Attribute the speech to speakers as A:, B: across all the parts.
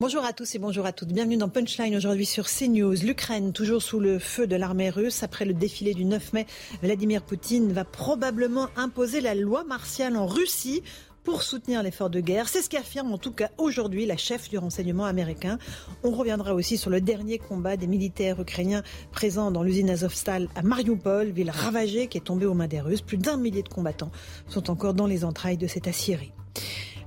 A: Bonjour à tous et bonjour à toutes. Bienvenue dans Punchline aujourd'hui sur CNews. L'Ukraine, toujours sous le feu de l'armée russe. Après le défilé du 9 mai, Vladimir Poutine va probablement imposer la loi martiale en Russie pour soutenir l'effort de guerre. C'est ce qu'affirme en tout cas aujourd'hui la chef du renseignement américain. On reviendra aussi sur le dernier combat des militaires ukrainiens présents dans l'usine Azovstal à Mariupol, ville ravagée qui est tombée aux mains des Russes. Plus d'un millier de combattants sont encore dans les entrailles de cette aciérie.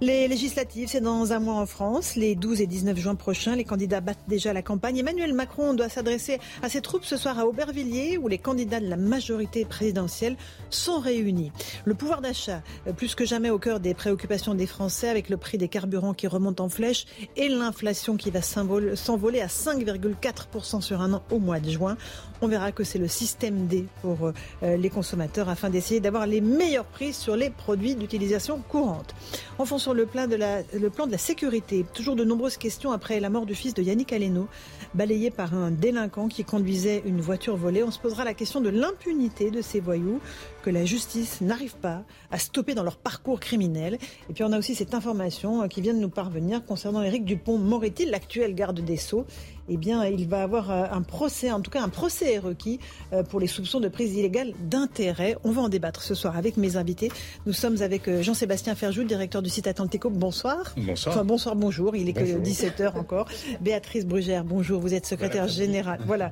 A: Les législatives, c'est dans un mois en France. Les 12 et 19 juin prochains, les candidats battent déjà la campagne. Emmanuel Macron doit s'adresser à ses troupes ce soir à Aubervilliers, où les candidats de la majorité présidentielle sont réunis. Le pouvoir d'achat, euh, plus que jamais au cœur des préoccupations des Français, avec le prix des carburants qui remonte en flèche et l'inflation qui va s'envoler à 5,4% sur un an au mois de juin. On verra que c'est le système D pour euh, euh, les consommateurs afin d'essayer d'avoir les meilleurs prix sur les produits d'utilisation courante. Enfin, le plan, de la, le plan de la sécurité, toujours de nombreuses questions après la mort du fils de Yannick Aleno, balayé par un délinquant qui conduisait une voiture volée. On se posera la question de l'impunité de ces voyous que la justice n'arrive pas à stopper dans leur parcours criminel. Et puis on a aussi cette information euh, qui vient de nous parvenir concernant Éric Dupont-Moretti, l'actuel garde des Sceaux eh bien, il va avoir euh, un procès, en tout cas un procès est requis euh, pour les soupçons de prise illégale d'intérêt. On va en débattre ce soir avec mes invités. Nous sommes avec Jean-Sébastien Ferjou, directeur du site Atlantico. Bonsoir.
B: Bonsoir.
A: Enfin, bonsoir, bonjour. Il est que 17h encore. Béatrice Brugère, bonjour. Vous êtes secrétaire générale. Voilà.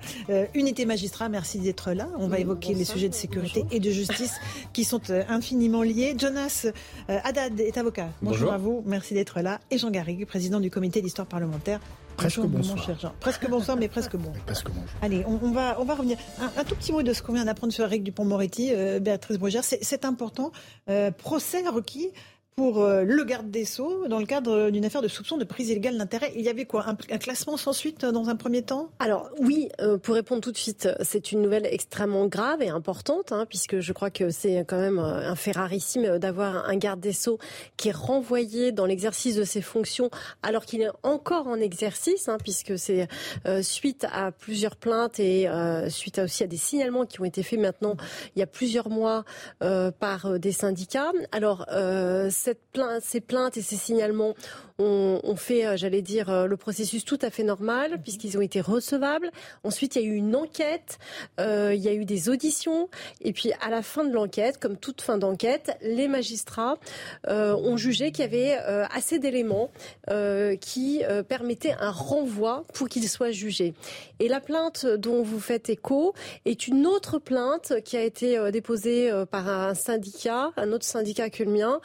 A: unité magistrat, merci d'être là. On va évoquer les sujets de sécurité et de justice qui sont infiniment liés. Jonas Haddad est avocat. Bonjour, à vous. Merci d'être là. Et Jean Garrigue, président du comité d'histoire parlementaire.
B: Presque bonsoir.
A: Presque bonsoir, mais presque bon.
B: presque bonjour.
A: Allez, on, va, on va revenir. Un, tout petit mot de ce qu'on vient d'apprendre sur Eric Dupont-Moretti, euh, Béatrice Brugère. C'est important. Euh, procès requis pour euh, le garde des Sceaux dans le cadre d'une affaire de soupçon de prise illégale d'intérêt. Il y avait quoi? Un, classement sans suite euh, dans un premier temps?
C: Alors oui, euh, pour répondre tout de suite, c'est une nouvelle extrêmement grave et importante, hein, puisque je crois que c'est quand même un fait rarissime d'avoir un garde des Sceaux qui est renvoyé dans l'exercice de ses fonctions alors qu'il est encore en exercice, hein, puisque c'est suite à plusieurs plaintes et suite à aussi à des signalements qui ont été faits maintenant il y a plusieurs mois par des syndicats. Alors ces plaintes et ces signalements ont, fait, euh, j'allais dire, euh, le processus tout à fait normal, mhm. puisqu'ils ont été recevables. Ensuite, il y a eu une enquête, euh, il y a eu des auditions, et puis à la fin de l'enquête, comme toute fin d'enquête, les magistrats ont jugé qu'il y avait assez d'éléments qui permettaient un renvoi pour qu'il soit jugé. Et la plainte dont vous faites écho est une autre plainte qui a été déposée par un syndicat, un autre syndicat que le mien,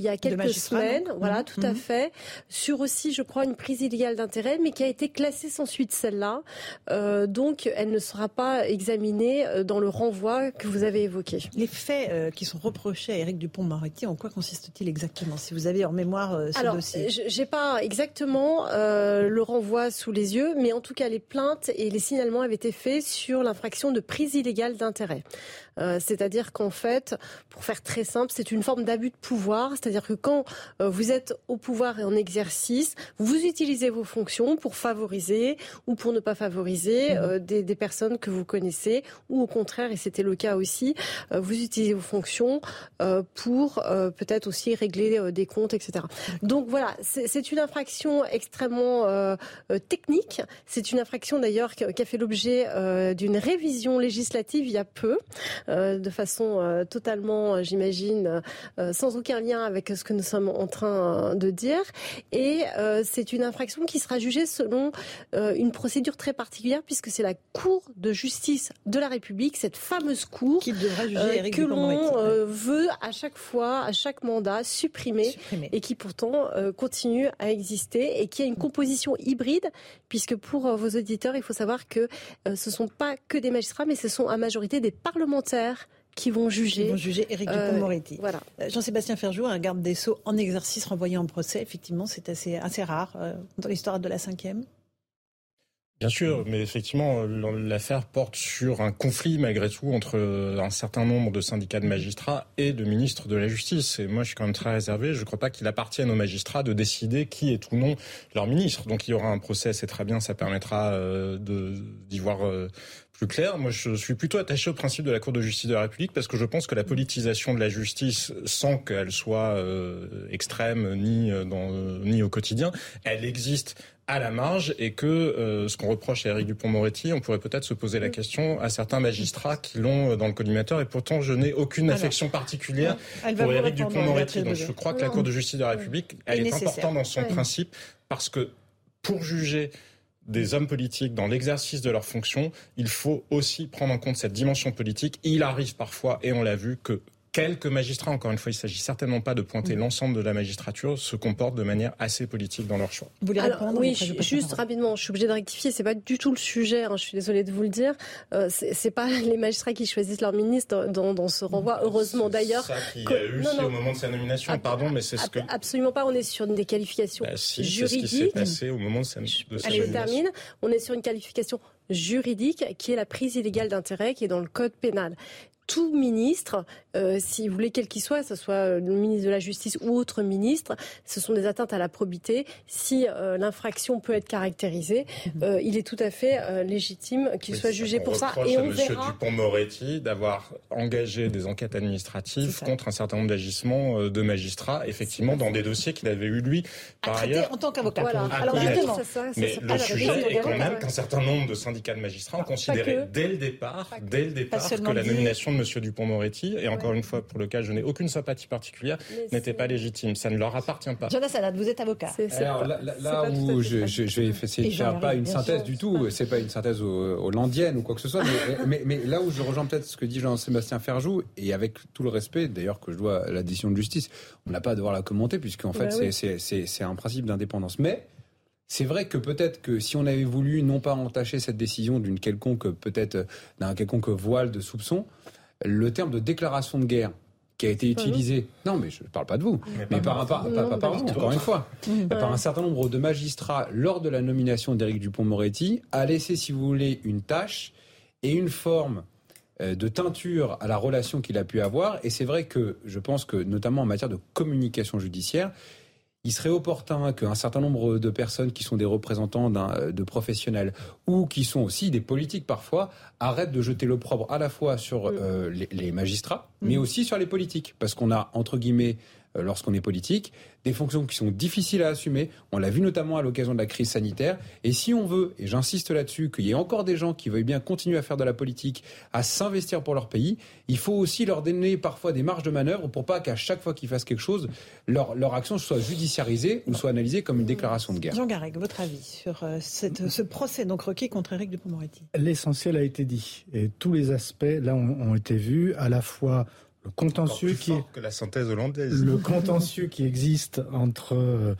C: il y a quelques semaines. Voilà, mhm. tout à mhm. fait sur aussi, je crois, une prise illégale d'intérêt, mais qui a été classée sans suite celle-là. Euh, donc, elle ne sera pas examinée euh, dans le renvoi que vous avez évoqué.
A: Les faits euh, qui sont reprochés à Éric Dupont-Moretti, en quoi consistent-ils exactement Si vous avez en mémoire ce
C: Alors,
A: dossier?
C: J'ai pas exactement le renvoi sous les yeux, mais en tout cas, les plaintes et les signalements avaient été faits sur l'infraction de prise illégale d'intérêt. c'est-à-dire qu'en fait, pour faire très simple, c'est une forme d'abus de pouvoir, c'est-à-dire que quand vous êtes au pouvoir et en exercice, vous utilisez vos fonctions pour favoriser ou pour ne pas favoriser mmh. euh, des, des, personnes que vous connaissez, ou au contraire, et c'était le cas aussi, euh, vous utilisez vos fonctions euh, pour peut-être aussi régler des comptes, etc. Donc voilà, c'est une infraction extrêmement technique. C'est une infraction d'ailleurs qui, qui, a fait l'objet d'une révision législative il y a peu, de façon totalement, j'imagine, sans aucun lien avec ce que nous sommes en train de dire. Et euh, c'est une infraction qui sera jugée selon euh, une procédure très particulière puisque c'est la Cour de justice de la République, cette fameuse Cour
A: qui juger
C: euh, que l'on veut à chaque fois, à chaque mandat, supprimer, et qui pourtant continue à exister et qui a une composition hybride puisque pour vos auditeurs, il faut savoir que ce ne sont pas que des magistrats, mais ce sont à majorité des parlementaires qui vont juger.
A: Qui vont juger Éric Dupond-Moretti. Voilà. Jean-Sébastien Ferjou, un garde des Sceaux en exercice renvoyé en procès, effectivement, c'est assez, assez rare dans l'histoire de la cinquième.
B: Bien sûr, mais effectivement, l'affaire porte sur un conflit malgré tout entre un certain nombre de syndicats de magistrats et de ministres de la Justice. Et moi, je suis quand même très réservé. Je ne crois pas qu'il appartienne aux magistrats de décider qui est ou non leur ministre. Donc, il y aura un procès, c'est très bien, ça permettra euh, d'y voir euh, plus clair. Moi, je suis plutôt attaché au principe de la Cour de justice de la République parce que je pense que la politisation de la justice, sans qu'elle soit euh, extrême ni dans ni au quotidien, elle existe à la marge et que euh, ce qu'on reproche à Éric Dupont-Moretti, on pourrait peut-être se poser la question à certains magistrats qui l'ont euh, dans le collimateur et pourtant je n'ai aucune affection particulière pour Éric Dupont-Moretti. Donc je crois que la Cour de justice de la République, elle est, importante dans son principe parce que pour juger des hommes politiques dans l'exercice de leurs fonctions, il faut aussi prendre en compte cette dimension politique. Il arrive parfois, et on l'a vu, que quelques magistrats, encore une fois, il ne s'agit certainement pas de pointer mm. l'ensemble de la magistrature, se comportent de manière assez politique dans leur choix.
C: Vous voulez répondre Oui, juste rapidement, je suis obligée de rectifier, c'est pas du tout le sujet, hein, je suis désolée de vous le dire. Euh, c'est pas les magistrats qui choisissent leur ministre dans, dans ce renvoi, heureusement d'ailleurs.
B: C'est ça qu'il y a eu aussi au moment de sa nomination, pardon, mais c'est ce que...
C: Absolument pas, on est sur des qualifications bah, si, juridiques.
B: C'est ce qui s'est passé au moment de sa, de sa
C: Allez, je termine. On est sur une qualification juridique qui est la prise illégale d'intérêt qui est dans le code pénal tout ministre, euh, si vous voulez quel qu'il soit, que ce soit le ministre de la Justice ou autre ministre, ce sont des atteintes à la probité. Si euh, l'infraction peut être caractérisée, mhm. euh, il est tout à fait légitime qu'il soit jugé pour ça.
B: Et on à M. Dupont-Moretti d'avoir engagé des enquêtes administratives contre un certain nombre d'agissements de magistrats, effectivement, dans des dossiers qu'il avait eu lui par ailleurs.
A: En tant qu'avocat.
C: Voilà.
B: Alors, Mais le sujet est quand même qu'un certain nombre de syndicats de magistrats ont considéré dès le départ, dès le départ, que la nomination de M. Dupont-Moretti, et encore une fois, pour lequel je n'ai aucune sympathie particulière, n'était pas légitime. Ça ne leur appartient pas.
A: Jonas Sadat, vous êtes avocat.
D: Alors là, où je, vais essayer de faire pas une synthèse du tout, c'est pas une synthèse hollandienne ou quoi que ce soit, mais, mais, là où je rejoins peut-être ce que dit Jean-Sébastien Ferjou, et avec tout le respect d'ailleurs que je dois à la décision de justice, on n'a pas à devoir la commenter, puisqu'en fait, bah c'est un principe d'indépendance. Mais c'est vrai que peut-être que si on avait voulu non pas entacher cette décision d'une quelconque peut-être d'un quelconque voile de soupçon, le terme de déclaration de guerre qui a été utilisé, non mais je ne parle pas de vous, mais, par, par, par, vous, encore une fois, par un certain nombre de magistrats lors de la nomination d'Éric Dupont-Moretti, a laissé, si vous voulez, une tâche et une forme euh, de teinture à la relation qu'il a pu avoir. Et c'est vrai que je pense que, notamment en matière de communication judiciaire, il serait opportun qu'un certain nombre de personnes qui sont des représentants euh, de professionnels ou qui sont aussi des politiques parfois arrêtent de jeter l'opprobre à la fois sur euh, les, magistrats, mais mm. aussi sur les politiques, parce qu'on a entre guillemets lorsqu'on est politique, des fonctions qui sont difficiles à assumer. On l'a vu notamment à l'occasion de la crise sanitaire. Et si on veut, et j'insiste là-dessus, qu'il y ait encore des gens qui veuillent bien continuer à faire de la politique, à s'investir pour leur pays, il faut aussi leur donner parfois des marges de manœuvre pour pas qu'à chaque fois qu'ils fassent quelque chose, leur, leur action soit judiciarisée ou soit analysée comme une déclaration de guerre.
A: Jean Garreg, votre avis sur euh, cette, ce procès donc requis contre Éric Dupond-Moretti?
E: L'essentiel a été dit et tous les aspects là ont été vus, à la fois le contentieux qui
B: que la synthèse hollandaise.
E: Le contentieux qui existe entre euh,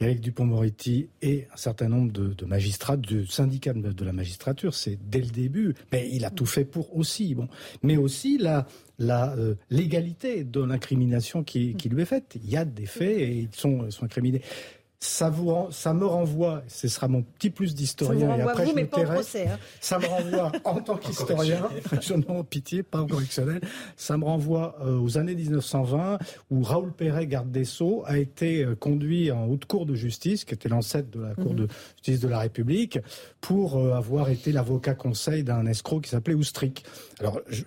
E: Éric Dupond-Moretti et un certain nombre de, magistrats du syndicat de, la magistrature, c'est dès le début. Mais il a tout fait pour aussi. Bon, mais aussi la la euh, légalité de l'incrimination qui, qui, lui est faite. Il y a des faits et ils sont, sont incriminés ça, vous, ça me renvoie, ce sera mon petit plus d'historien, et après je me hein. ça me renvoie en tant qu'historien, je n'en pitié, pas en correctionnel, ça me renvoie euh, aux années 1920 où Raoul Perret, garde des Sceaux, a été euh, conduit en haute cour de justice, qui était l'ancêtre de la cour mhm. de justice de la République, pour euh, avoir été l'avocat conseil d'un escroc qui s'appelait Oustric. Alors, je,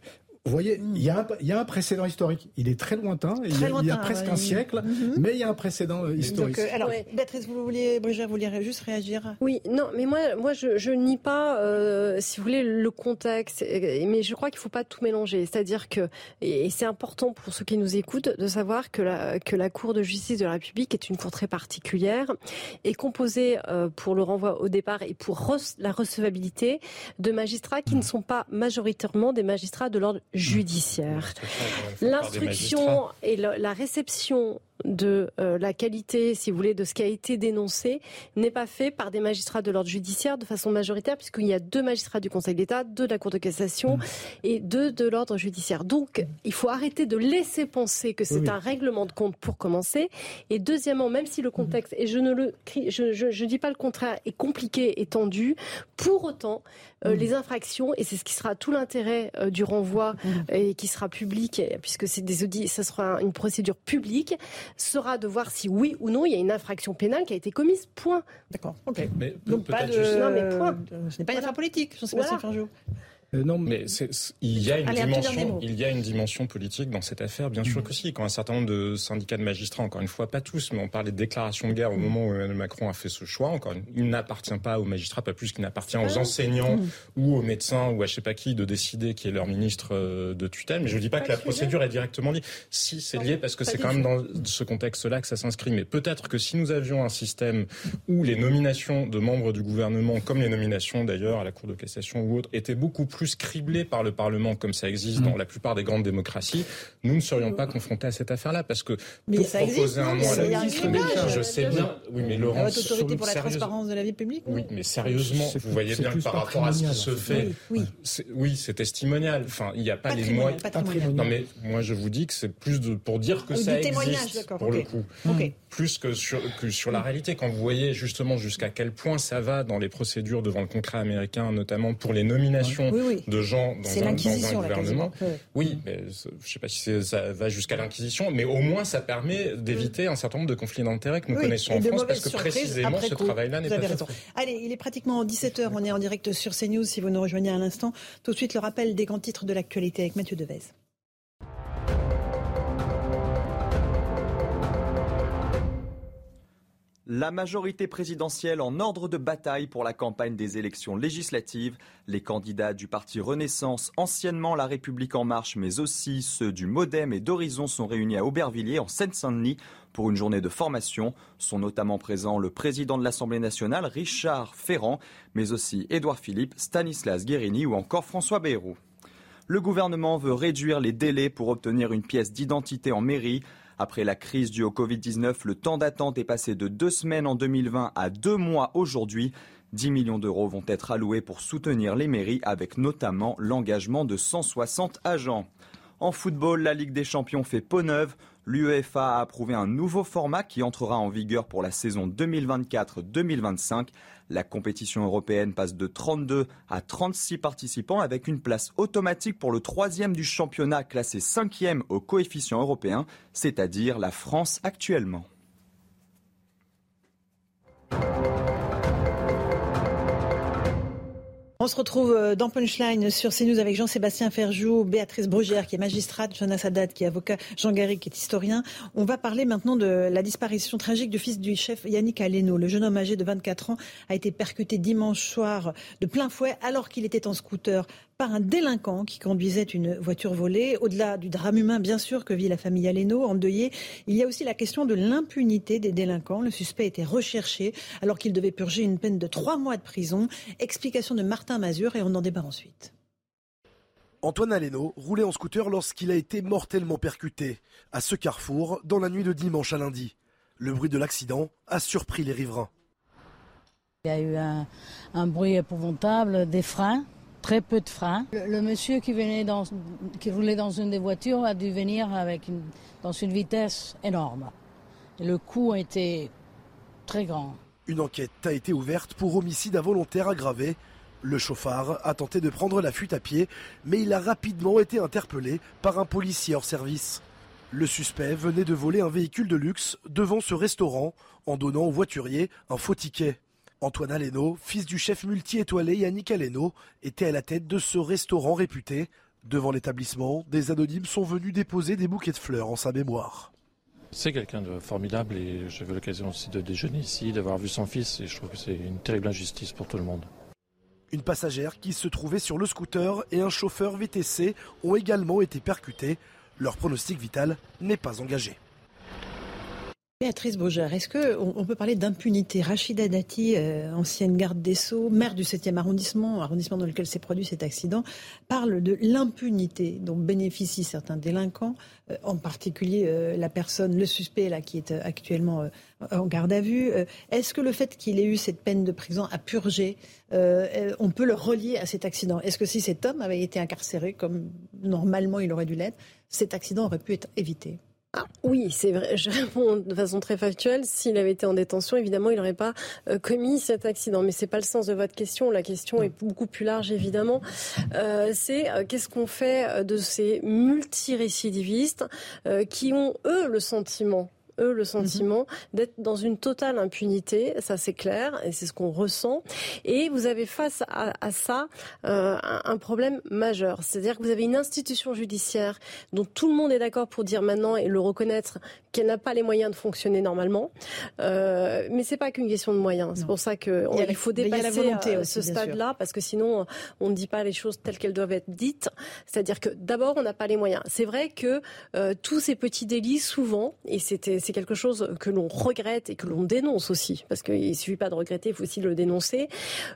E: vous voyez, hmm. il y, a un, précédent historique. Il est très lointain, il, y a, presque un siècle, mhm. mais il y a un précédent euh, historique.
A: Euh, alors, Béatrice, vous vouliez, vous vouliez juste réagir
C: Oui, non, mais moi, moi je, je nie pas, euh, si vous voulez, le contexte, mais je crois qu'il ne faut pas tout mélanger. C'est-à-dire que, et c'est important pour ceux qui nous écoutent, de savoir que la, que la Cour de justice de la République est une cour très particulière, et composée pour le renvoi au départ et pour la recevabilité de magistrats qui ne sont pas majoritairement des magistrats de l'ordre judiciaire. L'instruction et la réception de euh, la qualité, si vous voulez, de ce qui a été dénoncé n'est pas fait par des magistrats de l'ordre judiciaire de façon majoritaire, puisqu'il y a deux magistrats du Conseil d'État, deux de la Cour de cassation mmh. et deux de l'ordre judiciaire. Donc, il faut arrêter de laisser penser que c'est un règlement de compte pour commencer. Et deuxièmement, même si le mmh. contexte, et je ne le je, je, je dis pas le contraire, est compliqué et tendu, pour autant, euh, mmh. les infractions, et c'est ce qui sera tout l'intérêt euh, du renvoi et qui sera public, puisque c'est des audits, ça sera une procédure publique, sera de voir si oui ou non il y a une infraction pénale qui a été commise. Point.
A: D'accord. Ok. Mais Donc pas de. Non, mais point. Ce n'est pas une affaire politique, Jean-Sébastien voilà.
B: Euh, non, mais il y a une dimension, il y a une dimension politique dans cette affaire, bien sûr mm. que si. Quand un certain nombre de syndicats de magistrats, encore une fois, pas tous, mais on parlait de déclaration de guerre au mm. moment où Emmanuel Macron a fait ce choix. Encore, il n'appartient pas aux magistrats, pas plus qu'il n'appartient aux ah. enseignants mm. ou aux médecins ou à je sais pas qui de décider qui est leur ministre euh, de tutelle. Mais je ne dis pas, que la procédure est directement liée. Si c'est lié parce que c'est quand même dans ce contexte-là que ça s'inscrit. Mais peut-être que si nous avions un système où les nominations de membres du gouvernement, comme les nominations d'ailleurs à la Cour de cassation ou autre, étaient beaucoup plus plus criblé par le Parlement comme ça existe dans mm. la plupart des grandes démocraties, nous ne serions pas confrontés à cette affaire-là parce que
A: mais pour proposer un nom à la
B: ministre, je sais bien. Oui, mais Laurent,
A: la autorité pour la transparence de la vie publique.
B: Oui, mais sérieusement, vous voyez bien que par rapport à ce qui se fait, oui, c'est testimonial. Enfin, il n'y a pas les moyens. Non, mais moi je vous dis que c'est plus pour dire que ça existe pour le coup, plus que sur que sur la réalité. Quand vous voyez justement jusqu'à quel point ça va dans les procédures devant le Congrès américain, notamment pour les nominations de gens dans un, dans un gouvernement. Oui, mais je ne sais pas si ça va jusqu'à l'inquisition, mais au moins ça permet d'éviter un certain nombre de conflits d'intérêts que nous connaissons en France, parce que précisément ce travail-là n'est pas fait.
A: Allez, il est pratiquement 17h, on est en direct sur CNews si vous nous rejoignez à l'instant. Tout de suite le rappel des grands titres de l'actualité avec Mathieu Devez.
F: La majorité présidentielle en ordre de bataille pour la campagne des élections législatives. Les candidats du parti Renaissance, anciennement La République en marche, mais aussi ceux du Modem et d'Horizon sont réunis à Aubervilliers en Seine-Saint-Denis pour une journée de formation. Sont notamment présents le président de l'Assemblée nationale, Richard Ferrand, mais aussi Édouard Philippe, Stanislas Guérini ou encore François Bayrou. Le gouvernement veut réduire les délais pour obtenir une pièce d'identité en mairie. Après la crise due au Covid-19, le temps d'attente est passé de deux semaines en 2020 à deux mois aujourd'hui. 10 millions d'euros vont être alloués pour soutenir les mairies avec notamment l'engagement de 160 agents. En football, la Ligue des Champions fait peau neuve. L'UEFA a approuvé un nouveau format qui entrera en vigueur pour la saison 2024-2025. La compétition européenne passe de 32 à 36 participants avec une place automatique pour le troisième du championnat classé cinquième au coefficient européen, c'est-à-dire la France actuellement.
A: On se retrouve euh, dans Punchline sur CNews avec Jean-Sébastien Ferjou, Béatrice Brugère qui est magistrate, Jonas Haddad qui est avocat, Jean Garry qui est historien. On va parler maintenant de la disparition tragique du fils du chef Yannick Aleno. Le jeune homme âgé de 24 ans a été percuté dimanche soir de plein fouet alors qu'il était en scooter par un délinquant qui conduisait une voiture volée. Au-delà du drame humain, bien sûr, que vit la famille Aleno, endeuillée, il y a aussi la question de l'impunité des délinquants. Le suspect était recherché alors qu'il devait purger une peine de trois mois de prison. Explication de Martin Mazur et on en débat ensuite.
G: Antoine Aleno roulait en scooter lorsqu'il a été mortellement percuté à ce carrefour dans la nuit de dimanche à lundi. Le bruit de l'accident a surpris les riverains.
H: Il y a eu un, un bruit épouvantable, des freins très peu de freins. Le, monsieur qui, venait dans, qui roulait dans une des voitures a dû venir avec une, dans une vitesse énorme. Et le coup a été très grand.
G: Une enquête a été ouverte pour homicide involontaire aggravé. Le chauffard a tenté de prendre la fuite à pied, mais il a rapidement été interpellé par un policier hors service. Le suspect venait de voler un véhicule de luxe devant ce restaurant en donnant au voiturier un faux ticket. Antoine Aleno, fils du chef multi-étoilé Yannick Aleno, était à la tête de ce restaurant réputé. Devant l'établissement, des anonymes sont venus déposer des bouquets de fleurs en sa mémoire.
I: C'est quelqu'un de formidable et j'avais l'occasion aussi de déjeuner ici, d'avoir vu son fils et je trouve que c'est une terrible injustice pour tout le monde.
G: Une passagère qui se trouvait sur le scooter et un chauffeur VTC ont également été percutés. Leur pronostic vital n'est pas engagé.
A: Béatrice Brugère, est-ce qu'on on peut parler d'impunité? Rachida Dati, euh, ancienne garde des Sceaux, maire du 7e arrondissement, arrondissement dans lequel s'est produit cet accident, parle de l'impunité dont bénéficient certains délinquants, euh, en particulier euh, la personne, le suspect là, qui est actuellement en garde à vue. Est-ce que le fait qu'il ait eu cette peine de prison à purger, on peut le relier à cet accident? Est-ce que si cet homme avait été incarcéré comme normalement il aurait dû l'être, cet accident aurait pu être évité?
C: Ah, oui, c'est vrai. Je réponds de façon très factuelle. S'il avait été en détention, évidemment, il n'aurait pas euh, commis cet accident. Mais c'est pas le sens de votre question. La question est beaucoup plus large, évidemment. Euh, c'est euh, qu'est-ce qu'on fait de ces multirécidivistes qui ont eux le sentiment eux, le sentiment d'être dans une totale impunité, ça c'est clair, et c'est ce qu'on ressent. Et vous avez face à, ça euh, un problème majeur, c'est-à-dire que vous avez une institution judiciaire dont tout le monde est d'accord pour dire maintenant et le reconnaître qu'elle n'a pas les moyens de fonctionner normalement. Euh, mais c'est pas qu'une question de moyens. C'est pour ça qu'il il faut dépasser euh, ce stade-là, parce que sinon on ne dit pas les choses telles qu'elles doivent être dites. C'est-à-dire que d'abord on n'a pas les moyens. C'est vrai que euh, tous ces petits délits, souvent, et c'était c'est quelque chose que l'on regrette et que l'on dénonce aussi, parce qu'il ne suffit pas de regretter, il faut aussi le dénoncer.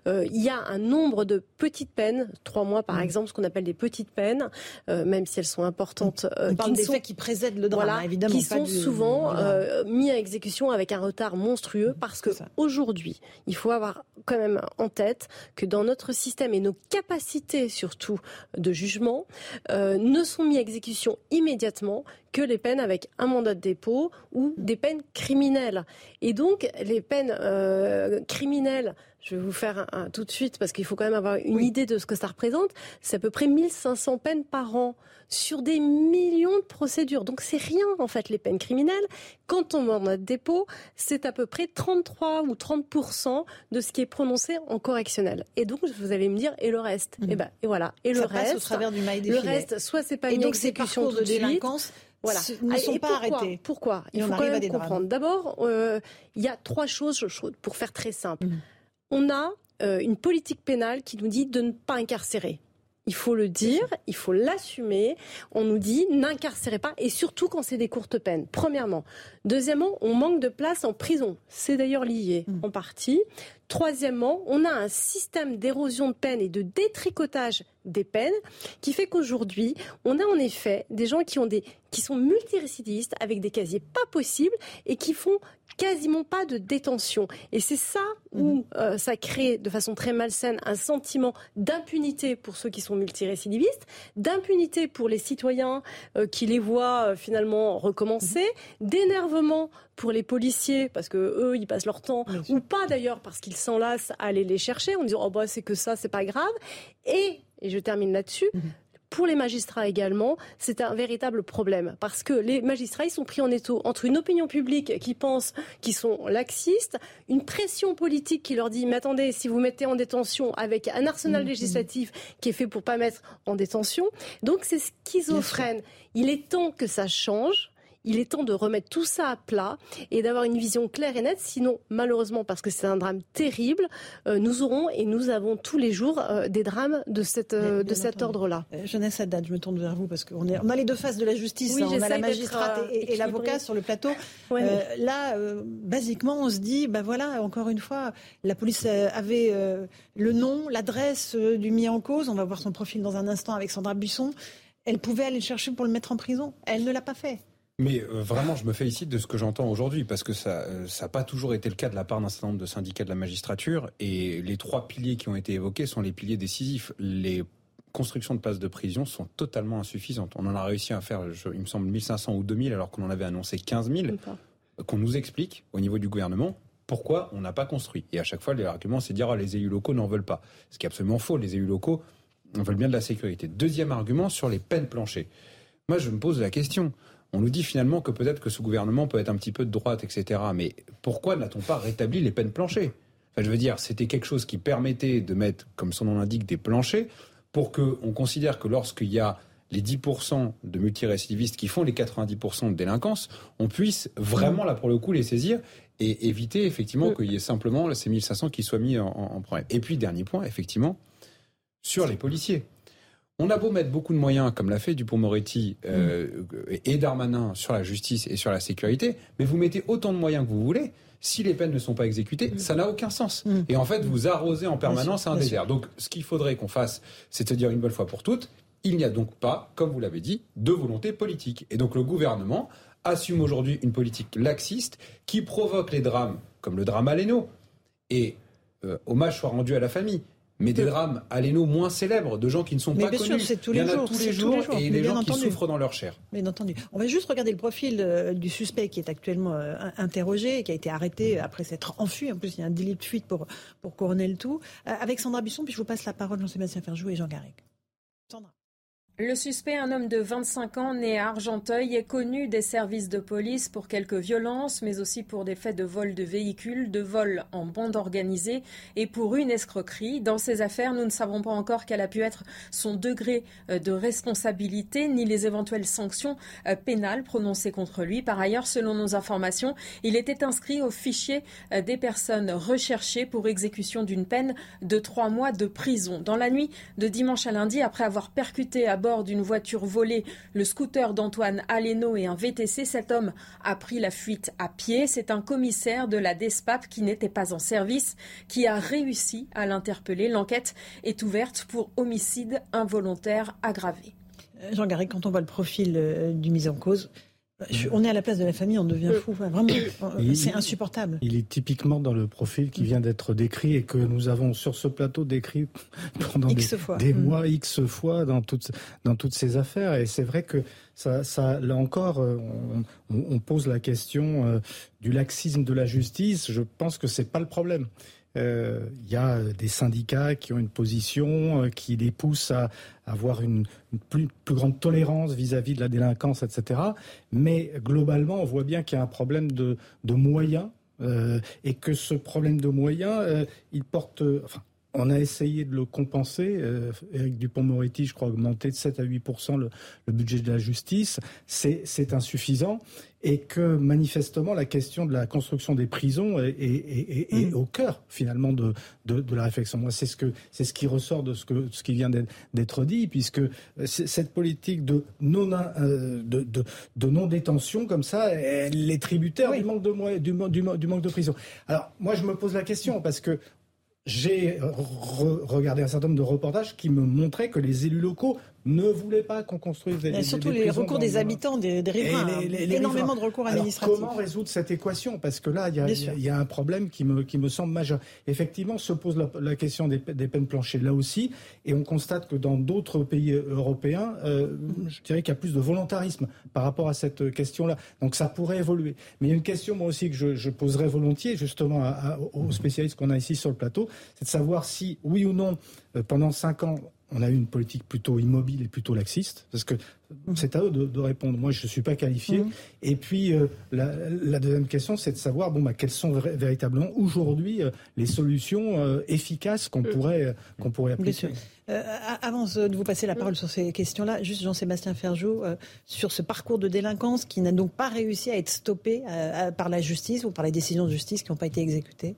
C: Euh, il y a un nombre de petites peines, trois mois par mmh. exemple, ce qu'on appelle des petites peines, euh, même si elles sont importantes.
A: Euh, On parle des faits qui précèdent le drame, hein, évidemment.
C: Qui sont souvent mis à exécution avec un retard monstrueux, parce que aujourd'hui, il faut avoir quand même en tête que dans notre système et nos capacités surtout de jugement ne sont mis à exécution immédiatement que les peines avec un mandat de dépôt ou des peines criminelles. Et donc, les peines euh, criminelles, je vais vous faire un, tout de suite parce qu'il faut quand même avoir une idée de ce que ça représente, c'est à peu près 1500 peines par an sur des millions de procédures. Donc c'est rien en fait les peines criminelles. Quand on mandat de dépôt, c'est à peu près 33 ou 30 de ce qui est prononcé en correctionnel. Et donc vous allez me dire et le reste? Et eh ben et voilà. Et le reste
A: au travers du mail
C: Le reste soit c'est pas une exécution de délinquance
A: voilà. ne sont pas
C: pourquoi,
A: arrêtés.
C: Pourquoi Il faut quand même comprendre. D'abord, euh, il y a trois choses pour faire très simple. Mm. On a euh, une politique pénale qui nous dit de ne pas incarcérer. Il faut le dire, il faut l'assumer. On nous dit n'incarcérez pas, et surtout quand c'est des courtes peines. Premièrement. Deuxièmement, on manque de place en prison. C'est d'ailleurs lié mm. en partie. Troisièmement, on a un système d'érosion de peine et de détricotage des peines qui fait qu'aujourd'hui, on a en effet des gens qui ont des qui sont multirécidistes avec des casiers pas possibles et qui font quasiment pas de détention. Et c'est ça où mhm. euh, ça crée de façon très malsaine un sentiment d'impunité pour ceux qui sont multirécidivistes, d'impunité pour les citoyens euh, qui les voient euh, finalement recommencer, mhm. d'énervement pour les policiers parce que eux ils passent leur temps ou pas d'ailleurs parce qu'ils s'enlacent à aller les chercher en disant oh bah c'est que ça c'est pas grave et et je termine là-dessus, mhm. pour les magistrats également, c'est un véritable problème parce que les magistrats ils sont pris en étau entre une opinion publique qui pense qu'ils sont laxistes, une pression politique qui leur dit mais attendez si vous mettez en détention avec un arsenal mhm. législatif qui est fait pour pas mettre en détention, donc c'est schizophrène. Il est temps que ça change. Il est temps de remettre tout ça à plat et d'avoir une vision claire et nette. Sinon, malheureusement, parce que c'est un drame terrible, euh, nous aurons et nous avons tous les jours euh, des drames de, cette, euh, de cet ordre-là.
A: Jeunesse date, je me tourne vers vous parce qu'on on a les deux faces de la justice. Hein. on a la magistrate et, l'avocat sur le plateau. là, basiquement, on se dit, ben voilà, encore une fois, la police avait le nom, l'adresse du mis en cause. On va voir son profil dans un instant avec Sandra Buisson. Elle pouvait aller le chercher pour le mettre en prison. Elle ne l'a pas fait.
D: Mais euh, vraiment, je me félicite de ce que j'entends aujourd'hui, parce que ça n'a euh, pas toujours été le cas de la part d'un certain nombre de syndicats de la magistrature, et les trois piliers qui ont été évoqués sont les piliers décisifs. Les constructions de places de prison sont totalement insuffisantes. On en a réussi à faire, il me semble, 1500 ou 2000, alors qu'on en avait annoncé 15 000. Qu'on nous explique, au niveau du gouvernement, pourquoi on n'a pas construit. Et à chaque fois, l'argument, c'est de dire, ah, les élus locaux n'en veulent pas. Ce qui est absolument faux. Les élus locaux veulent bien de la sécurité. Deuxième argument, sur les peines planchées. Moi, je me pose la question. On nous dit finalement que peut-être que ce gouvernement peut être un petit peu de droite, etc. Mais pourquoi n'a-t-on pas rétabli les peines planchées enfin, Je veux dire, c'était quelque chose qui permettait de mettre, comme son nom l'indique, des planchers pour qu'on considère que lorsqu'il y a les 10% de multirécidivistes qui font les 90% de délinquance, on puisse vraiment, là pour le coup, les saisir et éviter effectivement qu'il y ait simplement ces 1500 qui soient mis en, en problème. Et puis, dernier point, effectivement, sur les policiers. On a beau mettre beaucoup de moyens, comme l'a fait Dupont-Moretti euh, et Darmanin, sur la justice et sur la sécurité, mais vous mettez autant de moyens que vous voulez. Si les peines ne sont pas exécutées, mm. ça n'a aucun sens. Mm. Et en fait, vous arrosez en permanence un désert. Donc, ce qu'il faudrait qu'on fasse, c'est de dire une bonne fois pour toutes, il n'y a donc pas, comme vous l'avez dit, de volonté politique. Et donc, le gouvernement assume aujourd'hui une politique laxiste qui provoque les drames, comme le drame Aleno. Et euh, hommage soit rendu à la famille mais des drames aléno moins célèbres, de gens qui ne sont pas connus.
A: Sûr, tous les Il y en a
D: tous les, jours, et les gens qui souffrent dans leur chair.
A: Bien entendu. On va juste regarder le profil euh, du suspect qui est actuellement euh, interrogé, qui a été arrêté après s'être enfui. En plus, il y a un délit de fuite pour, pour couronner le tout. Euh, avec Sandra Busson, puis je vous passe la parole, Jean-Sébastien Ferjou et Jean Garrigue.
J: Sandra. Le suspect, un homme de 25 ans né à Argenteuil, est connu des services de police pour quelques violences, mais aussi pour des faits de vol de véhicules, de vol en bande organisée et pour une escroquerie. Dans ces affaires, nous ne savons pas encore quel a pu être son degré euh, de responsabilité ni les éventuelles sanctions euh, pénales prononcées contre lui. Par ailleurs, selon nos informations, il était inscrit au fichier euh, des personnes recherchées pour exécution d'une peine de trois mois de prison. Dans la nuit de dimanche à lundi, après avoir percuté à bord d'une voiture volée le scooter d'Antoine Aleno et un VTC. Cet homme a pris la fuite à pied. C'est un commissaire de la DESPAP qui n'était pas en service qui a réussi à l'interpeller. L'enquête est ouverte pour homicide involontaire aggravé.
A: Euh, Jean Garry, quand on voit le profil euh, du mis en cause, on est à la place de la famille, on devient fou. vraiment, c'est insupportable.
E: Il est typiquement dans le profil qui vient d'être décrit et que nous avons sur ce plateau décrit pendant des, mm. mois, X fois dans toutes, dans toutes ces affaires. Et c'est vrai que ça, ça, là encore, euh, on, pose la question euh, du laxisme de la justice. Je pense que c'est pas le problème. Il euh, y a des syndicats qui ont une position euh, qui les pousse à avoir une, plus, grande tolérance vis-à-vis de la délinquance, etc. Mais globalement, on voit bien qu'il y a un problème de, moyens euh, et que ce problème de moyens, il porte. On a essayé de le compenser. Euh, Éric Dupont-Moretti, je crois, a augmenté de 7 à 8 le, le budget de la justice. C'est insuffisant. Et que manifestement, la question de la construction des prisons est, mm. au cœur, finalement, de, de, la réflexion. Moi, c'est ce, que, ce qui ressort de ce, que, ce qui vient d'être dit, puisque cette politique de non-détention, de, de, non -détention, comme ça, elle est tributaire du, manque de, du, du, du manque de prison. Alors, moi, je me pose la question, parce que j'ai regardé un certain nombre de reportages qui me montraient que les élus locaux ne voulaient pas qu'on construise des,
A: Surtout les recours des habitants, des, des riverains. Les, énormément de recours administratifs.
E: comment résoudre cette équation? Parce que là, il y, a, un problème qui me, qui me semble majeur. Effectivement, se pose la, question des, peines planchées là aussi, et on constate que dans d'autres pays européens, euh, je dirais qu'il y a plus de volontarisme par rapport à cette question-là. Donc ça pourrait évoluer. Mais il y a une question, moi aussi, que je, je poserais volontiers, justement, aux spécialistes qu'on a ici sur le plateau, c'est de savoir si, oui ou non, euh, pendant cinq ans, on a eu une politique plutôt immobile et plutôt laxiste, parce que mhm. c'est à eux de, répondre. Moi, je ne suis pas qualifié. Mhm. Et puis, euh, la, deuxième question, c'est de savoir, bon, bah, quelles sont véritablement aujourd'hui euh, les solutions euh, efficaces qu'on pourrait, qu'on pourrait appliquer.
A: avant de vous passer la parole sur ces questions-là, juste Jean-Sébastien Ferjou, sur ce parcours de délinquance qui n'a donc pas réussi à être stoppé par la justice ou par les décisions de justice qui n'ont pas été exécutées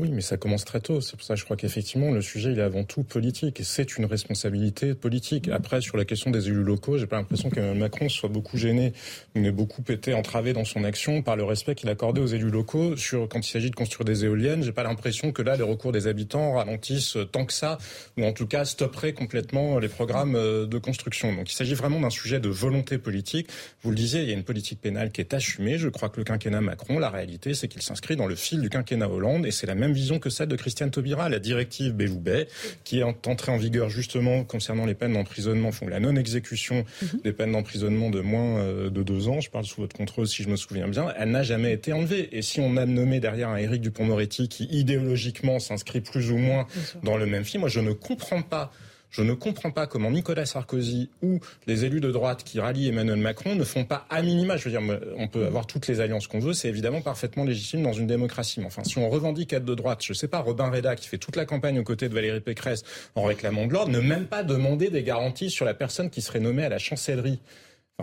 B: oui, mais ça commence très tôt. C'est pour ça que je crois qu'effectivement, le sujet, il est avant tout politique. Et c'est une responsabilité politique. Mm. Après, sur la question des élus locaux, j'ai pas l'impression que Macron soit beaucoup gêné, mais beaucoup été entravé dans son action par le respect qu'il accordait aux élus locaux. Sur, quand il s'agit de construire des éoliennes, j'ai pas l'impression que là, les recours des habitants ralentissent tant que ça, ou en tout cas stopperaient complètement les programmes euh, de construction. Donc il s'agit vraiment d'un sujet de volonté politique. Vous le disiez, il y a une politique pénale qui est assumée. Je crois que le quinquennat Macron, la réalité, c'est qu'il s'inscrit dans le fil du quinquennat Hollande, et c'est la même vision que celle de Christiane Taubira, la directive Belloubet, qui est entrée en vigueur justement concernant les peines d'emprisonnement, font la non-exécution mhm. des peines d'emprisonnement de moins euh, de deux ans. Je parle sous votre contrôle si je me souviens bien. Elle n'a jamais été enlevée. Et si on a nommé derrière un Éric Dupont-Moretti qui idéologiquement s'inscrit plus ou moins dans le même film, moi je ne comprends pas je ne comprends pas comment Nicolas Sarkozy ou les élus de droite qui rallient Emmanuel Macron ne font pas à minima. Je veux dire, on peut avoir toutes les alliances qu'on veut, c'est évidemment parfaitement légitime dans une démocratie. Mais enfin, si on revendique être de droite, je sais pas, Robin Reda qui fait toute la campagne aux côtés de Valérie Pécresse en réclamant de l'ordre, ne même pas demander des garanties sur la personne qui serait nommée à la chancellerie.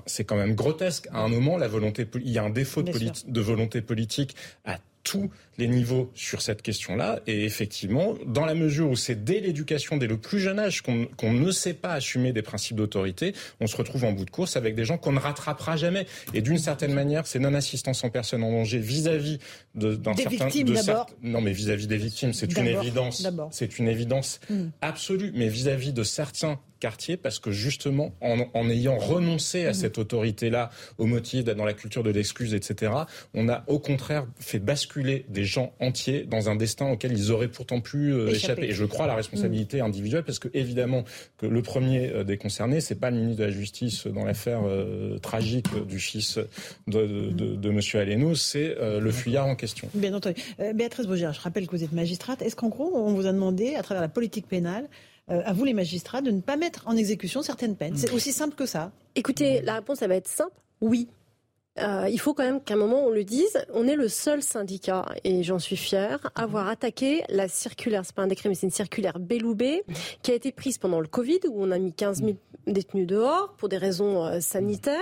B: c'est quand même grotesque. À un moment, la volonté, il y a un défaut de, de volonté politique à tous les niveaux sur cette question-là. Et effectivement, dans la mesure où c'est dès l'éducation, dès le plus jeune âge, qu'on ne sait pas assumer des principes d'autorité, on se retrouve en bout de course avec des gens qu'on ne rattrapera jamais. Et d'une certaine manière, c'est non-assistance en personne en danger vis-à-vis d'un certain...
A: Victimes, d'abord.
B: Non, mais vis-à-vis des victimes, c'est une évidence. C'est une évidence hmm. absolue. Mais vis-à-vis de certains quartier parce que justement, en, ayant renoncé à mmh. cette autorité-là au motif d'être dans la culture de l'excuse, etc., on a au contraire fait basculer des gens entiers dans un destin auquel ils auraient pourtant pu euh, échapper. Et je crois à la responsabilité mmh. individuelle parce que évidemment que le premier euh, des concernés, c'est pas le ministre de la Justice dans l'affaire euh, tragique du fils de, de, de, Monsieur Aleno, c'est le fuyard en question.
A: Bien entendu. Béatrice Bougier, je rappelle que vous êtes magistrate. Est-ce qu'en gros, on vous a demandé, à travers la politique pénale, à vous les magistrats de ne pas mettre en exécution certaines peines. C'est aussi simple que ça.
C: Écoutez, la réponse, elle va être simple. Oui, euh, il faut quand même qu'à un moment on le dise. On est le seul syndicat, et j'en suis fier, à avoir attaqué la circulaire, c'est pas un décret, mais c'est une circulaire Belloubet, qui a été prise pendant le Covid, où on a mis 15 000 détenus dehors pour des raisons euh, sanitaires.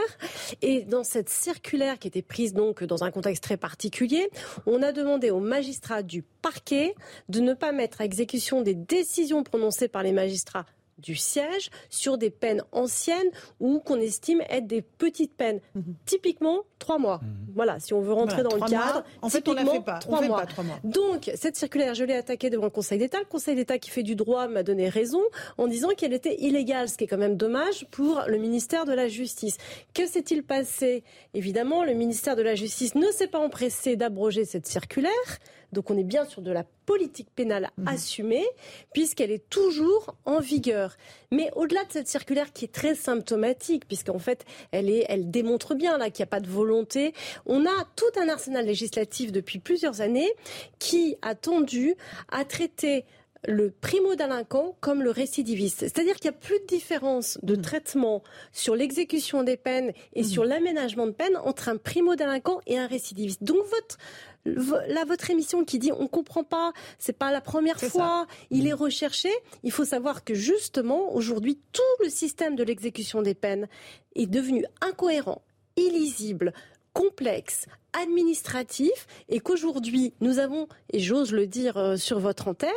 C: Et dans cette circulaire qui a été prise donc dans un contexte très particulier, on a demandé aux magistrats du parquet de ne pas mettre à exécution des décisions prononcées par les magistrats du siège sur des peines anciennes ou qu'on estime être des petites peines. Mhm. Typiquement, trois mois. Mhm. Voilà, si on veut rentrer dans le cadre.
A: En fait, on fait pas. Trois, mois.
C: Donc, cette circulaire, je l'ai attaquée devant le Conseil d'État. Le Conseil d'État qui fait du droit m'a donné raison en disant qu'elle était illégale, ce qui est quand même dommage pour le ministère de la Justice. Que s'est-il passé? Évidemment, le ministère de la Justice ne s'est pas empressé d'abroger cette circulaire. Donc on est bien sur de la politique pénale mhm. assumée, puisqu'elle est toujours en vigueur. Mais au-delà de cette circulaire qui est très symptomatique, puisqu'en fait, elle, est, elle démontre bien là qu'il n'y a pas de volonté, on a tout un arsenal législatif depuis plusieurs années qui a tendu à traiter le primo-délinquant comme le récidiviste. C'est-à-dire qu'il n'y a plus de différence de mhm. traitement sur l'exécution des peines et mhm. sur l'aménagement de peine entre un primo-délinquant et un récidiviste. Donc votre là, votre émission qui dit on comprend pas, c'est pas la première fois, il est recherché. Il faut savoir que justement, aujourd'hui, tout le système de l'exécution des peines est devenu incohérent, illisible, complexe, administratif et qu'aujourd'hui nous avons, et j'ose le dire euh, sur votre antenne,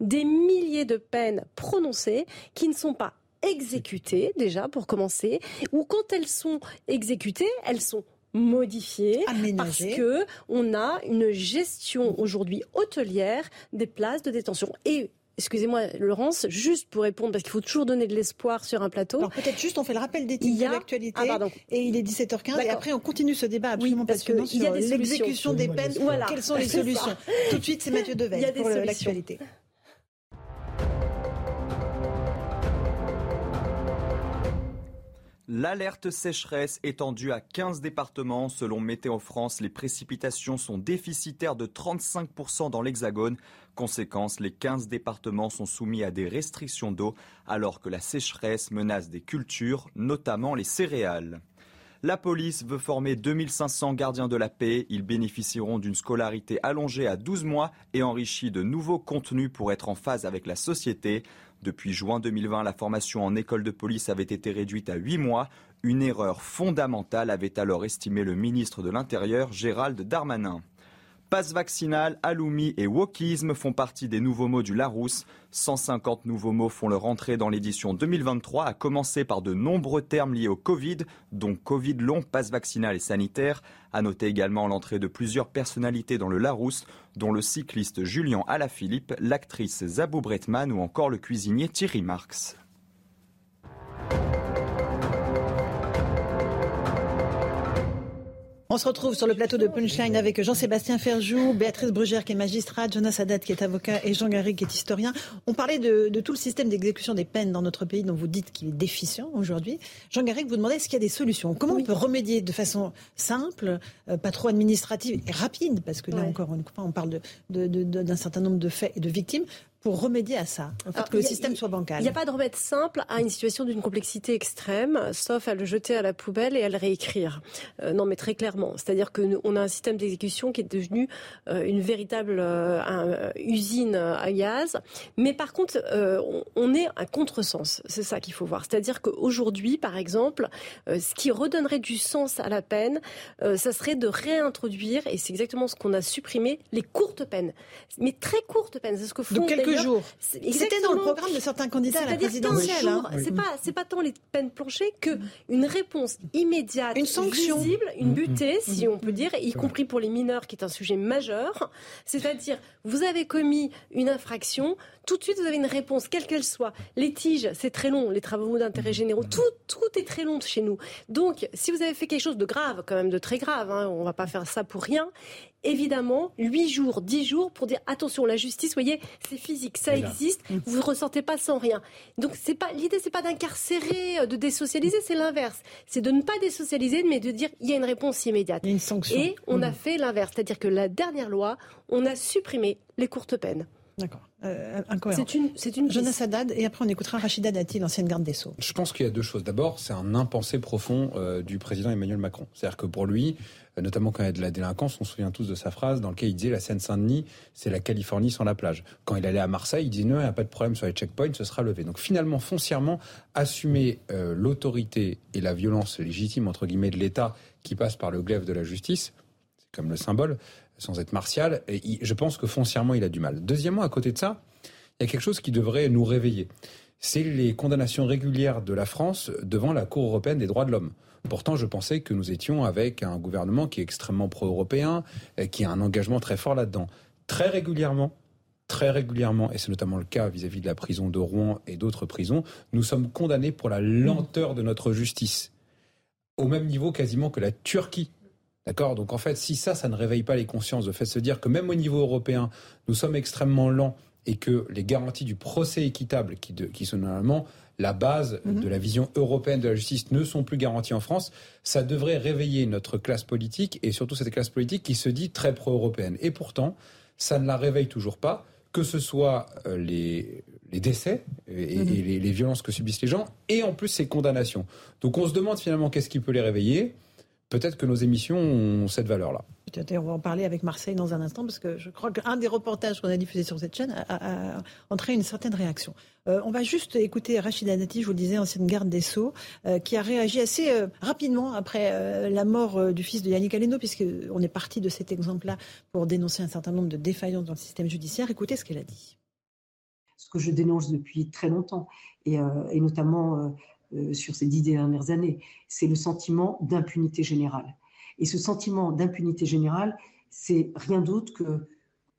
C: des milliers de peines prononcées qui ne sont pas exécutées déjà pour commencer, ou quand elles sont exécutées, elles sont modifié parce que on a une gestion aujourd'hui hôtelière des places de détention et Excusez-moi, Laurence, juste pour répondre, parce qu'il faut toujours donner de l'espoir sur un plateau.
A: Alors peut-être juste, on fait le rappel des titres de l'actualité. Ah, et il est 17h15. Et après, on continue ce débat absolument parce passionnant sur l'exécution des peines. Voilà. Quelles sont les solutions? Tout de suite, c'est Mathieu Devel pour l'actualité.
F: L'alerte sécheresse étendue à 15 départements. Selon Météo France, les précipitations sont déficitaires de 35% dans l'Hexagone. Conséquence, les 15 départements sont soumis à des restrictions d'eau alors que la sécheresse menace des cultures, notamment les céréales. La police veut former 2500 gardiens de la paix. Ils bénéficieront d'une scolarité allongée à 12 mois et enrichie de nouveaux contenus pour être en phase avec la société. Depuis juin 2020, la formation en école de police avait été réduite à 8 mois. Une erreur fondamentale avait alors estimé le ministre de l'Intérieur, Gérald Darmanin. Passe vaccinal, aloumi et wokisme font partie des nouveaux mots du Larousse. 150 nouveaux mots font leur entrée dans l'édition 2023, à commencer par de nombreux termes liés au Covid, dont Covid long, passe vaccinal et sanitaire. À noter également l'entrée de plusieurs personnalités dans le Larousse, dont le cycliste Julien Alaphilippe, l'actrice Zabou Bretman ou encore le cuisinier Thierry Marx.
A: On se retrouve sur le plateau de Punchline avec Jean-Sébastien Ferjou, Béatrice Brugère qui est magistrate, Jonas Haddad qui est avocat et Jean Garry qui est historien. On parlait de, tout le système d'exécution des peines dans notre pays dont vous dites qu'il est déficient aujourd'hui. Jean Garry, vous demandez est-ce qu'il y a des solutions? Comment on peut remédier de façon simple, euh, pas trop administrative et rapide? Parce que là encore, on, parle d'un certain nombre de faits et de victimes pour remédier à ça, pour que le système soit bancal
C: Il n'y a pas de remède simple à une situation d'une complexité extrême, sauf à le jeter à la poubelle et à le réécrire. Euh, non, mais très clairement. C'est-à-dire qu'on a un système d'exécution qui est devenu euh, une véritable euh, usine à gaz. Mais par contre, on, est à contresens. C'est ça qu'il faut voir. C'est-à-dire qu'aujourd'hui, par exemple, ce qui redonnerait du sens à la peine, ça serait de réintroduire, et c'est exactement ce qu'on a supprimé, les courtes peines. Mais très courtes peines. C'est ce que font
A: jours. C'était dans le programme de certains candidats à la présidentielle. Hein.
C: C'est pas, c'est pas tant les peines planchées que une réponse immédiate,
A: une sanction,
C: visible, une mm-hmm. butée, si on peut dire, y compris pour les mineurs, qui est un sujet majeur. C'est-à-dire, vous avez commis une infraction, tout de suite vous avez une réponse, quelle qu'elle soit. Les tiges, c'est très long, les travaux d'intérêt généraux, tout, tout est très long chez nous. Donc, si vous avez fait quelque chose de grave, quand même de très grave, hein, on va pas faire ça pour rien, évidemment, 8 jours, 10 jours pour dire attention, la justice, voyez, c'est physique, ça existe, vous ne ressentez pas sans rien. Donc c'est pas l'idée c'est pas d'incarcérer, euh, de désocialiser, c'est l'inverse. C'est de ne pas désocialiser mais de dire il y a une réponse immédiate.
A: Il y a une sanction.
C: Et on a mm. fait l'inverse, c'est-à-dire que la dernière loi, on a supprimé les courtes peines.
A: D'accord. Euh, c'est une, c'est une Jonas Haddad, et après on écoutera Rachida Dati, l'ancienne garde des Sceaux.
D: Je pense qu'il y a deux choses. D'abord, c'est un impensé profond euh, du président Emmanuel Macron. C'est-à-dire que pour lui, euh, notamment quand il y a de la délinquance, on se souvient tous de sa phrase dans laquelle il disait la Seine-Saint-Denis, c'est la Californie sans la plage. Quand il allait à Marseille, il disait non, il n'y a pas de problème sur les checkpoints, ce sera levé. Donc finalement, foncièrement, assumer l'autorité et la violence légitime entre guillemets de l'État qui passe par le glaive de la justice, c'est comme le symbole, sans être martial. Et je pense que foncièrement, il a du mal. Deuxièmement, à côté de ça, il y a quelque chose qui devrait nous réveiller. C'est les condamnations régulières de la France devant la Cour européenne des droits de l'homme. Pourtant, je pensais que nous étions avec un gouvernement qui est extrêmement pro-européen, qui a un engagement très fort là-dedans. Très régulièrement, très régulièrement, et c'est notamment le cas vis-à-vis de la prison de Rouen et d'autres prisons, nous sommes condamnés pour la lenteur de notre justice. Au même niveau quasiment que la Turquie D'accord? Donc en fait, si ça, ça ne réveille pas les consciences, de fait se dire que même au niveau européen, nous sommes extrêmement lents et que les garanties du procès équitable, qui, qui sont normalement la base mhm. de la vision européenne de la justice, ne sont plus garanties en France, ça devrait réveiller notre classe politique et surtout cette classe politique qui se dit très pro-européenne. Et pourtant, ça ne la réveille toujours pas, que ce soit euh, les, les décès et, mhm. les, les violences que subissent les gens, et en plus ces condamnations. Donc on se demande finalement qu'est-ce qui peut les réveiller peut-être que nos émissions ont cette valeur-là.
A: On va en parler avec Marseille dans un instant, parce que je crois qu'un des reportages qu'on a diffusé sur cette chaîne a, entraîné une certaine réaction. Euh, on va juste écouter Rachida Dati, je vous le disais, ancienne garde des Sceaux, euh, qui a réagi assez euh, rapidement après la mort du fils de Yannick Aleno, puisqu'on est parti de cet exemple-là pour dénoncer un certain nombre de défaillances dans le système judiciaire. Écoutez ce qu'elle a dit.
K: Ce que je dénonce depuis très longtemps, et, et notamment euh, sur ces dix dernières années, c'est le sentiment d'impunité générale. Et ce sentiment d'impunité générale, c'est rien d'autre que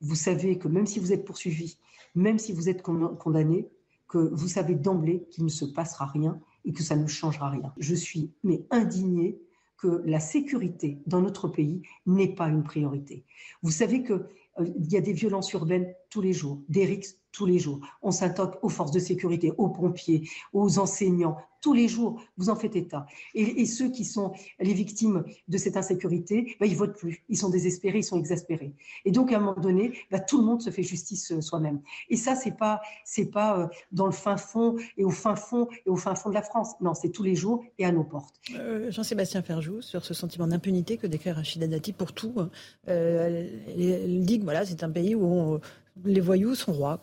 K: vous savez que même si vous êtes poursuivi, même si vous êtes condamné, que vous savez d'emblée qu'il ne se passera rien et que ça ne changera rien. Je suis mais indignée que la sécurité dans notre pays n'est pas une priorité. Vous savez qu'il euh, y a des violences urbaines tous les jours, des rixes tous les jours. On s'attaque aux forces de sécurité, aux pompiers, aux enseignants, tous les jours, vous en faites état. Et, ceux qui sont les victimes de cette insécurité, bah, ils votent plus. Ils sont désespérés, ils sont exaspérés. Et donc, à un moment donné, bah, tout le monde se fait justice euh, soi-même. Et ça, c'est pas, c'est pas euh, dans le fin fond et au fin fond et au fin fond de la France. Non, c'est tous les jours et à nos portes.
A: Euh, Jean-Sébastien Ferjou, sur ce sentiment d'impunité que décrit Rachida Dati pour tout, hein. elle dit que voilà, c'est un pays où les voyous sont rois.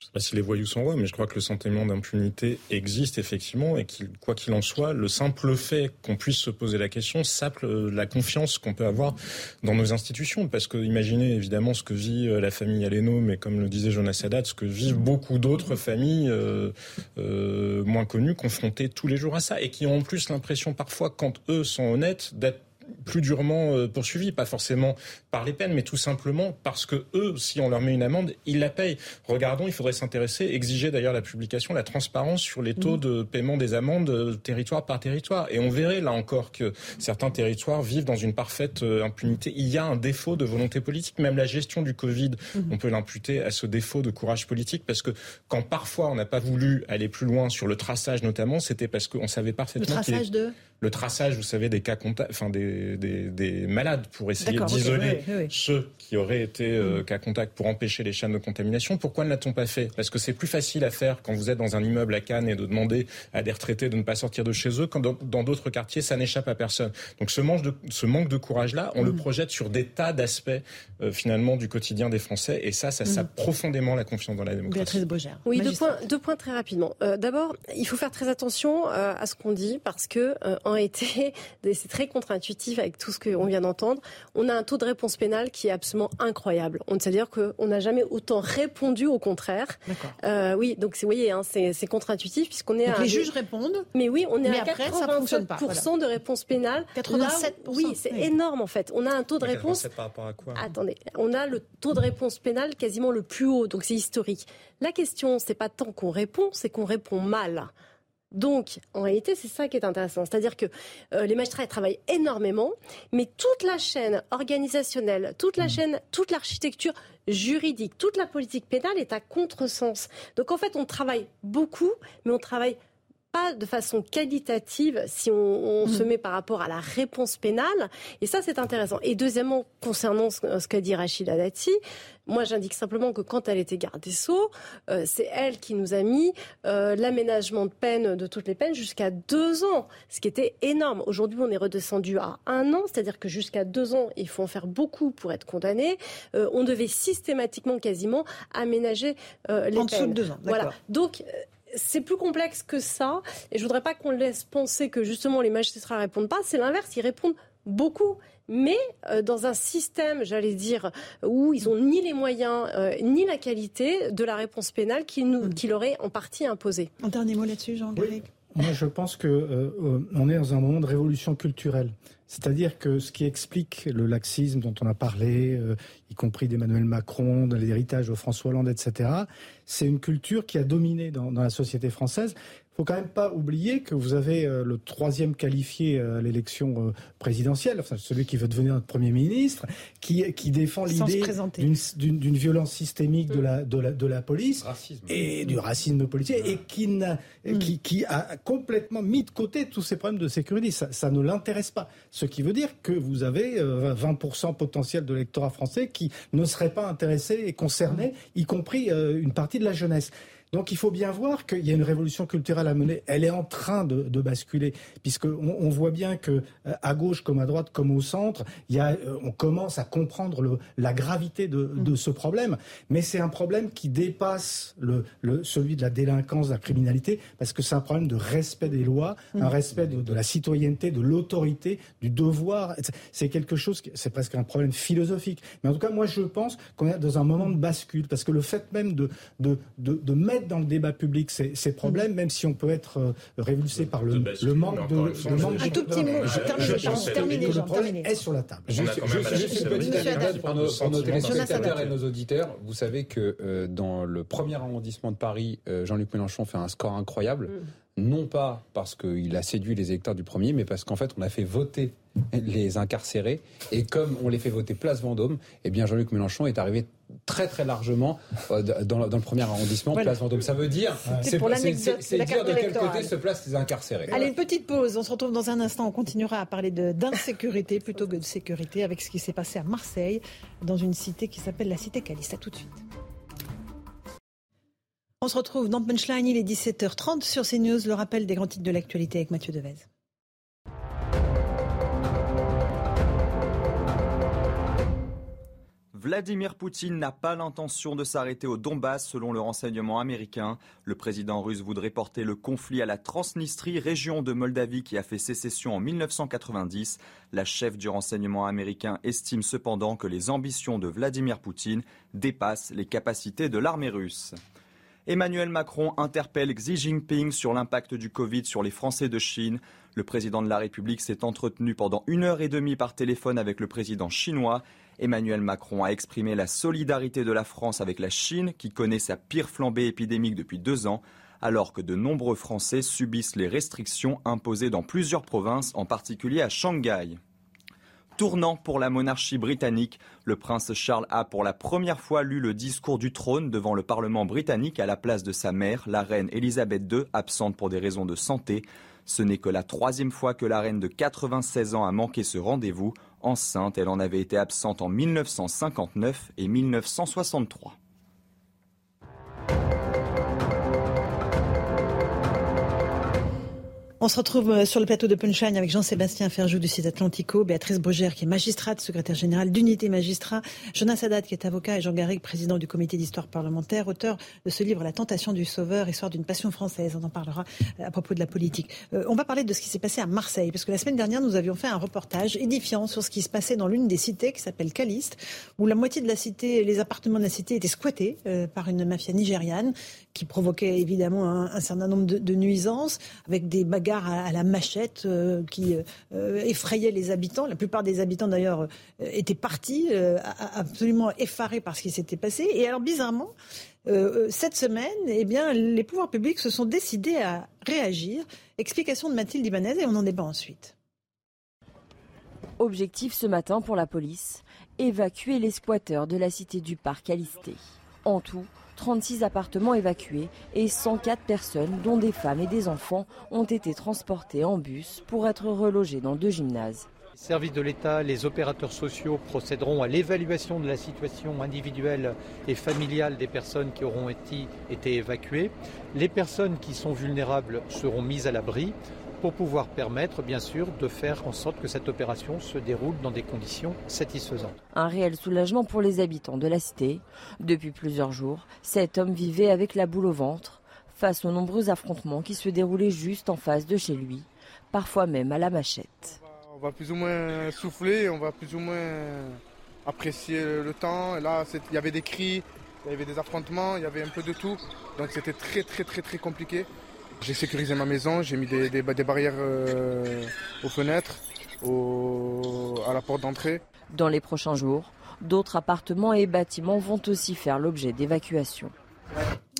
B: Je ne sais pas si les voyous sont rois, mais je crois que le sentiment d'impunité existe effectivement et qu'il, quoi qu'il en soit, le simple fait qu'on puisse se poser la question sape la confiance qu'on peut avoir dans nos institutions. Parce que imaginez évidemment ce que vit euh, la famille Aleno, mais comme le disait Jonas Haddad, ce que vivent beaucoup d'autres familles euh, euh, moins connues, confrontées tous les jours à ça, et qui ont en plus l'impression parfois, quand eux sont honnêtes, d'être plus durement euh, poursuivis, pas forcément par les peines, mais tout simplement parce que eux, si on leur met une amende, ils la payent. Regardons, il faudrait s'intéresser, exiger d'ailleurs la publication, la transparence sur les taux mmh. de paiement des amendes euh, territoire par territoire. Et on verrait là encore que certains territoires vivent dans une parfaite euh, impunité. Il y a un défaut de volonté politique. Même la gestion du Covid, mmh. on peut l'imputer à ce défaut de courage politique parce que quand parfois on n'a pas voulu aller plus loin sur le traçage notamment, c'était parce qu'on savait parfaitement.
A: Le traçage de
B: le traçage, vous savez, des cas enfin des, des, des, malades pour essayer d'isoler ceux qui auraient été euh, mm. cas contacts pour empêcher les chaînes de contamination. Pourquoi ne l'a-t-on pas fait? Parce que c'est plus facile à faire quand vous êtes dans un immeuble à Cannes et de demander à des retraités de ne pas sortir de chez eux, quand dans d'autres quartiers, ça n'échappe à personne. Donc ce manque de, ce manque de courage-là, on le mm. projette sur des tas d'aspects euh, finalement du quotidien des Français, et ça, ça sape mm. profondément la confiance dans la démocratie.
C: Béatrice Oui, deux points, deux points, très rapidement. Euh, d'abord, il faut faire très attention à ce qu'on dit parce que en été, c'est très contre-intuitif avec tout ce qu'on vient d'entendre. On a un taux de réponse pénale qui est absolument incroyable. C'est-à-dire qu'on n'a jamais autant répondu au contraire. Euh, oui, donc vous voyez, hein, c'est contre-intuitif puisqu'on est
A: donc Les juges répondent.
C: Mais oui, on est à 87% de réponse pénale.
A: 87%.
C: oui, c'est énorme en fait. On a un taux de réponse.
B: par rapport à quoi?
C: Attendez, on a le taux de réponse pénale quasiment le plus haut, donc c'est historique. La question, c'est pas tant qu'on répond, c'est qu'on répond mal. Donc, en réalité, c'est ça qui est intéressant. C'est-à-dire que euh, les magistrats travaillent énormément, mais toute la chaîne organisationnelle, toute la mmh. chaîne, toute l'architecture juridique, toute la politique pénale est à contresens. Donc, en fait, on travaille beaucoup, mais on travaille pas de façon qualitative si on, se mmh. met par rapport à la réponse pénale. Et ça, c'est intéressant. Et deuxièmement, concernant ce, qu'a dit Rachida Dati, moi, j'indique simplement que quand elle était garde des Sceaux, euh, c'est elle qui nous a mis euh, l'aménagement de peine de toutes les peines jusqu'à deux ans, ce qui était énorme. Aujourd'hui, on est redescendu à un an, c'est-à-dire que jusqu'à deux ans, il faut en faire beaucoup pour être condamné. Euh, on devait systématiquement, quasiment, aménager les peines. En
A: dessous de deux ans.
C: Voilà. Donc c'est plus complexe que ça. Et je voudrais pas qu'on laisse penser que justement les magistrats répondent pas. C'est l'inverse, ils répondent beaucoup. Mais euh, dans un système, j'allais dire, où ils n'ont ni les moyens euh, ni la qualité de la réponse pénale qui, nous, mm. qui leur est en partie imposée.
A: Un dernier mot là-dessus, jean oui.
E: Moi, je pense que euh, on est dans un moment de révolution culturelle. C'est-à-dire que ce qui explique le laxisme dont on a parlé, y compris d'Emmanuel Macron, de l'héritage de François Hollande, etc., c'est une culture qui a dominé dans la société française faut quand même pas oublier que vous avez euh, le troisième qualifié à l'élection euh, présidentielle, enfin celui qui veut devenir notre premier ministre, qui, qui défend l'idée d'une violence systémique de la, de la, de la police et du racisme policier et qui, a, mm. qui, qui, a complètement mis de côté tous ces problèmes de sécurité. Ça, ça ne l'intéresse pas. Ce qui veut dire que vous avez 20% euh, potentiel de l'électorat français qui ne serait pas intéressé et concerné, y compris une partie de la jeunesse. Donc il faut bien voir qu'il y a une révolution culturelle à mener. Elle est en train de, de basculer, puisqu'on on voit bien que euh, à gauche comme à droite comme au centre, il y a, euh, on commence à comprendre le, la gravité de, de, ce problème. Mais c'est un problème qui dépasse le, le, celui de la délinquance, de la criminalité, parce que c'est un problème de respect des lois, un mm. respect de, de la citoyenneté, de l'autorité, du devoir. C'est quelque chose, c'est presque un problème philosophique. Mais en tout cas, moi je pense qu'on est dans un moment de bascule, parce que le fait même de, de, de, de mettre dans le débat public ces, ces problèmes, même si on peut être euh, révulsé par le, le manque de. Le
A: manque un tout petit mot, terminez,
E: Le problème est sur la table.
D: Juste une petite anecdote pour nos téléspectateurs et nos auditeurs. Vous savez que euh, dans le premier arrondissement de Paris, euh, Jean-Luc Mélenchon fait un score incroyable. Non pas parce qu'il a séduit les électeurs du premier, mais parce qu'en fait, on a fait voter les incarcérés. Et comme on les fait voter place Vendôme, eh bien, Jean-Luc Mélenchon est arrivé très très largement euh, dans, le premier arrondissement, place Vendôme. Ça veut dire, c'est dire de quel côté se placent les incarcérés.
A: Allez, une petite pause. On se retrouve dans un instant. On continuera à parler d'insécurité plutôt que de sécurité avec ce qui s'est passé à Marseille, dans une cité qui s'appelle la cité Caliste. À tout de suite. On se retrouve dans Punchline, il est 17h30 sur CNews, le rappel des grands titres de l'actualité avec Mathieu Devez.
F: Vladimir Poutine n'a pas l'intention de s'arrêter au Donbass selon le renseignement américain. Le président russe voudrait porter le conflit à la Transnistrie, région de Moldavie qui a fait sécession en 1990. La chef du renseignement américain estime cependant que les ambitions de Vladimir Poutine dépassent les capacités de l'armée russe. Emmanuel Macron interpelle Xi Jinping sur l'impact du Covid sur les Français de Chine. Le président de la République s'est entretenu pendant une heure et demie par téléphone avec le président chinois. Emmanuel Macron a exprimé la solidarité de la France avec la Chine, qui connaît sa pire flambée épidémique depuis deux ans, alors que de nombreux Français subissent les restrictions imposées dans plusieurs provinces, en particulier à Shanghai tournant pour la monarchie britannique. Le prince Charles a pour la première fois lu le discours du trône devant le Parlement britannique à la place de sa mère, la reine Elisabeth II, absente pour des raisons de santé. Ce n'est que la troisième fois que la reine de 96 ans a manqué ce rendez-vous. Enceinte, elle en avait été absente en 1959 et 1963.
A: On se retrouve euh, sur le plateau de Punchline avec Jean-Sébastien Ferjou du site Atlantico, Béatrice Brogère qui est magistrate, secrétaire générale d'Unité Magistrat, Jonas Sadat qui est avocat et Jean Garrigue, président du comité d'histoire parlementaire, auteur de ce livre La tentation du sauveur, histoire d'une passion française. On en parlera euh, à propos de la politique. Euh, on va parler de ce qui s'est passé à Marseille, parce que la semaine dernière, nous avions fait un reportage édifiant sur ce qui se passait dans l'une des cités qui s'appelle Caliste, où la moitié de la cité, les appartements de la cité étaient squattés par une mafia nigériane qui provoquait évidemment un, certain nombre de, nuisances, avec des bagarres à, la machette euh, qui euh, effrayait les habitants. La plupart des habitants d'ailleurs euh, étaient partis, absolument effarés par ce qui s'était passé. Et alors bizarrement, cette semaine, eh bien, les pouvoirs publics se sont décidés à réagir. Explication de Mathilde Ibanez et on en débat ensuite.
L: Objectif ce matin pour la police, évacuer les squatteurs de la cité du parc Alisté. En tout, 36 appartements évacués et 104 personnes, dont des femmes et des enfants, ont été transportées en bus pour être relogées dans deux gymnases.
M: Les services de l'État, les opérateurs sociaux procéderont à l'évaluation de la situation individuelle et familiale des personnes qui auront été, été évacuées. Les personnes qui sont vulnérables seront mises à l'abri pour pouvoir permettre, bien sûr, de faire en sorte que cette opération se déroule dans des conditions satisfaisantes.
L: Un réel soulagement pour les habitants de la cité. Depuis plusieurs jours, cet homme vivait avec la boule au ventre face aux nombreux affrontements qui se déroulaient juste en face de chez lui, parfois même à la machette.
N: On va plus ou moins souffler, on va plus ou moins apprécier le temps. là, il y avait des cris, il y avait des affrontements, il y avait un peu de tout. Donc c'était très très très très compliqué. J'ai sécurisé ma maison, j'ai mis des, des, barrières euh, aux fenêtres, à la porte d'entrée.
L: Dans les prochains jours, d'autres appartements et bâtiments vont aussi faire l'objet d'évacuation.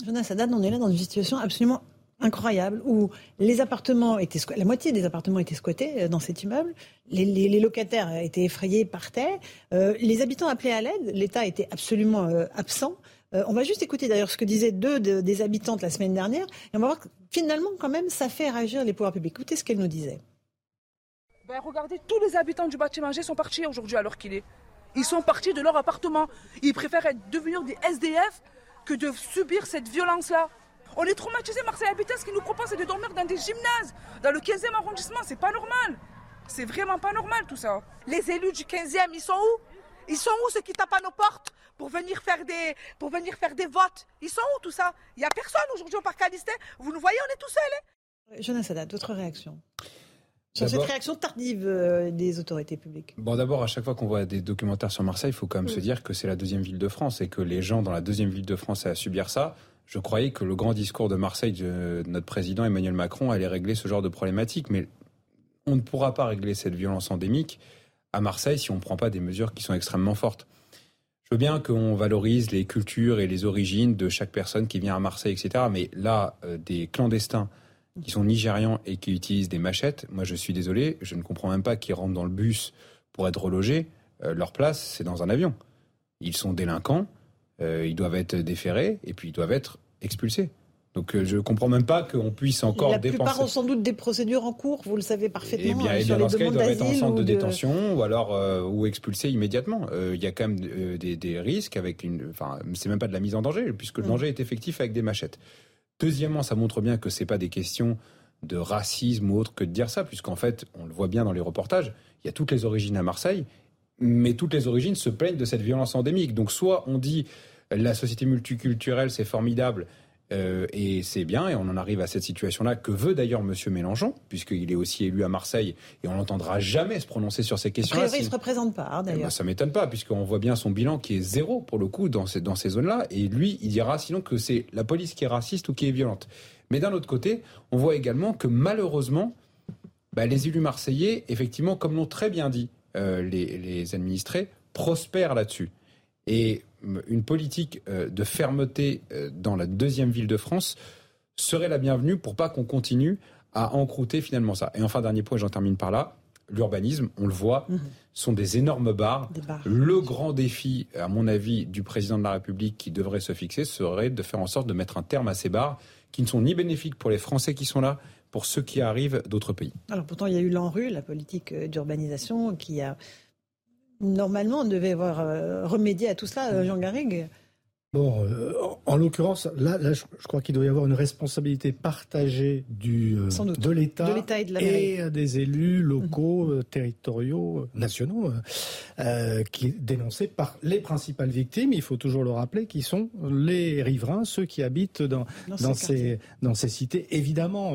A: Jonas Haddad, on est là dans une situation absolument incroyable où les appartements étaient la moitié des appartements étaient squattés euh, dans cet immeuble, les, locataires étaient effrayés, partaient, euh, les habitants appelaient à l'aide, l'État était absolument absent. Euh, on va juste écouter d'ailleurs ce que disaient deux des habitantes la semaine dernière, et on va voir que finalement, quand même, ça fait réagir les pouvoirs publics. Écoutez ce qu'elles nous disaient.
O: Ben, regardez, tous les habitants du bâtiment G sont partis aujourd'hui alors qu'il est. Ils sont partis de leur appartement. Ils préfèrent devenir des SDF que de subir cette violence-là. On est traumatisés, Marseille Habitat, ce qu'ils nous proposent, c'est de dormir dans des gymnases, dans le 15e arrondissement. C'est pas normal. C'est vraiment pas normal tout ça. Les élus du 15e, ils sont où? Ils sont où ceux qui tapent à nos portes? Pour venir faire des, pour venir faire des votes. Ils sont où tout ça? Il n'y a personne aujourd'hui au parc Alisté. Vous nous voyez, on est tout seuls.
A: Hein? Jonas Haddad, d'autres réactions? Sur cette réaction tardive euh, des autorités publiques
D: Bon, d'abord, à chaque fois qu'on voit des documentaires sur Marseille, il faut quand même se dire que c'est la deuxième ville de France et que les gens dans la deuxième ville de France à subir ça. Je croyais que le grand discours de Marseille de notre président Emmanuel Macron allait régler ce genre de problématique, mais on ne pourra pas régler cette violence endémique à Marseille si on ne prend pas des mesures qui sont extrêmement fortes. Je veux bien qu'on valorise les cultures et les origines de chaque personne qui vient à Marseille, etc. Mais là, euh, des clandestins qui sont nigérians et qui utilisent des machettes, moi je suis désolé, je ne comprends même pas qu'ils rentrent dans le bus pour être relogés. Euh, leur place, c'est dans un avion. Ils sont délinquants, euh, ils doivent être déférés et puis ils doivent être expulsés. Donc euh, je ne comprends même pas qu'on puisse encore
A: la
D: dépenser.
A: La plupart ont sans doute des procédures en cours, vous le savez parfaitement. Eh
D: bien,
A: hein,
D: eh bien dans ce cas, ils doivent être en centre de, détention ou alors euh, ou expulsés immédiatement. Euh, il y a quand même des, des, risques avec une. Enfin, c'est même pas de la mise en danger puisque le mm. danger est effectif avec des machettes. Deuxièmement, ça montre bien que c'est pas des questions de racisme ou autre que de dire ça, puisqu'en fait, on le voit bien dans les reportages, il y a toutes les origines à Marseille, mais toutes les origines se plaignent de cette violence endémique. Donc soit on dit la société multiculturelle c'est formidable, euh, et c'est bien, et on en arrive à cette situation-là que veut d'ailleurs M. Mélenchon, puisqu'il est aussi élu à Marseille, et on n'entendra jamais se prononcer sur ces questions-là.
A: Il ne se représente pas, hein, d'ailleurs. Eh ben,
D: ça m'étonne pas, puisqu'on voit bien son bilan qui est zéro, pour le coup, dans ces, dans ces zones-là, et lui, il dira sinon que c'est la police qui est raciste ou qui est violente. Mais d'un autre côté, on voit également que malheureusement, bah, les élus marseillais, effectivement, comme l'ont très bien dit euh, les, les administrés, prospèrent là-dessus. Et une politique euh, de fermeté euh, dans la deuxième ville de France serait la bienvenue pour pas qu'on continue à encrouter finalement ça. Et enfin, dernier point, j'en termine par là. L'urbanisme, on le voit, mhm. sont des énormes barres. Le grand défi, à mon avis, du président de la République qui devrait se fixer serait de faire en sorte de mettre un terme à ces barres qui ne sont ni bénéfiques pour les Français qui sont là, pour ceux qui arrivent d'autres pays.
A: Alors pourtant, il y a eu l'ANRU, la politique d'urbanisation, qui a normalement devait avoir remédié à tout cela, Jean Garrigue.
E: Euh, en l'occurrence, là, je, crois qu'il doit y avoir une responsabilité partagée du, euh, de l'État et, et, des élus locaux, mhm. euh, territoriaux, nationaux, qui est dénoncé par les principales victimes, il faut toujours le rappeler, qui sont les riverains, ceux qui habitent dans, dans, ces, dans ces cités. Évidemment,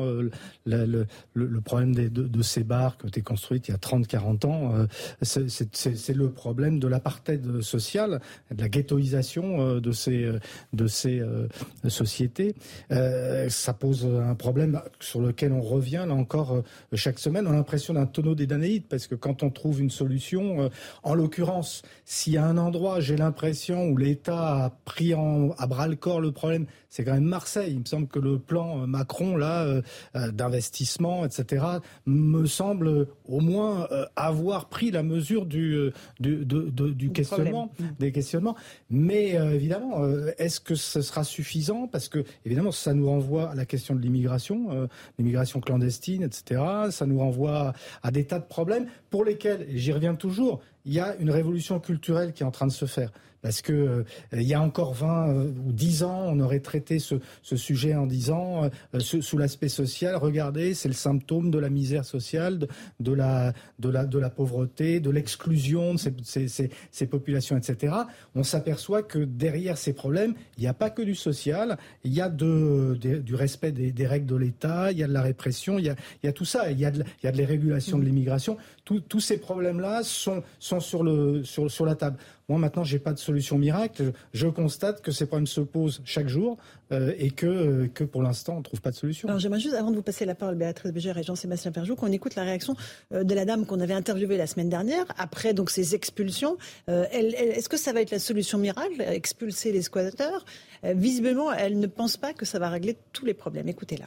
E: le, le, problème des, de, de, ces bars qui ont été construites il y a 30-40 ans, c'est le problème de l'apartheid social, de la ghettoisation de ces, euh, de ces euh, sociétés. Euh, ça pose un problème sur lequel on revient là encore chaque semaine. On a l'impression d'un tonneau des Danaïdes parce que quand on trouve une solution, en l'occurrence, s'il y a un endroit, j'ai l'impression où l'État a pris en, à bras le corps le problème, c'est quand même Marseille. Il me semble que le plan Macron là d'investissement, etc., me semble au moins avoir pris la mesure du du, du questionnement, des questionnements. Mais évidemment, euh, est-ce que ce sera suffisant? Parce que, évidemment, ça nous renvoie à la question de l'immigration, euh, l'immigration clandestine, etc. Ça nous renvoie à des tas de problèmes pour lesquels, j'y reviens toujours, il y a une révolution culturelle qui est en train de se faire. Parce que euh, il y a encore 20 euh, ou 10 ans, on aurait traité ce, ce sujet en disant, euh, sous, l'aspect social, regardez, c'est le symptôme de la misère sociale, de, la, de, la, de la pauvreté, de l'exclusion de ces, ces, ces, ces, populations, etc. On s'aperçoit que derrière ces problèmes, il n'y a pas que du social, il y a de, du respect des, des règles de l'État, il y a de la répression, il y a, il y a tout ça, il y a de, il y a de les régulations de l'immigration. Tous ces problèmes-là sont, sont sur, le, sur, sur la table. Moi, maintenant, j'ai pas de solution miracle. Je constate que ces problèmes se posent chaque jour euh, et que, euh, que pour l'instant, on ne trouve pas de solution.
A: Alors, j'aimerais juste, avant de vous passer la parole, Béatrice Bégère et Jean-Sébastien Perjou, qu'on écoute la réaction euh, de la dame qu'on avait interviewée la semaine dernière, après donc ces expulsions. Est-ce que ça va être la solution miracle, expulser les squatteurs? Visiblement, elle ne pense pas que ça va régler tous les problèmes. Écoutez-la.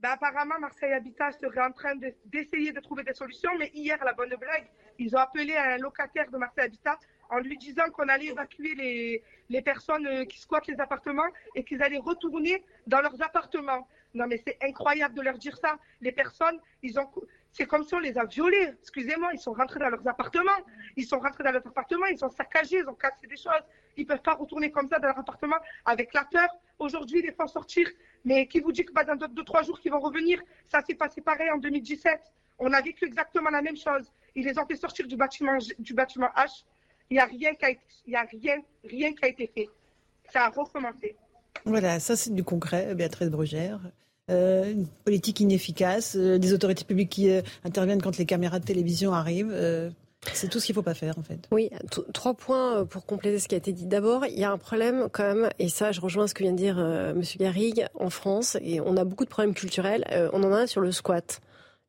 O: Ben, apparemment, Marseille Habitat serait en train d'essayer de, trouver des solutions, mais hier, la bonne blague, ils ont appelé un locataire de Marseille Habitat en lui disant qu'on allait évacuer les, les personnes euh, qui squattent les appartements et qu'ils allaient retourner dans leurs appartements. Non, mais c'est incroyable de leur dire ça. Les personnes, ils ont, c'est comme si on les a violés. Excusez-moi, ils sont rentrés dans leurs appartements. Ils sont rentrés dans leurs appartements, ils sont saccagés, ils ont cassé des choses. Ils peuvent pas retourner comme ça dans leur appartement avec la peur. Aujourd'hui, les font sortir mais qui vous dit que pas dans deux, trois jours qu'ils vont revenir? Ça s'est passé pareil en 2017. On a vécu exactement la même chose. Ils les ont fait sortir du bâtiment, du bâtiment H. Il n'y a rien qui a été, il y a rien, rien qui a été fait. Ça a recommencé.
A: Voilà, ça c'est du concret, Béatrice Brugère. Euh, une politique inefficace, euh, des autorités publiques qui euh, interviennent quand les caméras de télévision arrivent. C'est tout ce qu'il ne faut pas faire, en fait.
C: Oui, trois points euh, pour compléter ce qui a été dit. D'abord, il y a un problème quand même, et ça, je rejoins ce que vient de dire euh, M. Garrigue, en France, et on a beaucoup de problèmes culturels. Euh, on en a un sur le squat.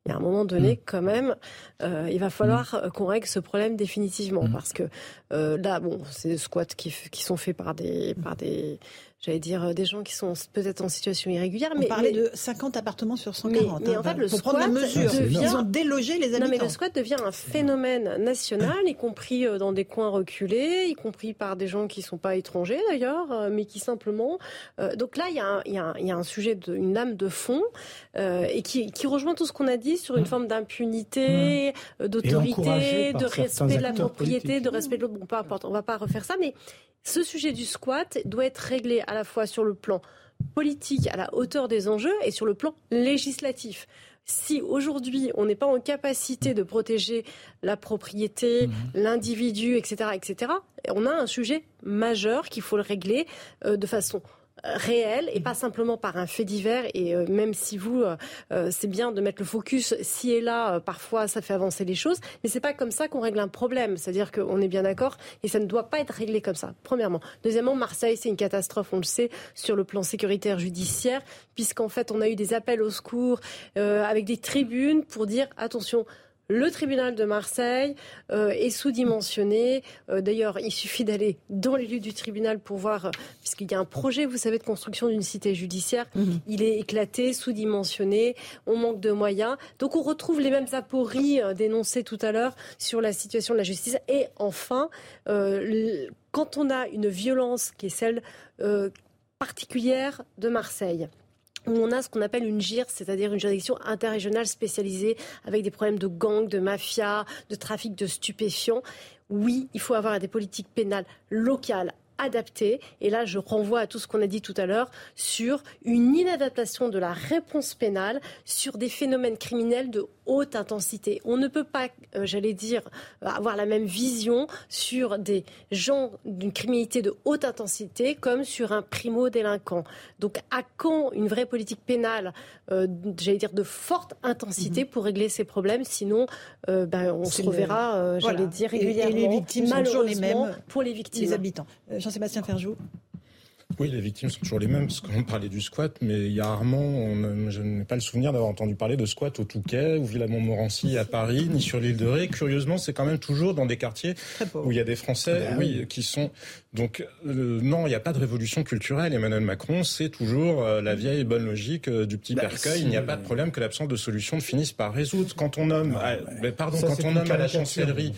C: Il y a un moment donné, mm. quand même, il va falloir mm. qu'on règle ce problème définitivement, mm. parce que là, bon, c'est des squats qui, qui sont faits par des, par des j'allais dire, euh, des gens qui sont peut-être en situation irrégulière.
A: On
C: mais,
A: parlait de 50 appartements sur 140.
C: Mais, en fait, le
A: pour
C: squat
A: devient... Ils ont délogé les habitants.
C: Non, mais le squat devient un phénomène national, y compris euh, dans des coins reculés, y compris par des gens qui ne sont pas étrangers d'ailleurs, euh, mais qui simplement... donc là, il y, a un, y, a y a un sujet, de, une lame de fond, et qui, qui, rejoint tout ce qu'on a dit sur une mmh. forme d'impunité, mmh. d'autorité, de respect de la propriété, de respect de l'autre. Bon, peu importe, on ne va pas refaire ça, mais ce sujet du squat doit être réglé à la fois sur le plan politique, à la hauteur des enjeux, et sur le plan législatif si aujourd'hui on n'est pas en capacité de protéger la propriété, mmh. l'individu, etc., etc., on a un sujet majeur qu'il faut le régler euh, de façon réel et pas simplement par un fait divers. Et euh, même si vous, euh, euh, c'est bien de mettre le focus ci et là, parfois ça fait avancer les choses, mais c'est pas comme ça qu'on règle un problème. C'est-à-dire qu'on est bien d'accord et ça ne doit pas être réglé comme ça. Premièrement. Deuxièmement, Marseille, c'est une catastrophe, on le sait, sur le plan sécuritaire judiciaire, puisqu'en fait, on a eu des appels au secours avec des tribunes pour dire attention, le tribunal de Marseille euh, est sous-dimensionné. Euh, d'ailleurs, il suffit d'aller dans les lieux du tribunal pour voir, euh, puisqu'il y a un projet, vous savez, de construction d'une cité judiciaire. Mhm. Il est éclaté, sous-dimensionné, on manque de moyens. Donc on retrouve les mêmes apories dénoncées tout à l'heure sur la situation de la justice. Et enfin, quand on a une violence qui est celle particulière de Marseille, où on a ce qu'on appelle une GIR, c'est-à-dire une juridiction interrégionale spécialisée avec des problèmes de gangs, de mafia, de trafic de stupéfiants. Oui, il faut avoir des politiques pénales locales adaptées. Et là, je renvoie à tout ce qu'on a dit tout à l'heure sur une inadaptation de la réponse pénale sur des phénomènes criminels de haute intensité. On ne peut pas, euh, j'allais dire, avoir la même vision sur des gens d'une criminalité de haute intensité comme sur un primo-délinquant. Donc à quand une vraie politique pénale, euh, j'allais dire, de forte intensité mhm. pour régler ces problèmes? Sinon, euh, ben, on se reverra, j'allais dire, régulièrement.
A: Et, les victimes sont toujours les mêmes
C: pour les victimes.
A: Les habitants. Jean-Sébastien Ferjou.
B: Oui, les victimes sont toujours les mêmes, parce qu'on parlait du squat, mais il y a rarement, je n'ai pas le souvenir d'avoir entendu parler de squat au Touquet ou Villa-Montmorency à Paris, ni sur l'île de Ré. Curieusement, c'est quand même toujours dans des quartiers où il y a des Français, ben oui, qui sont donc euh, non, il n'y a pas de révolution culturelle. Emmanuel Macron, c'est toujours euh, la vieille bonne logique euh, du petit bah, percueil. il n'y a pas de problème que l'absence de solution finisse par résoudre. Quand on nomme, pardon, quand on nomme à la chancellerie,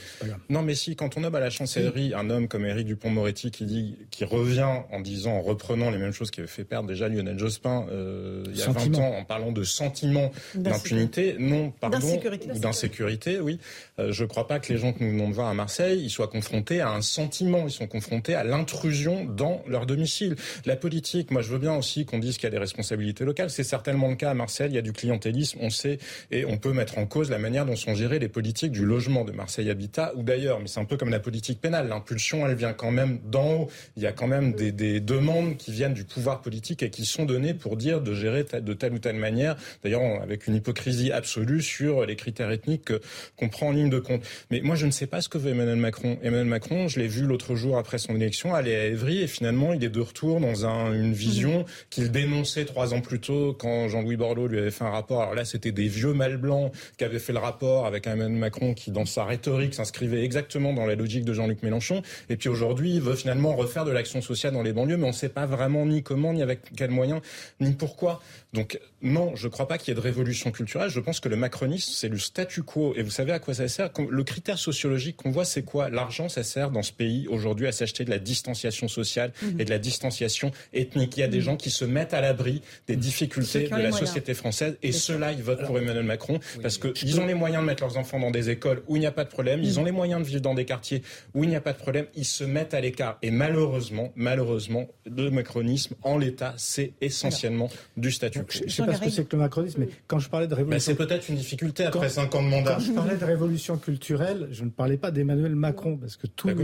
B: non mais si, quand on nomme à la chancellerie un homme comme Éric Dupont-Moretti qui dit, qui revient en disant, en reprenant les mêmes choses qui avaient fait perdre déjà Lionel Jospin il y a 20 ans, en parlant de sentiment d'impunité, non, pardon, ou d'insécurité, oui. je ne crois pas que les gens que nous venons de voir à Marseille, ils soient confrontés à un sentiment, ils sont confrontés à l'intrusion dans leur domicile. La politique, moi je veux bien aussi qu'on dise qu'il y a des responsabilités locales. C'est certainement le cas à Marseille. Il y a du clientélisme, on sait, et on peut mettre en cause la manière dont sont gérées les politiques du logement de Marseille Habitat ou d'ailleurs. Mais c'est un peu comme la politique pénale. L'impulsion, elle vient quand même d'en haut. Il y a quand même des, des, demandes qui viennent du pouvoir politique et qui sont données pour dire de gérer de telle ou telle manière. D'ailleurs, avec une hypocrisie absolue sur les critères ethniques qu'on prend en ligne de compte. Mais moi, je ne sais pas ce que veut Emmanuel Macron. Emmanuel Macron, je l'ai vu l'autre jour après son élection aller à Évry et finalement il est de retour dans une vision mhm. qu'il dénonçait trois ans plus tôt quand Jean-Louis Borloo lui avait fait un rapport. Alors là, c'était des vieux mâles blancs qui avaient fait le rapport avec Emmanuel Macron qui, dans sa rhétorique, s'inscrivait exactement dans la logique de Jean-Luc Mélenchon. Et puis aujourd'hui, il veut finalement refaire de l'action sociale dans les banlieues, mais on ne sait pas vraiment ni comment, ni avec quels moyens, ni pourquoi. Donc non, je ne crois pas qu'il y ait de révolution culturelle. Je pense que le macronisme, c'est le statu quo. Et vous savez à quoi ça sert? Le critère sociologique qu'on voit, c'est quoi? L'argent, ça sert dans ce pays aujourd'hui à s'acheter de la distanciation sociale mhm. et de la distanciation ethnique. Il y a des mhm. gens qui se mettent à l'abri des difficultés de la société française et ceux-là, ils votent pour Emmanuel Macron parce qu'ils ont les moyens de mettre leurs enfants dans des écoles où il n'y a pas de problème, ils mhm. ont les moyens de vivre dans des quartiers où il n'y a pas de problème, ils se mettent à l'écart. Et malheureusement, malheureusement, le macronisme en l'état, c'est essentiellement du statut quo.
E: Je ne sais pas ce que c'est que le macronisme, mais quand je parlais de révolution...
B: c'est peut-être une difficulté après 5 ans de mandat.
E: Quand je parlais de révolution culturelle, je ne parlais pas d'Emmanuel Macron, parce que tout, bah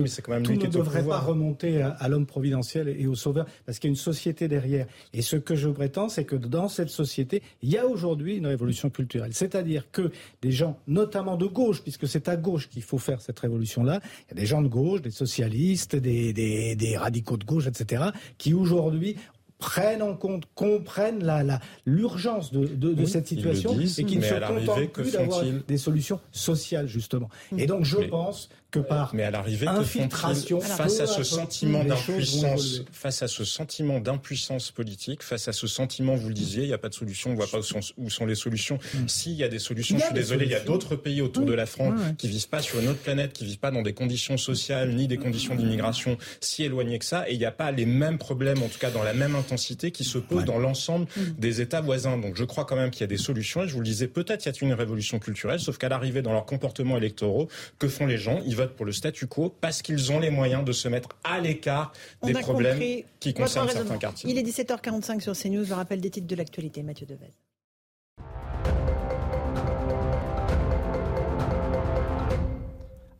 E: tout ne devrait pas remonter à, l'homme providentiel et au sauveur, parce qu'il y a une société derrière. Et ce que je prétends, c'est que dans cette société, il y a aujourd'hui une révolution culturelle. C'est-à-dire que des gens, notamment de gauche, puisque c'est à gauche qu'il faut faire cette révolution-là, il y a des gens de gauche, des socialistes, des, des, des radicaux de gauche, etc., qui aujourd'hui prennent en compte, comprennent la, l'urgence de, de, cette situation et qui ne se contentent plus d'avoir des solutions sociales, justement. Et donc, je pense que par
B: mais à l'arrivée infiltration face à ce sentiment d'impuissance face à ce sentiment d'impuissance politique face à ce sentiment vous le disiez il n'y a pas de solution on voit pas où sont, où sont les solutions. Mm. s'il y a des solutions je suis désolé il y a d'autres pays autour de la France qui vivent pas sur une autre planète qui vivent pas dans des conditions sociales ni des conditions d'immigration si éloignées que ça et il n'y a pas les mêmes problèmes en tout cas dans la même intensité qui se posent dans l'ensemble mm. des États voisins. Donc je crois quand même qu'il y a des solutions et je vous le disais peut-être y a-t-il une révolution culturelle sauf qu'à l'arrivée dans leurs comportements électoraux que font les gens? Pour le statu quo parce qu'ils ont les moyens de se mettre à l'écart des problèmes qui concernent certains quartiers.
A: Il est 17h45 sur CNews. Je rappelle des titres de l'actualité. Mathieu Devez.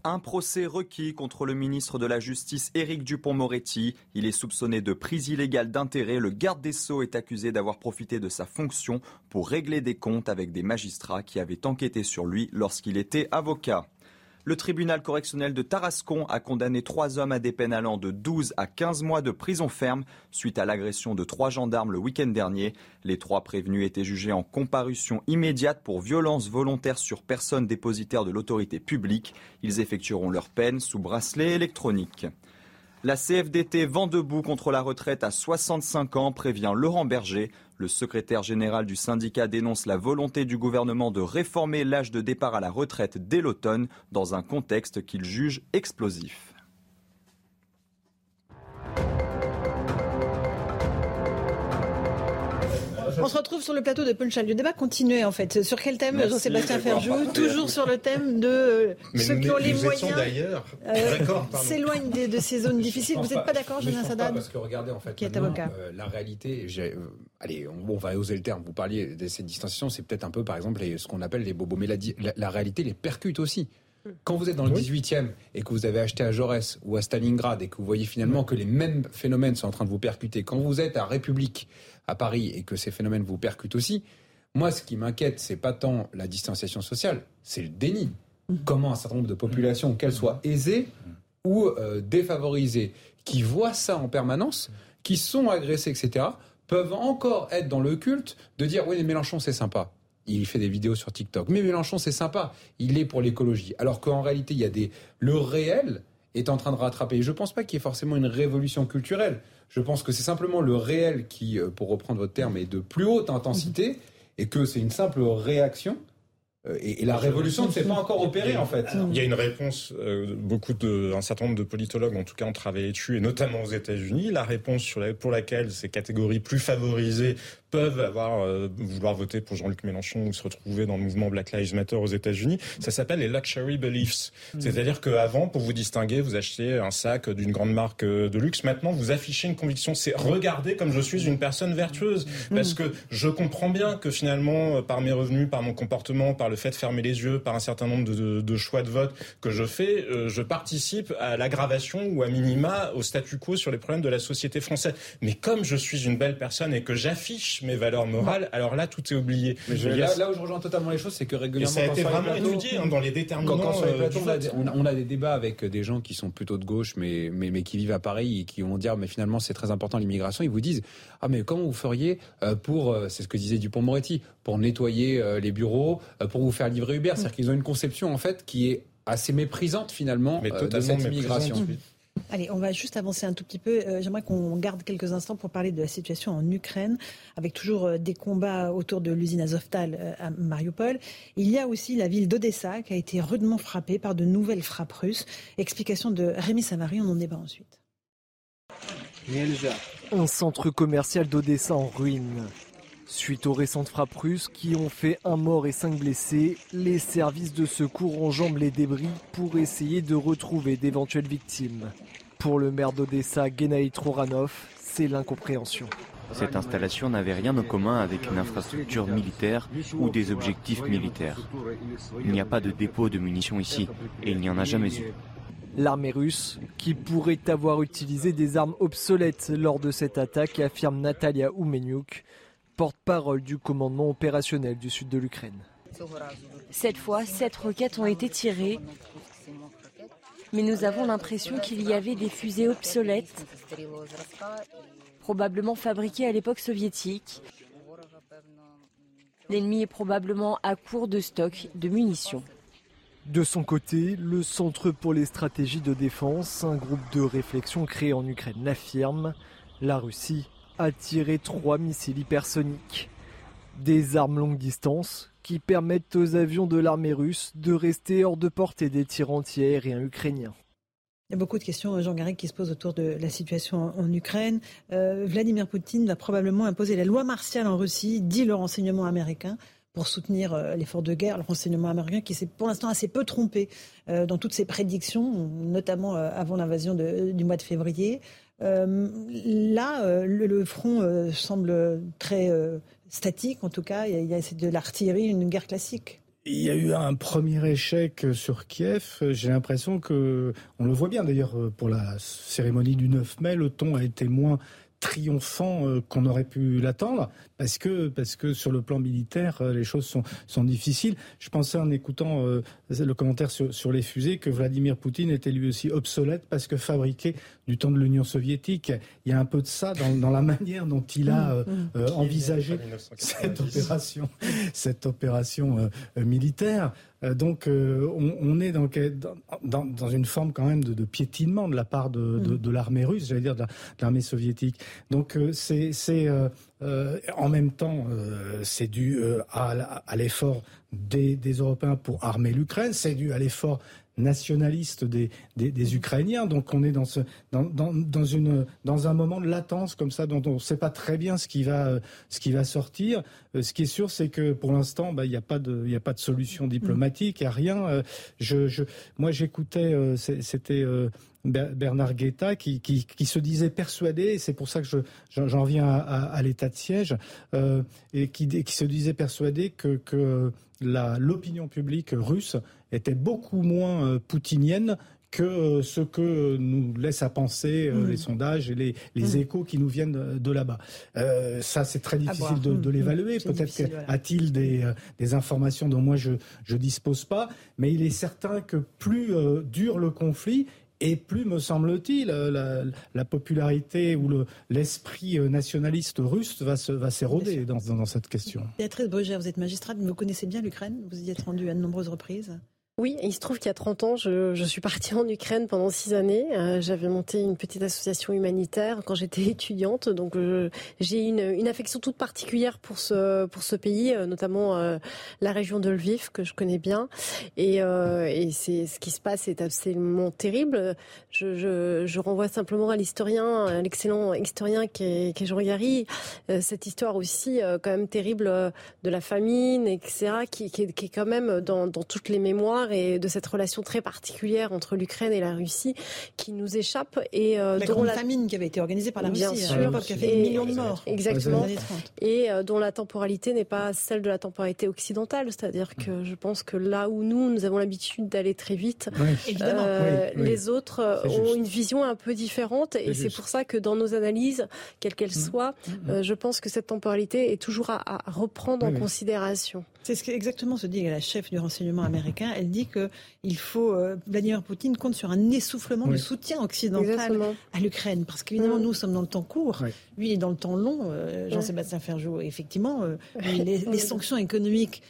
F: Un procès requis contre le ministre de la Justice Éric Dupont-Moretti. Il est soupçonné de prise illégale d'intérêt. Le garde des Sceaux est accusé d'avoir profité de sa fonction pour régler des comptes avec des magistrats qui avaient enquêté sur lui lorsqu'il était avocat. Le tribunal correctionnel de Tarascon a condamné trois hommes à des peines allant de 12 à 15 mois de prison ferme suite à l'agression de trois gendarmes le week-end dernier. Les trois prévenus étaient jugés en comparution immédiate pour violence volontaire sur personne dépositaire de l'autorité publique. Ils effectueront leur peine sous bracelet électronique. La CFDT vend debout contre la retraite à 65 ans, prévient Laurent Berger. Le secrétaire général du syndicat dénonce la volonté du gouvernement de réformer l'âge de départ à la retraite dès l'automne dans un contexte qu'il juge explosif.
A: On se retrouve sur le plateau de Punchline. Le débat continuait en fait. Sur quel thème, Jean-Sébastien Ferjou Toujours sur le thème de ceux qui ont les moyens.
P: d'ailleurs. D'accord.
A: S'éloignent de, ces zones difficiles. Vous n'êtes pas, d'accord, Julien Sadat
D: Parce que regardez, en fait,
A: qui est avocat.
D: la réalité, allez, on, va oser le terme. Vous parliez de cette distanciation, c'est peut-être un peu, par exemple, ce qu'on appelle les bobos. Mais la, la réalité les percute aussi. Quand vous êtes dans le 18e et que vous avez acheté à Jaurès ou à Stalingrad et que vous voyez finalement que les mêmes phénomènes sont en train de vous percuter, quand vous êtes à République à Paris et que ces phénomènes vous percutent aussi, moi ce qui m'inquiète, c'est pas tant la distanciation sociale, c'est le déni. Mmh. Comment un certain nombre de populations, qu'elles soient aisées ou euh, défavorisées, qui voient ça en permanence, qui sont agressées, etc., peuvent encore être dans le culte de dire oui, mais Mélenchon c'est sympa il fait des vidéos sur TikTok. Mais Mélenchon, c'est sympa. Il est pour l'écologie. Alors qu'en réalité, il y a des. Le réel est en train de rattraper. je ne pense pas qu'il y ait forcément une révolution culturelle. Je pense que c'est simplement le réel qui, euh, pour reprendre votre terme, est de plus haute intensité et que c'est une simple réaction euh, et, la révolution ne s'est pas encore opérée en fait.
B: Il y a une réponse, euh, beaucoup de, un certain nombre de politologues en tout cas ont travaillé dessus, et notamment aux États-Unis. La réponse sur pour laquelle ces catégories plus favorisées peuvent avoir euh, vouloir voter pour Jean-Luc Mélenchon ou se retrouver dans le mouvement Black Lives Matter aux États-Unis, ça s'appelle les luxury beliefs. Hmm. C'est-à-dire qu'avant, pour vous distinguer, vous achetiez un sac d'une grande marque de luxe. Maintenant, vous affichez une conviction, c'est regarder comme je suis une personne vertueuse, hmm. parce que je comprends bien que finalement, par mes revenus, par mon comportement, par le fait de fermer les yeux par un certain nombre de, choix de vote que je fais, euh, je participe à l'aggravation ou à minima au statu quo sur les problèmes de la société française. Mais comme je suis une belle personne et que j'affiche mes valeurs morales, alors là, tout est oublié.
D: là, où je rejoins totalement les choses, c'est que régulièrement,
B: ça a été vraiment étudié hein, dans les déterminants.
D: on, a des, débats avec des gens qui sont plutôt de gauche, mais, mais, mais qui vivent à Paris et qui vont dire, mais finalement, c'est très important l'immigration. Ils vous disent, ah mais comment vous feriez euh, pour, euh, c'est ce que disait Dupont-Moretti, pour nettoyer les bureaux, pour vous faire livrer Uber? C'est-à-dire qu'ils ont une conception en fait qui est assez méprisante finalement
B: Mais euh, de cette immigration.
A: Allez, on va juste avancer un tout petit peu. Euh, j'aimerais qu'on garde quelques instants pour parler de la situation en Ukraine, avec toujours euh, des combats autour de l'usine Azovtal à Mariupol. Il y a aussi la ville d'Odessa qui a été rudement frappée par de nouvelles frappes russes. Explication de Rémi Savary, on en débat ensuite.
Q: Un centre commercial d'Odessa en ruine. Suite aux récentes frappes russes qui ont fait un mort et cinq blessés, les services de secours enjambent les débris pour essayer de retrouver d'éventuelles victimes. Pour le maire d'Odessa, Gennady Troranov, c'est l'incompréhension.
R: Cette installation n'avait rien en commun avec une infrastructure militaire ou des objectifs militaires. Il n'y a pas de dépôt de munitions ici et il n'y en a jamais eu.
Q: L'armée russe, qui pourrait avoir utilisé des armes obsolètes lors de cette attaque, affirme Natalia Oumeniuk, porte-parole du commandement opérationnel du sud de l'Ukraine.
L: Cette fois, sept roquettes ont été tirées, mais nous avons l'impression qu'il y avait des fusées obsolètes, probablement fabriquées à l'époque soviétique. L'ennemi est probablement à court de stock de munitions.
Q: De son côté, le Centre pour les stratégies de défense, un groupe de réflexion créé en Ukraine, l'affirme. La Russie a tiré trois missiles hypersoniques. Des armes longue distance qui permettent aux avions de l'armée russe de rester hors de portée des tirs anti-aériens ukrainiens.
A: Il y a beaucoup de questions, Jean Garrigue, qui se posent autour de la situation en, Ukraine. Euh, Vladimir Poutine va probablement imposer la loi martiale en Russie, dit le renseignement américain, pour soutenir euh, l'effort de guerre. Le renseignement américain qui s'est pour l'instant assez peu trompé euh, dans toutes ses prédictions, notamment avant l'invasion du mois de février. Euh, là, euh, le, front euh, semble très statique, en tout cas. Il y a, de l'artillerie, une guerre classique.
E: Il y a eu un premier échec sur Kiev. J'ai l'impression que, on le voit bien d'ailleurs pour la cérémonie du 9 mai, le ton a été moins triomphant qu'on aurait pu l'attendre, parce que, parce que sur le plan militaire, euh, les choses sont, sont difficiles. Je pensais en écoutant euh, le commentaire sur, sur, les fusées que Vladimir Poutine était lui aussi obsolète parce que fabriqué du temps de l'Union soviétique. Il y a un peu de ça dans, dans la manière dont il a mmh. envisagé cette opération, cette opération militaire. Euh, donc euh, on, est dans, dans, une forme quand même de, piétinement de la part de, mm. l'armée russe, j'allais dire de l'armée soviétique. Donc euh, en même temps c'est dû à, l'effort des, Européens pour armer l'Ukraine, c'est dû à l'effort nationaliste des, Ukrainiens. Donc on est dans, une, dans un moment de latence comme ça dont on ne sait pas très bien ce qui va, ce qui va sortir. Ce qui est sûr, c'est que pour l'instant, bah, il n'y a, pas de, a pas de solution diplomatique, il n'y a rien. Moi, j'écoutais, c'était Bernard Guetta qui, qui, se disait persuadé, et c'est pour ça que j'en viens à, l'état de siège, euh, et qui, qui, se disait persuadé que, que l'opinion publique russe était beaucoup moins euh, poutinienne que euh, ce que nous laissent à penser les sondages et les, les échos qui nous viennent de, là-bas. ça, c'est très difficile de, de l'évaluer. Peut-être a-t-il des, des, informations dont moi je ne dispose pas, mais il est certain que plus dure le conflit, et plus, me semble-t-il, la, popularité ou l'esprit euh, nationaliste russe va s'éroder va dans, dans, cette question.
A: Béatrice Brugère, vous êtes magistrate, vous connaissez bien l'Ukraine, vous y êtes rendue à de nombreuses reprises.
C: Oui, il se trouve qu'il y a 30 ans, je, suis partie en Ukraine pendant six années. Euh, j'avais monté une petite association humanitaire quand j'étais étudiante, donc euh, j'ai une, affection toute particulière pour ce pour ce pays, euh, notamment la région de Lviv que je connais bien. Et, ce qui se passe est absolument terrible. Je, renvoie simplement à l'historien, l'excellent historien qui est, est Jean Gary, cette histoire aussi quand même terrible de la famine, etc., qui, est, quand même dans toutes les mémoires et de cette relation très particulière entre l'Ukraine et la Russie qui nous échappe
A: et euh, la grande famine qui avait été organisée par la Russie,
C: sûr, qui a fait des millions de morts, exactement, et euh, dont la temporalité n'est pas celle de la temporalité occidentale, c'est-à-dire que je pense que là où nous nous avons l'habitude d'aller très vite, euh, les autres ont une vision un peu différente. Et c'est pour ça que dans nos analyses, quelles qu'elles mm. soient, mm. je pense que cette temporalité est toujours à, reprendre en considération.
A: C'est ce exactement ce dit la chef du renseignement américain. Elle dit que il faut euh, Vladimir Poutine compte sur un essoufflement du soutien occidental à l'Ukraine, parce qu'évidemment mm. nous sommes dans le temps court, lui il est dans le temps long. Euh, Jean-Sébastien Ferjou, effectivement, euh, les, sanctions économiques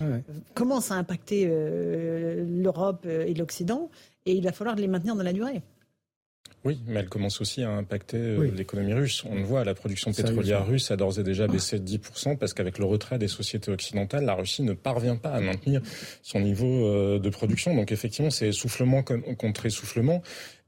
A: commencent à impacter l'Europe et l'Occident, et il va falloir les maintenir dans la durée.
B: Oui, mais elle commence aussi à impacter euh, l'économie russe. On le voit, la production pétrolière russe a d'ores et déjà baissé de 10% parce qu'avec le retrait des sociétés occidentales, la Russie ne parvient pas à maintenir son niveau euh, de production. Donc effectivement, c'est essoufflement contre essoufflement.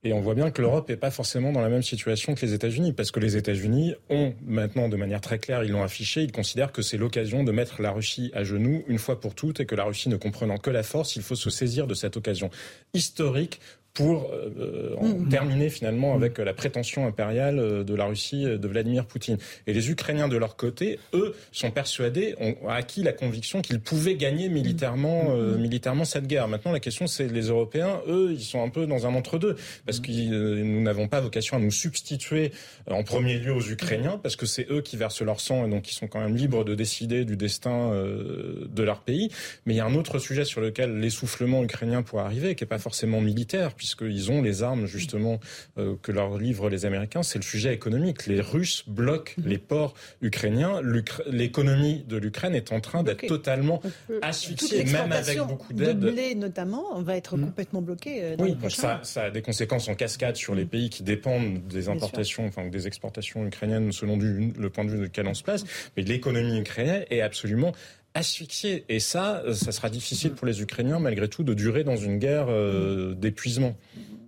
B: Et on voit bien que l'Europe n'est pas forcément dans la même situation que les États-Unis, parce que les États-Unis ont maintenant, de manière très claire, ils l'ont affiché, ils considèrent que c'est l'occasion de mettre la Russie à genoux une fois pour toutes, et que la Russie ne comprenant que la force, il faut se saisir de cette occasion historique pour euh, en mm. terminer finalement avec la prétention impériale euh, de la Russie de Vladimir Poutine. Et les Ukrainiens de leur côté, eux, sont persuadés, ont acquis la conviction qu'ils pouvaient gagner militairement, mm. euh, militairement cette guerre. Maintenant, la question, c'est les Européens, eux, ils sont un peu dans un entre-deux, parce que nous n'avons pas vocation à nous substituer en premier lieu aux Ukrainiens, parce que c'est eux qui versent leur sang et donc ils sont quand même libres de décider du destin de leur pays. Mais il y a un autre sujet sur lequel l'essoufflement ukrainien pourrait arriver, qui n'est pas forcément militaire puisqu'ils ont les armes justement euh, que leur livrent les Américains, c'est le sujet économique. Les Russes bloquent mhm. les ports ukrainiens. L'économie de l'Ukraine est en train d'être totalement asphyxiée, même avec beaucoup d'aide.
A: Le blé notamment va être mhm. complètement bloqué. Euh, dans
B: oui, ça, ça, a des conséquences en cascade sur les mhm. pays qui dépendent des importations, enfin des exportations ukrainiennes selon le point de vue de quel on se place. Mais l'économie ukrainienne est absolument asphyxié. Et ça, ça sera difficile pour les Ukrainiens, malgré tout, de durer dans une guerre euh, d'épuisement.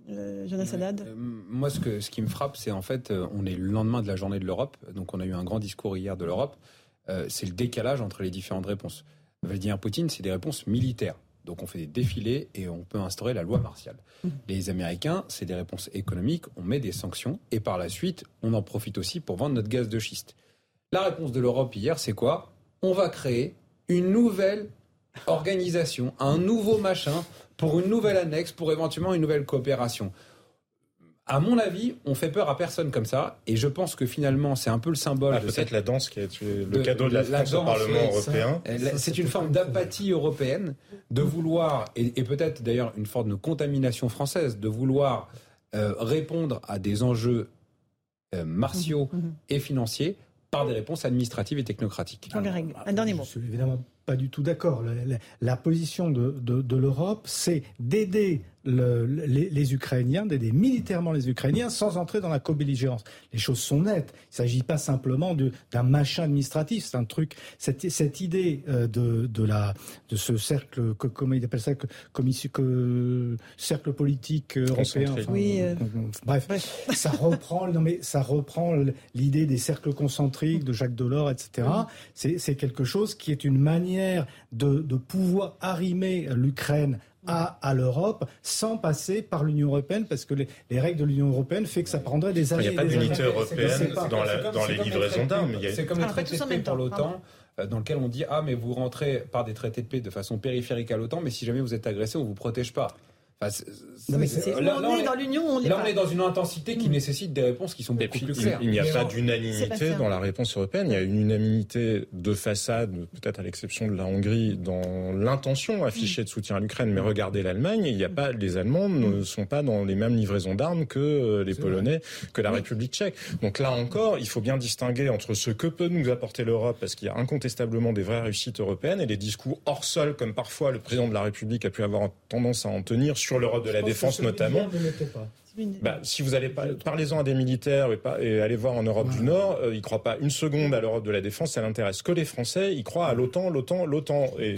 A: Euh, Jonas Haddad
D: euh, Moi, ce, que, ce qui me frappe, c'est en fait, on est le lendemain de la journée de l'Europe, donc on a eu un grand discours hier de l'Europe. c'est le décalage entre les différentes réponses. Vladimir Poutine, c'est des réponses militaires. Donc on fait des défilés et on peut instaurer la loi martiale. Les Américains, c'est des réponses économiques, on met des sanctions et par la suite, on en profite aussi pour vendre notre gaz de schiste. La réponse de l'Europe hier, c'est quoi? On va créer une nouvelle organisation, un nouveau machin pour une nouvelle annexe, pour éventuellement une nouvelle coopération. À mon avis, on fait peur à personne comme ça, et je pense que finalement, c'est un peu le symbole.
B: Ah, peut-être la danse qui est le cadeau de la, France au Parlement européen.
D: C'est une forme d'apathie européenne, de vouloir, et, peut-être d'ailleurs une forme de contamination française, de vouloir euh, répondre à des enjeux euh, martiaux mmh, mmh. et financiers par des réponses administratives et technocratiques.
A: un dernier mot.
E: Je suis évidemment pas du tout d'accord. La, position de, de l'Europe, c'est d'aider les, Ukrainiens, d'aider militairement les Ukrainiens sans entrer dans la co-belligérance. Les choses sont nettes. Il ne s'agit pas simplement d'un machin administratif. C'est un truc. Cette, cette idée euh, de, de, la, de ce cercle, comment il appelle ça, commission, que, cercle politique européen.
A: oui, euh,
E: bref, ça reprend. non mais ça reprend l'idée des cercles concentriques de Jacques Delors, etc. C'est quelque chose qui est une manière de, de pouvoir arrimer l'Ukraine à, à l'Europe sans passer par l'Union européenne parce que les, les règles de l'Union européenne fait que ça prendrait des
B: années. Il n'y a pas d'unité européenne dans, la, dans les livraisons d'armes.
D: C'est comme
B: le
D: traité de paix pour l'OTAN euh, dans lequel on dit ah mais vous rentrez par des traités de paix de façon périphérique à l'OTAN mais si jamais vous êtes agressé on vous protège pas
A: là, on est dans l'Union, on
D: est Là, on est dans une intensité qui mm. nécessite des réponses qui sont beaucoup plus claires.
B: Il n'y a pas d'unanimité dans la réponse européenne. Il y a une unanimité de façade, peut-être à l'exception de la Hongrie, dans l'intention affichée de soutien à l'Ukraine. Mais regardez l'Allemagne, il n'y a pas, les Allemands ne sont pas dans les mêmes livraisons d'armes que euh, les Polonais, que la République tchèque. Donc là encore, il faut bien distinguer entre ce que peut nous apporter l'Europe, parce qu'il y a incontestablement des vraies réussites européennes, et les discours hors sol, comme parfois le président de la République a pu avoir tendance à en tenir sur l'Europe de la défense notamment. Bah, si vous allez pas, parlez-en à des militaires et, pas, et allez voir en Europe du Nord, euh, ils croient pas une seconde à l'Europe de la défense, ça n'intéresse que les Français. Ils croient à l'OTAN, l'OTAN, l'OTAN. Et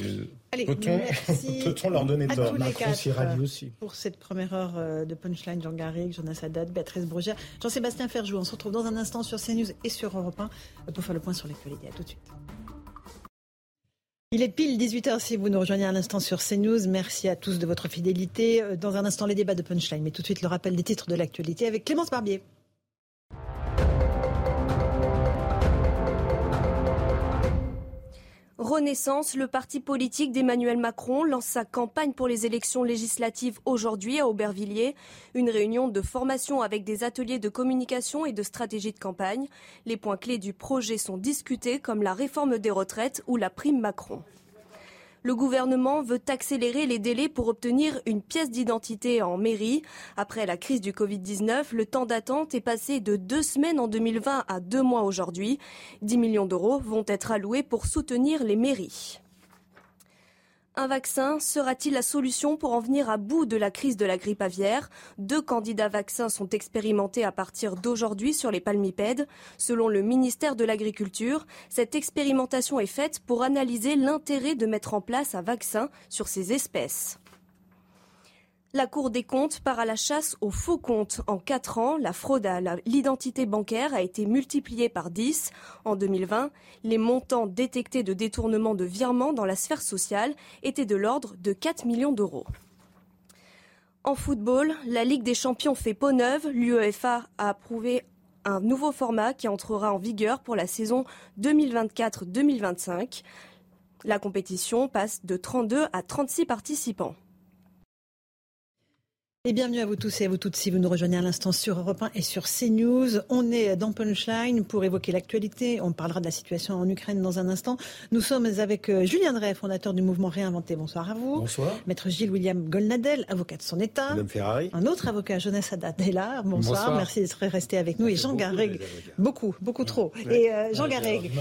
B: peut-on, leur donner tort
A: aussi. Pour cette première heure euh, de Punchline, Jean Garrigue, Jonas Haddad, Béatrice Brugère, Jean-Sébastien Ferjou. On se retrouve dans un instant sur CNews et sur Europe 1 pour faire le point sur l'actualité. À tout de suite. Il est pile 18h si vous nous rejoignez à l'instant sur CNews. Merci à tous de votre fidélité. Euh, dans un instant, les débats de Punchline, mais tout de suite le rappel des titres de l'actualité avec Clémence Barbier.
P: Renaissance, le parti politique d'Emmanuel Macron lance sa campagne pour les élections législatives aujourd'hui à Aubervilliers. Une réunion de formation avec des ateliers de communication et de stratégie de campagne. Les points clés du projet sont discutés comme la réforme des retraites ou la prime Macron. Le gouvernement veut accélérer les délais pour obtenir une pièce d'identité en mairie. Après la crise du Covid-19, le temps d'attente est passé de deux semaines en 2020 à deux mois aujourd'hui. 10 millions d'euros vont être alloués pour soutenir les mairies. Un vaccin sera-t-il la solution pour en venir à bout de la crise de la grippe aviaire? Deux candidats vaccins sont expérimentés à partir d'aujourd'hui sur les palmipèdes. Selon le ministère de l'Agriculture, cette expérimentation est faite pour analyser l'intérêt de mettre en place un vaccin sur ces espèces. La Cour des comptes part à la chasse aux faux comptes. En quatre ans, la fraude à l'identité bancaire a été multipliée par 10. En 2020, les montants détectés de détournement de virements dans la sphère sociale étaient de l'ordre de 4 millions d'euros. En football, la Ligue des champions fait peau neuve. L'UEFA a approuvé un nouveau format qui entrera en vigueur pour la saison 2024-2025. La compétition passe de 32 à 36 participants.
A: Et bienvenue à vous tous et à vous toutes si vous nous rejoignez à l'instant sur Europe 1 et sur CNews. On est dans Punchline pour évoquer l'actualité. On parlera de la situation en Ukraine dans un instant. Nous sommes avec euh, Julien Drey, fondateur du mouvement Réinventé. Bonsoir à vous.
S: Bonsoir.
A: Maître Gilles William Golnadel, avocat de son État.
S: Madame Ferrari.
A: Un autre avocat, Jonas Haddad, est là. Bonsoir. Merci d'être resté avec nous. et Jean Garreg. Beaucoup, beaucoup trop. Et euh, Jean Garreg,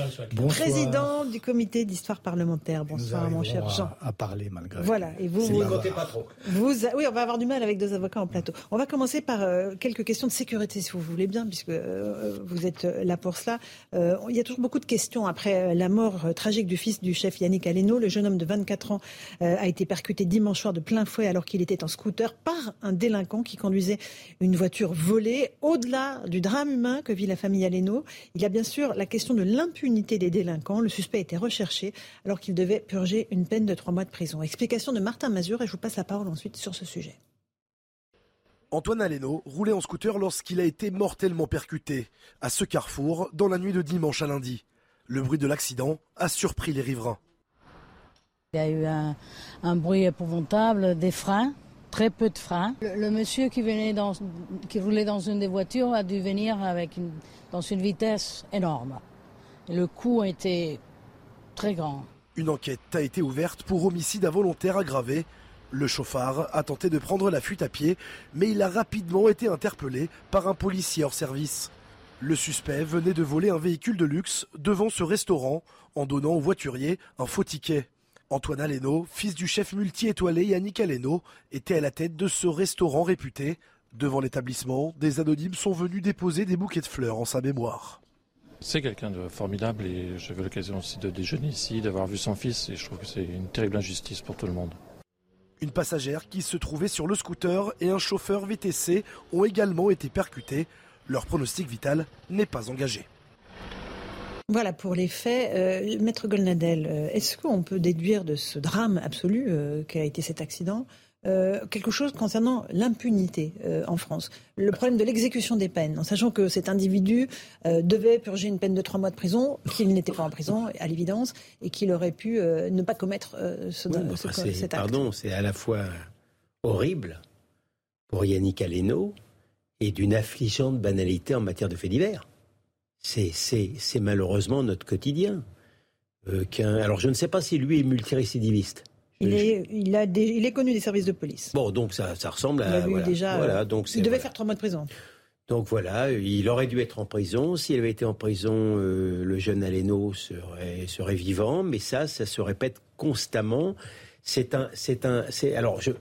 A: président du comité d'histoire parlementaire. Bonsoir, mon cher Jean.
E: À parler malgré.
A: Voilà.
S: Et vous, vous, votez pas trop.
A: Vous, oui, on va avoir du mal avec deux avocats en plateau. On va commencer par euh, quelques questions de sécurité, si vous voulez bien, puisque euh, vous êtes euh, là pour cela. il y a toujours beaucoup de questions après la mort tragique du fils du chef Yannick Aleno. Le jeune homme de 24 ans a été percuté dimanche soir de plein fouet alors qu'il était en scooter par un délinquant qui conduisait une voiture volée. Au-delà du drame humain que vit la famille Aleno, il y a bien sûr la question de l'impunité des délinquants. Le suspect était recherché alors qu'il devait purger une peine de trois mois de prison. Explication de Martin Mazur et je vous passe la parole ensuite sur ce sujet.
G: Antoine Aleno roulait en scooter lorsqu'il a été mortellement percuté à ce carrefour dans la nuit de dimanche à lundi. Le bruit de l'accident a surpris les riverains.
H: Il y a eu un, bruit épouvantable, des freins, très peu de freins. Le, monsieur qui, venait dans, qui roulait dans une des voitures a dû venir avec une, dans une vitesse énorme. le coup a été très grand.
G: Une enquête a été ouverte pour homicide involontaire aggravé le chauffard a tenté de prendre la fuite à pied, mais il a rapidement été interpellé par un policier hors service. Le suspect venait de voler un véhicule de luxe devant ce restaurant en donnant au voiturier un faux ticket. Antoine Aleno, fils du chef multi-étoilé Yannick Aleno, était à la tête de ce restaurant réputé. Devant l'établissement, des anonymes sont venus déposer des bouquets de fleurs en sa mémoire.
I: C'est quelqu'un de formidable et j'avais l'occasion aussi de déjeuner ici, d'avoir vu son fils et je trouve que c'est une terrible injustice pour tout le monde.
G: Une passagère qui se trouvait sur le scooter et un chauffeur VTC ont également été percutés. Leur pronostic vital n'est pas engagé.
A: Voilà pour les faits. Euh, Maître Golnadel, euh, est-ce qu'on peut déduire de ce drame absolu euh, qu'a été cet accident? Quelque chose concernant l'impunité en France Le problème de l'exécution des peines, en sachant que cet individu devait purger une peine de trois mois de prison, qu'il n'était pas en prison, à l'évidence, et qu'il aurait pu ne pas commettre ce, cet acte.
S: Pardon, c'est à la fois horrible pour Yannick Aleno et d'une affligeante banalité en matière de faits divers. C'est malheureusement notre quotidien. Euh, alors je ne sais pas si lui est multirécidiviste.
A: Il est, il, a il est connu des services de police.
S: Bon, donc ça, ça ressemble à.
A: Il, voilà, déjà, voilà, donc il devait faire trois mois de prison.
S: Donc voilà, il aurait dû être en prison. S'il avait été en prison, euh, le jeune Aleno serait, serait vivant. Mais ça, ça se répète constamment. C'est un, c'est un, c'est alors je.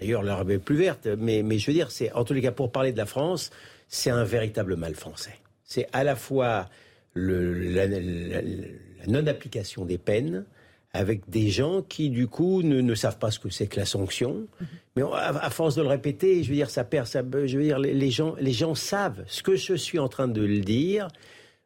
S: D'ailleurs, l'herbe est plus verte, mais, mais je veux dire, c'est en tous les cas pour parler de la France, c'est un véritable mal français c'est à la fois la, non-application des peines avec des gens qui, du coup, ne, savent pas ce que c'est que la sanction. Mm-hmm. Mais à, force de le répéter, je veux dire, ça perd, ça, je veux dire, les, gens, les gens savent ce que je suis en train de le dire.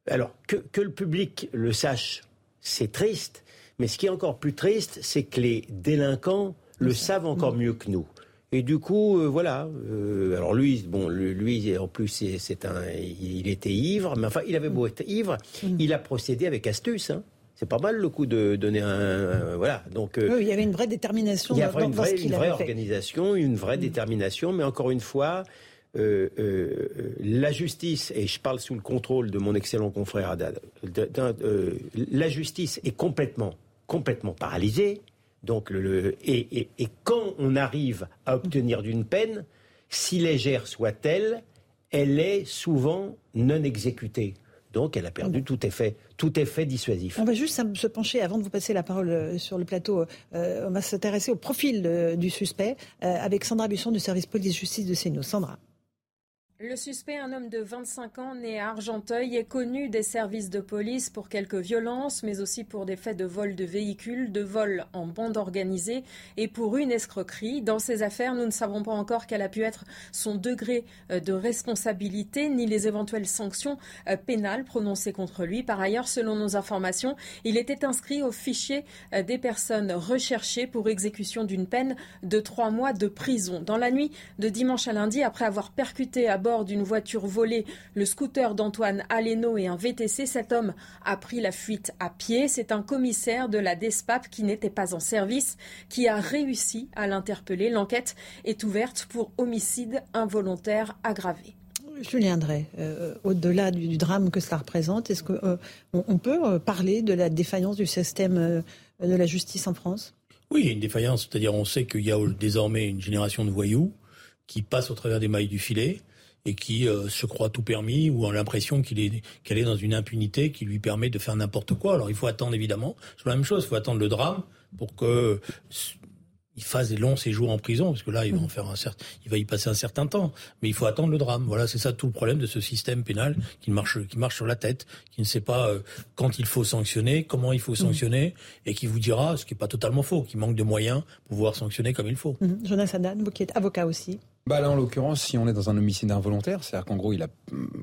S: Alors, que, que le public le sache, c'est triste. Mais ce qui est encore plus triste, c'est que les délinquants le savent encore mm. mieux que nous. Et du coup, euh, voilà. Euh, alors lui, bon, lui, en plus, c'est un, il était ivre, mais enfin, il avait beau être ivre, mm. il a procédé avec astuce. Hein. C'est pas mal le coup de donner un, voilà. Donc
A: euh, il y avait une vraie détermination.
S: Il y avait une vraie, une vraie organisation, une vraie mm. détermination, mais encore une fois. la justice, et je parle sous le contrôle de mon excellent confrère Haddad, la justice est complètement, complètement paralysée. Donc le, et, quand on arrive à obtenir d'une peine, si légère soit-elle, elle est souvent non exécutée. Donc elle a perdu tout effet, tout effet dissuasif.
A: On va juste se pencher, avant de vous passer la parole euh, sur le plateau, euh, on va s'intéresser au profil euh, du suspect avec Sandra Busson du service police-justice de CNews. Sandra.
J: Le suspect, un homme de 25 ans né à Argenteuil, est connu des services de police pour quelques violences, mais aussi pour des faits de vol de véhicules, de vol en bande organisée et pour une escroquerie. Dans ces affaires, nous ne savons pas encore quel a pu être son degré euh, de responsabilité ni les éventuelles sanctions euh, pénales prononcées contre lui. Par ailleurs, selon nos informations, il était inscrit au fichier euh, des personnes recherchées pour exécution d'une peine de trois mois de prison. Dans la nuit de dimanche à lundi, après avoir percuté à d'une voiture volée le scooter d'Antoine Aleno et un VTC. Cet homme a pris la fuite à pied. C'est un commissaire de la DESPAP qui n'était pas en service qui a réussi à l'interpeller. L'enquête est ouverte pour homicide involontaire aggravé.
A: Julien Drey, euh, au-delà du, drame que cela représente, est-ce qu'on euh, peut euh, parler de la défaillance du système de la justice en France?
T: Oui, il y a une défaillance, c'est-à-dire on sait qu'il y a désormais une génération de voyous qui passent au travers des mailles du filet, et qui euh, se croit tout permis ou a l'impression qu'il est qu'elle est dans une impunité qui lui permet de faire n'importe quoi. Alors il faut attendre évidemment, c'est la même chose, il faut attendre le drame pour que il fasse des longs séjours en prison, parce que là, il va en faire un certain, il va y passer un certain temps. Mais il faut attendre le drame. Voilà, c'est ça tout le problème de ce système pénal qui marche, qui marche sur la tête, qui ne sait pas euh, quand il faut sanctionner, comment il faut sanctionner, et qui vous dira, ce qui n'est pas totalement faux, qu'il manque de moyens pour pouvoir sanctionner comme il faut.
A: Mmh. Jonas Haddad, vous qui êtes avocat aussi.
D: Bah là, en l'occurrence, si on est dans un homicide involontaire, c'est-à-dire qu'en gros, il a,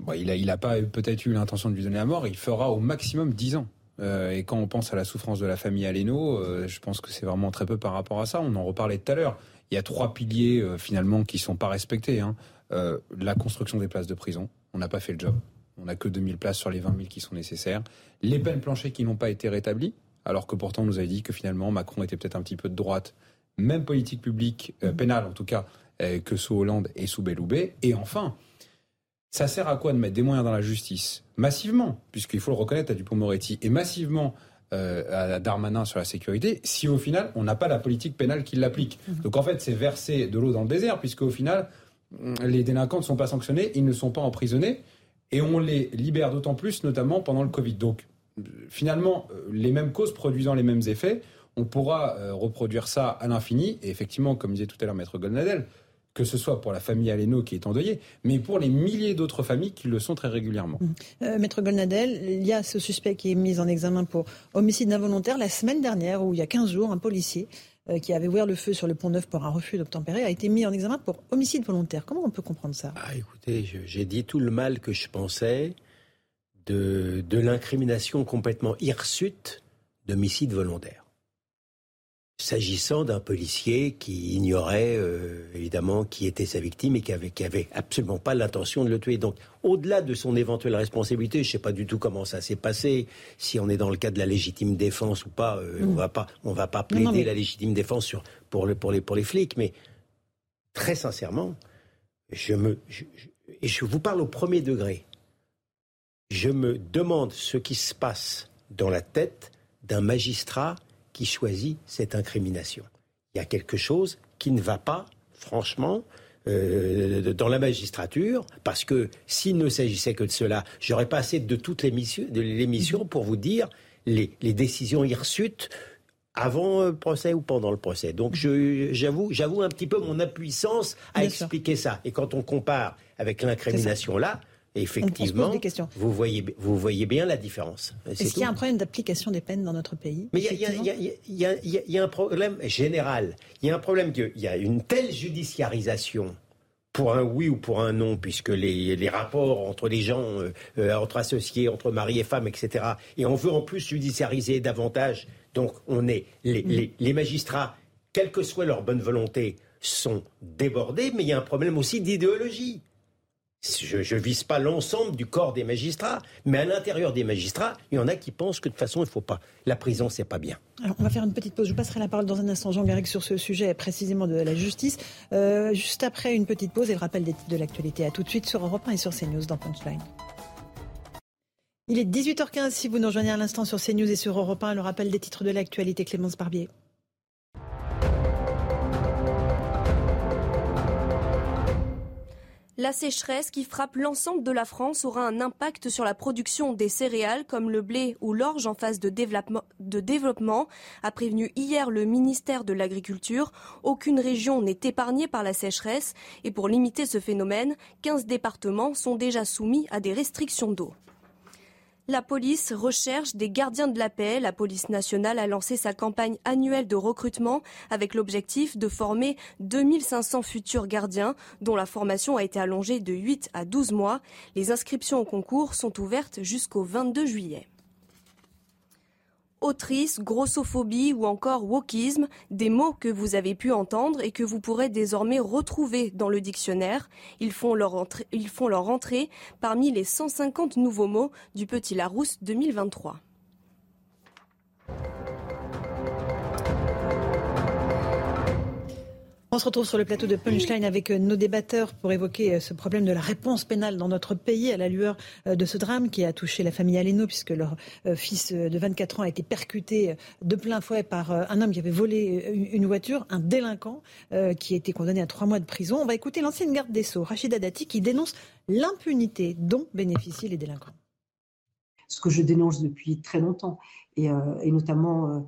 D: a, il pas peut-être eu l'intention de lui donner la mort, il fera au maximum 10 ans. Euh, et quand on pense à la souffrance de la famille Aleno, euh, je pense que c'est vraiment très peu par rapport à ça. On en reparlait tout à l'heure. Il y a trois piliers euh, finalement qui sont pas respectés. Hein. la construction des places de prison, on n'a pas fait le job. On n'a que 2000 places sur les 20 000 qui sont nécessaires. Les peines planchées qui n'ont pas été rétablies, alors que pourtant on nous avait dit que finalement Macron était peut-être un petit peu de droite. Même politique publique, pénale en tout cas, que sous Hollande et sous Belloubet. Et enfin, ça sert à quoi de mettre des moyens dans la justice? Massivement, puisqu'il faut le reconnaître à Dupont-Moretti, et massivement euh, à Darmanin sur la sécurité, si au final, on n'a pas la politique pénale qui l'applique. Mhm. Donc en fait, c'est verser de l'eau dans le désert, puisque au final, les délinquants ne sont pas sanctionnés, ils ne sont pas emprisonnés, et on les libère d'autant plus, notamment pendant le Covid. Donc finalement, euh, les mêmes causes produisant les mêmes effets, on pourra euh, reproduire ça à l'infini. Et effectivement, comme disait tout à l'heure Maître Golnadel, que ce soit pour la famille Aleno qui est endeuillée, mais pour les milliers d'autres familles qui le sont très régulièrement.
A: Mmh. Euh, Maître Golnadel, il y a ce suspect qui est mis en examen pour homicide involontaire la semaine dernière, où il y a 15 jours, un policier euh, qui avait ouvert le feu sur le pont Neuf pour un refus d'obtempérer a été mis en examen pour homicide volontaire. Comment on peut comprendre ça?
S: Ah, Écoutez, j'ai dit tout le mal que je pensais de, de l'incrimination complètement hirsute d'homicide volontaire s'agissant d'un policier qui ignorait euh, évidemment qui était sa victime et qui avait, qui avait absolument pas l'intention de le tuer. Donc, au-delà de son éventuelle responsabilité, je ne sais pas du tout comment ça s'est passé, si on est dans le cas de la légitime défense ou pas. Euh, mm. On va pas, on va pas plaider la légitime défense sur, pour, le, pour, les, pour les flics, mais très sincèrement, je me, et je vous parle au premier degré. Je me demande ce qui se passe dans la tête d'un magistrat qui choisit cette incrimination. Il y a quelque chose qui ne va pas, franchement, euh, dans la magistrature, parce que s'il ne s'agissait que de cela, j'aurais passé de toute l'émission pour vous dire les, décisions hirsutes avant le procès ou pendant le procès. Donc j'avoue, j'avoue un petit peu mon impuissance à expliquer ça. Et quand on compare avec l'incrimination là, effectivement, vous voyez, vous voyez bien la différence.
A: Est-ce qu'il y a un problème d'application des peines dans notre pays?
S: Mais il y, a un problème général. Il y a un problème qu'il y a une telle judiciarisation pour un oui ou pour un non, puisque les, rapports entre les gens, euh, euh, entre associés, entre mari et femme, etc. Et on veut en plus judiciariser davantage. Donc on est les, mm. les magistrats, quelle que soit leur bonne volonté, sont débordés, mais il y a un problème aussi d'idéologie je ne vise pas l'ensemble du corps des magistrats, mais à l'intérieur des magistrats, il y en a qui pensent que de toute façon, il ne faut pas. La prison, c'est pas bien.
A: Alors, on va faire une petite pause. Je vous passerai la parole dans un instant, Jean Garrigue, sur ce sujet précisément de la justice. Euh, juste après une petite pause et le rappel des titres de l'actualité. À tout de suite sur Europe 1 et sur CNews dans Punchline. Il est 18h15 si vous nous rejoignez à l'instant sur CNews et sur Europe 1. Le rappel des titres de l'actualité, Clémence Barbier.
P: La sécheresse qui frappe l'ensemble de la France aura un impact sur la production des céréales comme le blé ou l'orge en phase de développement, a prévenu hier le ministère de l'Agriculture. Aucune région n'est épargnée par la sécheresse et pour limiter ce phénomène, 15 départements sont déjà soumis à des restrictions d'eau. La police recherche des gardiens de la paix. La police nationale a lancé sa campagne annuelle de recrutement avec l'objectif de former 2500 futurs gardiens dont la formation a été allongée de 8 à 12 mois. Les inscriptions au concours sont ouvertes jusqu'au 22 juillet autrice, grossophobie ou encore wokisme, des mots que vous avez pu entendre et que vous pourrez désormais retrouver dans le dictionnaire. Ils font leur entrée, parmi les 150 nouveaux mots du Petit Larousse 2023.
A: On se retrouve sur le plateau de Punchline avec euh, nos débatteurs pour évoquer euh, ce problème de la réponse pénale dans notre pays à la lueur euh, de ce drame qui a touché la famille Aleno puisque leur fils de 24 ans a été percuté de plein fouet par un homme qui avait volé une voiture, un délinquant qui a été condamné à trois mois de prison. On va écouter l'ancienne garde des Sceaux, Rachida Dati, qui dénonce l'impunité dont bénéficient les délinquants.
K: Ce que je dénonce depuis très longtemps et, notamment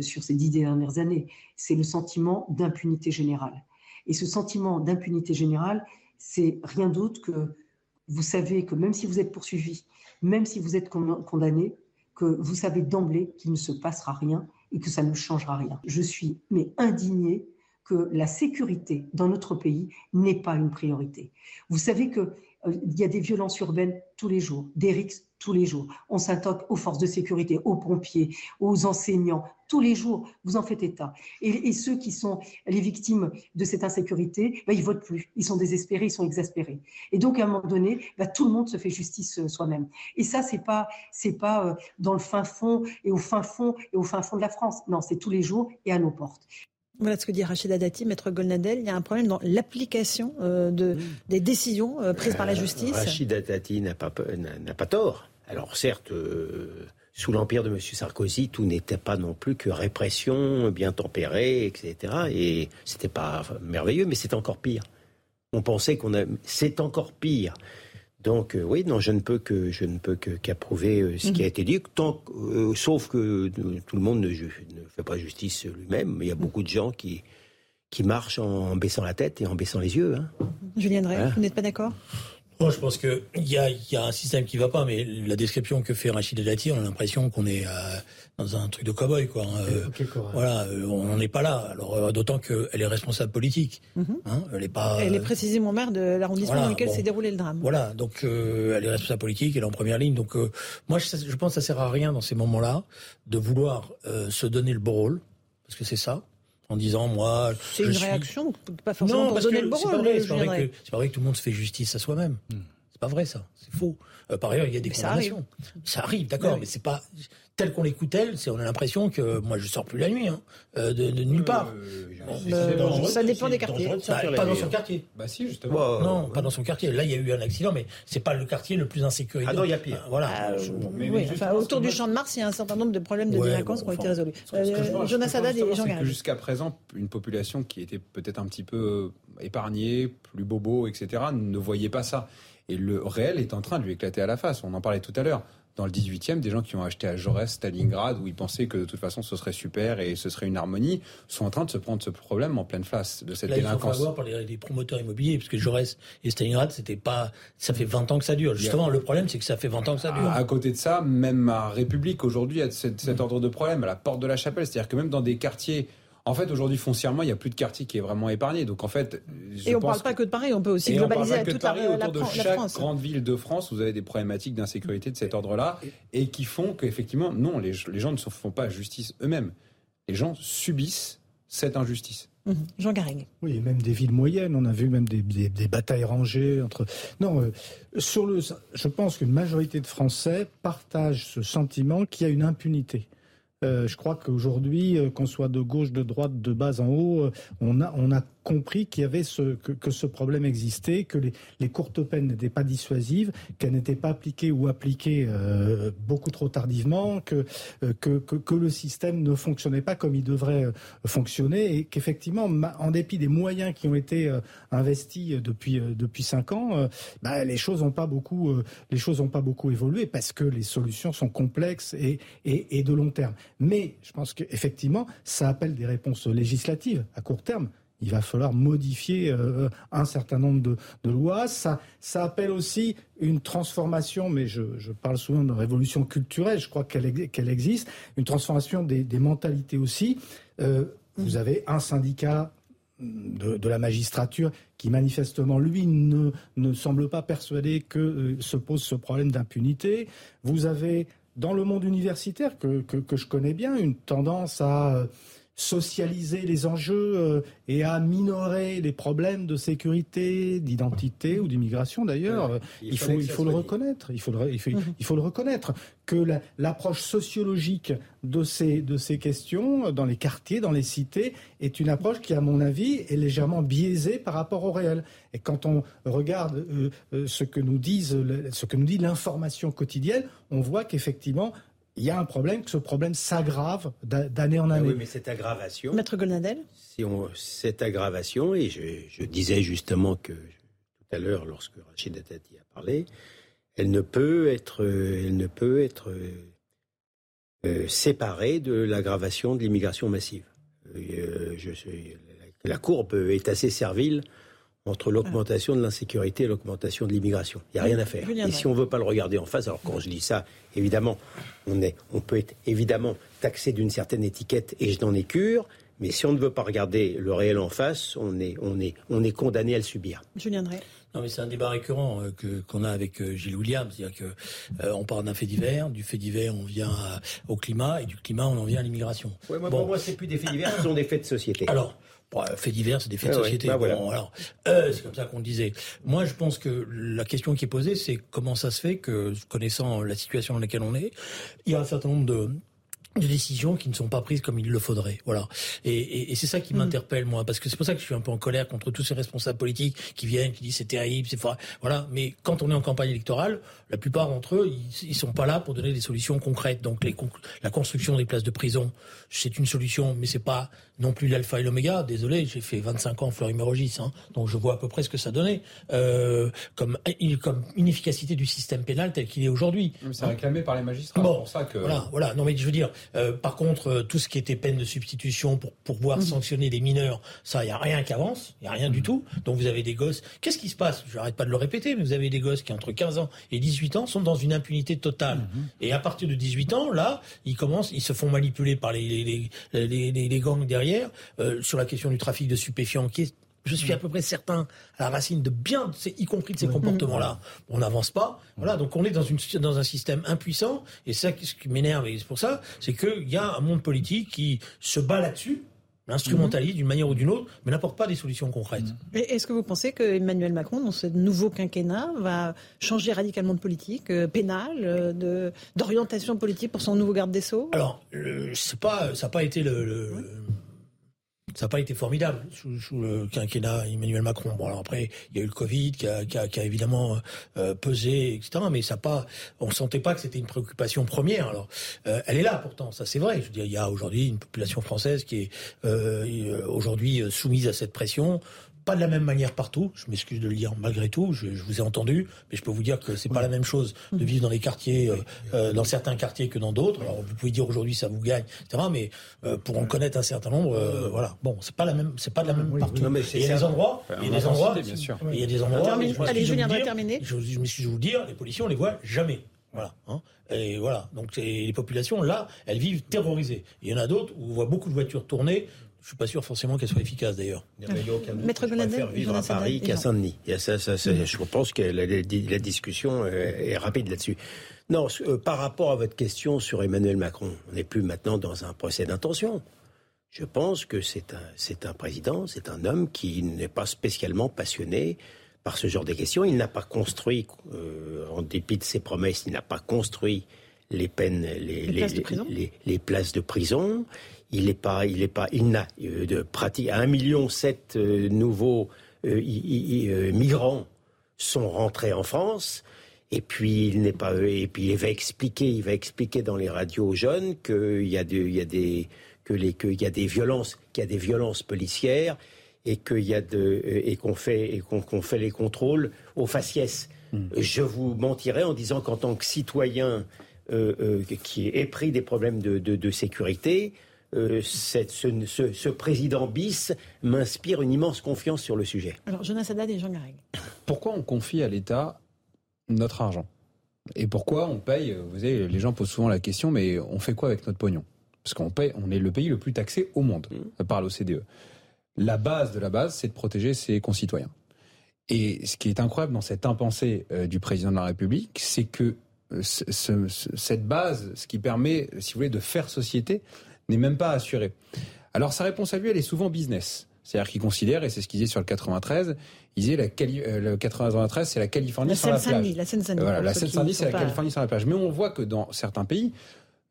K: sur ces dix dernières années, c'est le sentiment d'impunité générale. Et ce sentiment d'impunité générale, c'est rien d'autre que vous savez que même si vous êtes poursuivi, même si vous êtes condamné, que vous savez d'emblée qu'il ne se passera rien et que ça ne changera rien. Je suis mais indignée que la sécurité dans notre pays n'est pas une priorité. Vous savez qu'il euh, y a des violences urbaines tous les jours, des rixes tous les jours. On s'intoque aux forces de sécurité, aux pompiers, aux enseignants, tous les jours. Vous en faites état. Et, ceux qui sont les victimes de cette insécurité, bah, ils votent plus. Ils sont désespérés, ils sont exaspérés. Et donc, à un moment donné, bah, tout le monde se fait justice euh, soi-même. Et ça, c'est pas, c'est pas euh, dans le fin fond et au fin fond et au fin fond de la France. Non, c'est tous les jours et à nos portes.
A: Voilà ce que dit Rachida Dati, maître Golnadel. Il y a un problème dans l'application euh, de, des décisions prises par la justice.
S: Rachida Dati n'a pas, n'a pas tort. Alors certes, euh, sous l'empire de M. Sarkozy, tout n'était pas non plus que répression bien tempérée, etc. Et c'était pas merveilleux, mais c'est encore pire. On pensait qu'on a... C'est encore pire Donc euh, oui, non, je ne peux que je ne peux qu'approuver ce qui a mhm. été dit, tant, sauf que tout le monde ne, ne fait pas justice lui-même. Il y a beaucoup de gens qui qui marchent en, baissant la tête et en baissant les yeux. Hein.
A: Julien Drey, vous n'êtes pas d'accord?
T: Moi, je pense qu'il y a, y a un système qui va pas, mais la description que fait Rachid Dati, on a l'impression qu'on est euh, dans un truc de cow-boy, quoi. Hein. Euh, voilà, euh, on n'en est pas là. Alors, d'autant qu'elle est responsable politique. Mhm.
A: Hein, elle est pas. Elle est précisément maire de l'arrondissement dans lequel s'est déroulé le drame.
T: Voilà, donc elle est responsable politique, elle est en première ligne. Donc, moi, je, je, pense que ça sert à rien dans ces moments-là de vouloir se donner le beau rôle, parce que c'est ça en disant moi.
A: C'est une réaction, pas forcément pour donner le bon rôle.
T: C'est pas, vrai que tout le monde se fait justice à soi-même. Hmm. C'est pas vrai ça, c'est faux. Euh, par ailleurs, il y a des condamnations. Ça arrive, d'accord, mais c'est pas tel qu'on l'écoute elle, c'est on a l'impression que moi je sors plus la nuit hein, euh, de, de, nulle part.
A: Euh, ça dépend des quartiers.
T: Bah, pas dans son quartier.
D: Bah si justement.
T: non, pas dans son quartier. Là, il y a eu un accident, mais c'est pas le quartier le plus insécurisé.
S: Ah non, il y a pire.
T: voilà.
A: Ah, oui, enfin, autour du champ de Mars, il y a un certain nombre de problèmes de délinquance qui ont été résolus. Jonas Haddad et Jean
D: que Jusqu'à présent, une population qui était peut-être un petit peu épargnée, plus bobo, etc., ne voyait pas ça. Et le réel est en train de lui éclater à la face. On en parlait tout à l'heure dans le 18e, des gens qui ont acheté à Jaurès, Stalingrad, où ils pensaient que de toute façon ce serait super et ce serait une harmonie, sont en train de se prendre ce problème en pleine face de cette Là, délinquance.
T: Il faut par les, promoteurs immobiliers, parce que Jaurès et Stalingrad, c'était pas, ça fait 20 ans que ça dure. Justement, le problème, c'est que ça fait 20 ans que ça dure.
D: À, côté de ça, même à République aujourd'hui a cet, cet ordre de problème à la porte de la chapelle, c'est-à-dire que même dans des quartiers en fait, aujourd'hui, foncièrement, il n'y a plus de quartier qui est vraiment épargné. Donc, en fait,
A: et on ne parle pas que de Paris, on peut aussi globaliser à toute
D: Paris,
A: la,
D: autour de chaque grande ville de France, vous avez des problématiques d'insécurité de cet ordre-là, et qui font qu'effectivement, non, les, gens ne se font pas justice eux-mêmes. Les gens subissent cette injustice.
A: Mmh. Jean Garrigue.
E: Oui, même des villes moyennes, on a vu même des, batailles rangées entre. Non, euh, sur le, je pense qu'une majorité de Français partagent ce sentiment qu'il y a une impunité. Euh, je crois qu'aujourd'hui, euh, qu'on soit de gauche, de droite, de bas en haut, euh, on a, on a compris qu'il y avait ce, que, ce problème existait, que les, courtes peines n'étaient pas dissuasives, qu'elles n'étaient pas appliquées ou appliquées euh, beaucoup trop tardivement, que, euh, que, que, le système ne fonctionnait pas comme il devrait euh, fonctionner et qu'effectivement, en dépit des moyens qui ont été investis depuis depuis cinq ans, bah, les choses n'ont pas beaucoup les choses pas beaucoup évolué parce que les solutions sont complexes et, et, et de long terme. Mais je pense qu'effectivement, ça appelle des réponses législatives à court terme il va falloir modifier euh, un certain nombre de, lois. Ça, ça appelle aussi une transformation, mais je, parle souvent de révolution culturelle, je crois qu'elle existe, une transformation des, mentalités aussi. Euh, vous avez un syndicat de, la magistrature qui manifestement, lui, ne, ne semble pas persuadé que euh, se pose ce problème d'impunité. Vous avez, dans le monde universitaire, que, que, je connais bien, une tendance à socialiser les enjeux euh, et à minorer les problèmes de sécurité, d'identité ou d'immigration d'ailleurs. il, faut, il faut le reconnaître. Il faut le, il faut, il faut le reconnaître que l'approche sociologique de ces, de ces questions dans les quartiers, dans les cités, est une approche qui, à mon avis, est légèrement biaisée par rapport au réel. Et quand on regarde euh, euh, ce que nous disent, ce que nous dit l'information quotidienne, on voit qu'effectivement il y a un problème, que ce problème s'aggrave d'année en ah année.
S: oui, mais cette aggravation.
A: Maître Golnadel
S: si on, Cette aggravation, et je, disais justement que tout à l'heure, lorsque Rachid Attati a parlé, elle ne peut être, elle ne peut être euh, séparée de l'aggravation de l'immigration massive. Euh, je, la courbe est assez servile entre l'augmentation de l'insécurité et l'augmentation de l'immigration. Il n'y a rien à faire. Et si on ne veut pas le regarder en face, alors quand je dis ça, évidemment, on, est, on peut être évidemment taxé d'une certaine étiquette et je n'en ai cure, mais si on ne veut pas regarder le réel en face, on est, on est, on est condamné à le subir.
A: Julien Drey.
T: Non, mais c'est un débat récurrent euh, que qu'on a avec euh, Gilles Williams, c'est-à-dire que euh, on part d'un fait divers, du fait divers on vient au climat et du climat on en vient à l'immigration.
S: Ouais, moi, bon. Pour moi, c'est plus des faits divers, ce sont des faits de société.
T: Alors, Bon, faits divers, c'est des faits de société. Bah bon, alors, euh, c'est comme ça qu'on disait. Moi, je pense que la question qui est posée, c'est comment ça se fait que, connaissant la situation dans laquelle on est, il y a un certain nombre de de décisions qui ne sont pas prises comme il le faudrait. Voilà. Et, c'est ça qui mm. m'interpelle moi, parce que c'est pour ça que je suis un peu en colère contre tous ces responsables politiques qui viennent, qui disent c'est terrible, c'est voilà. Mais quand on est en campagne électorale, la plupart d'entre eux, ils, ils, sont pas là pour donner des solutions concrètes. Donc les, la construction des places de prison, c'est une solution, mais c'est pas non plus l'alpha et l'oméga. Désolé, j'ai fait 25 ans Fleury-Mérogis, hein, donc je vois à peu près ce que ça donnait euh, comme, comme inefficacité du système pénal tel qu'il est aujourd'hui.
D: C'est réclamé par les magistrats.
T: Bon, pour ça que... voilà, voilà. Non, mais je veux dire, euh, par contre, euh, tout ce qui était peine de substitution pour, pouvoir mmh. sanctionner les mineurs, ça, il n'y a rien qui avance, il n'y a rien du mmh. tout. Donc vous avez des gosses. Qu'est-ce qui se passe? Je n'arrête pas de le répéter, mais vous avez des gosses qui, entre 15 ans et 18 ans, sont dans une impunité totale. Mmh. Et à partir de 18 ans, là, ils commencent, ils se font manipuler par les, les, les, les gangs derrière euh, sur la question du trafic de stupéfiants, qui est je suis à peu près certain à la racine de bien, y compris de ces comportements-là. On n'avance pas. Voilà, donc on est dans, une, dans un système impuissant. Et ça, ce qui m'énerve, et c'est pour ça, c'est qu'il y a un monde politique qui se bat là-dessus, instrumentalise d'une manière ou d'une autre, mais n'apporte pas des solutions concrètes.
A: Est-ce que vous pensez que Emmanuel Macron, dans ce nouveau quinquennat, va changer radicalement de politique euh, pénale, euh, d'orientation politique pour son nouveau garde des Sceaux?
T: Alors, c'est pas, ça n'a pas été le ça n'a pas été formidable sous, le quinquennat Emmanuel Macron. Bon, alors après, il y a eu le Covid qui a, qui a, qui a évidemment euh, pesé, etc. Mais ça pas, on sentait pas que c'était une préoccupation première. Alors, euh, elle est là pourtant, ça c'est vrai. Je veux dire, il y a aujourd'hui une population française qui est euh, aujourd'hui soumise à cette pression pas de la même manière partout. Je m'excuse de le dire malgré tout. Je, vous ai entendu, mais je peux vous dire que c'est pas la même chose de vivre dans les quartiers, euh, euh, dans certains quartiers que dans d'autres. Alors vous pouvez dire aujourd'hui ça vous gagne, etc. Mais euh, pour en connaître un certain nombre, voilà. Bon, c'est pas la même, c'est pas de la même partout. il y a des endroits, il y a des endroits, bien sûr. Il y a des endroits.
A: Allez, Julien, terminer.
T: Je, je m'excuse de vous dire, les policiers on les voit jamais. Voilà. Hein. Et voilà. Donc les populations là, elles vivent terrorisées. Il y en a d'autres où on voit beaucoup de voitures tourner je suis pas sûr forcément qu'elle soit efficace d'ailleurs.
S: Maître préfère vivre à Paris qu'à Saint-Denis. Ça, ça, mm. Je pense que la, la discussion est rapide là-dessus. Non, euh, par rapport à votre question sur Emmanuel Macron, on n'est plus maintenant dans un procès d'intention. Je pense que c'est un, président, c'est un homme qui n'est pas spécialement passionné par ce genre de questions. Il n'a pas construit, euh, en dépit de ses promesses, il n'a pas construit les peines, les, les, les, les places de prison il n'est pas, il est pas, il n'a euh, de pratique. Un million sept euh, nouveaux euh, migrants sont rentrés en France. Et puis il n'est pas, et puis il va expliquer, il va expliquer dans les radios aux jeunes qu'il y a des, il y a des, que les, qu'il y a des violences, qu'il y a des violences policières et qu'il y a de, et qu'on fait, et qu'on, fait les contrôles aux faciès. Hmm. Je vous mentirais en disant qu'en tant que citoyen qui est épris des problèmes de, de, de sécurité, euh, ce, président bis m'inspire une immense confiance sur le sujet.
A: Alors, Jonas Haddad et Jean Garrigue.
D: Pourquoi on confie à l'État notre argent? Et pourquoi on paye Vous savez, les gens posent souvent la question, mais on fait quoi avec notre pognon? Parce qu'on paye, on est le pays le plus taxé au monde mmh. par l'OCDE. La base de la base, c'est de protéger ses concitoyens. Et ce qui est incroyable dans cette impensée euh, du président de la République, c'est que euh, cette base, ce qui permet, si vous voulez, de faire société, n'est même pas assuré. Alors sa réponse à lui, elle est souvent business. C'est-à-dire qu'il considère, et c'est ce qu'il disait sur le 93, il disait la euh, le 93, c'est la Californie sans la plage.
A: La Seine-Saint-Denis.
D: Voilà, la Seine-Saint-Denis, c'est la Californie sans la plage. Mais on voit que dans certains pays,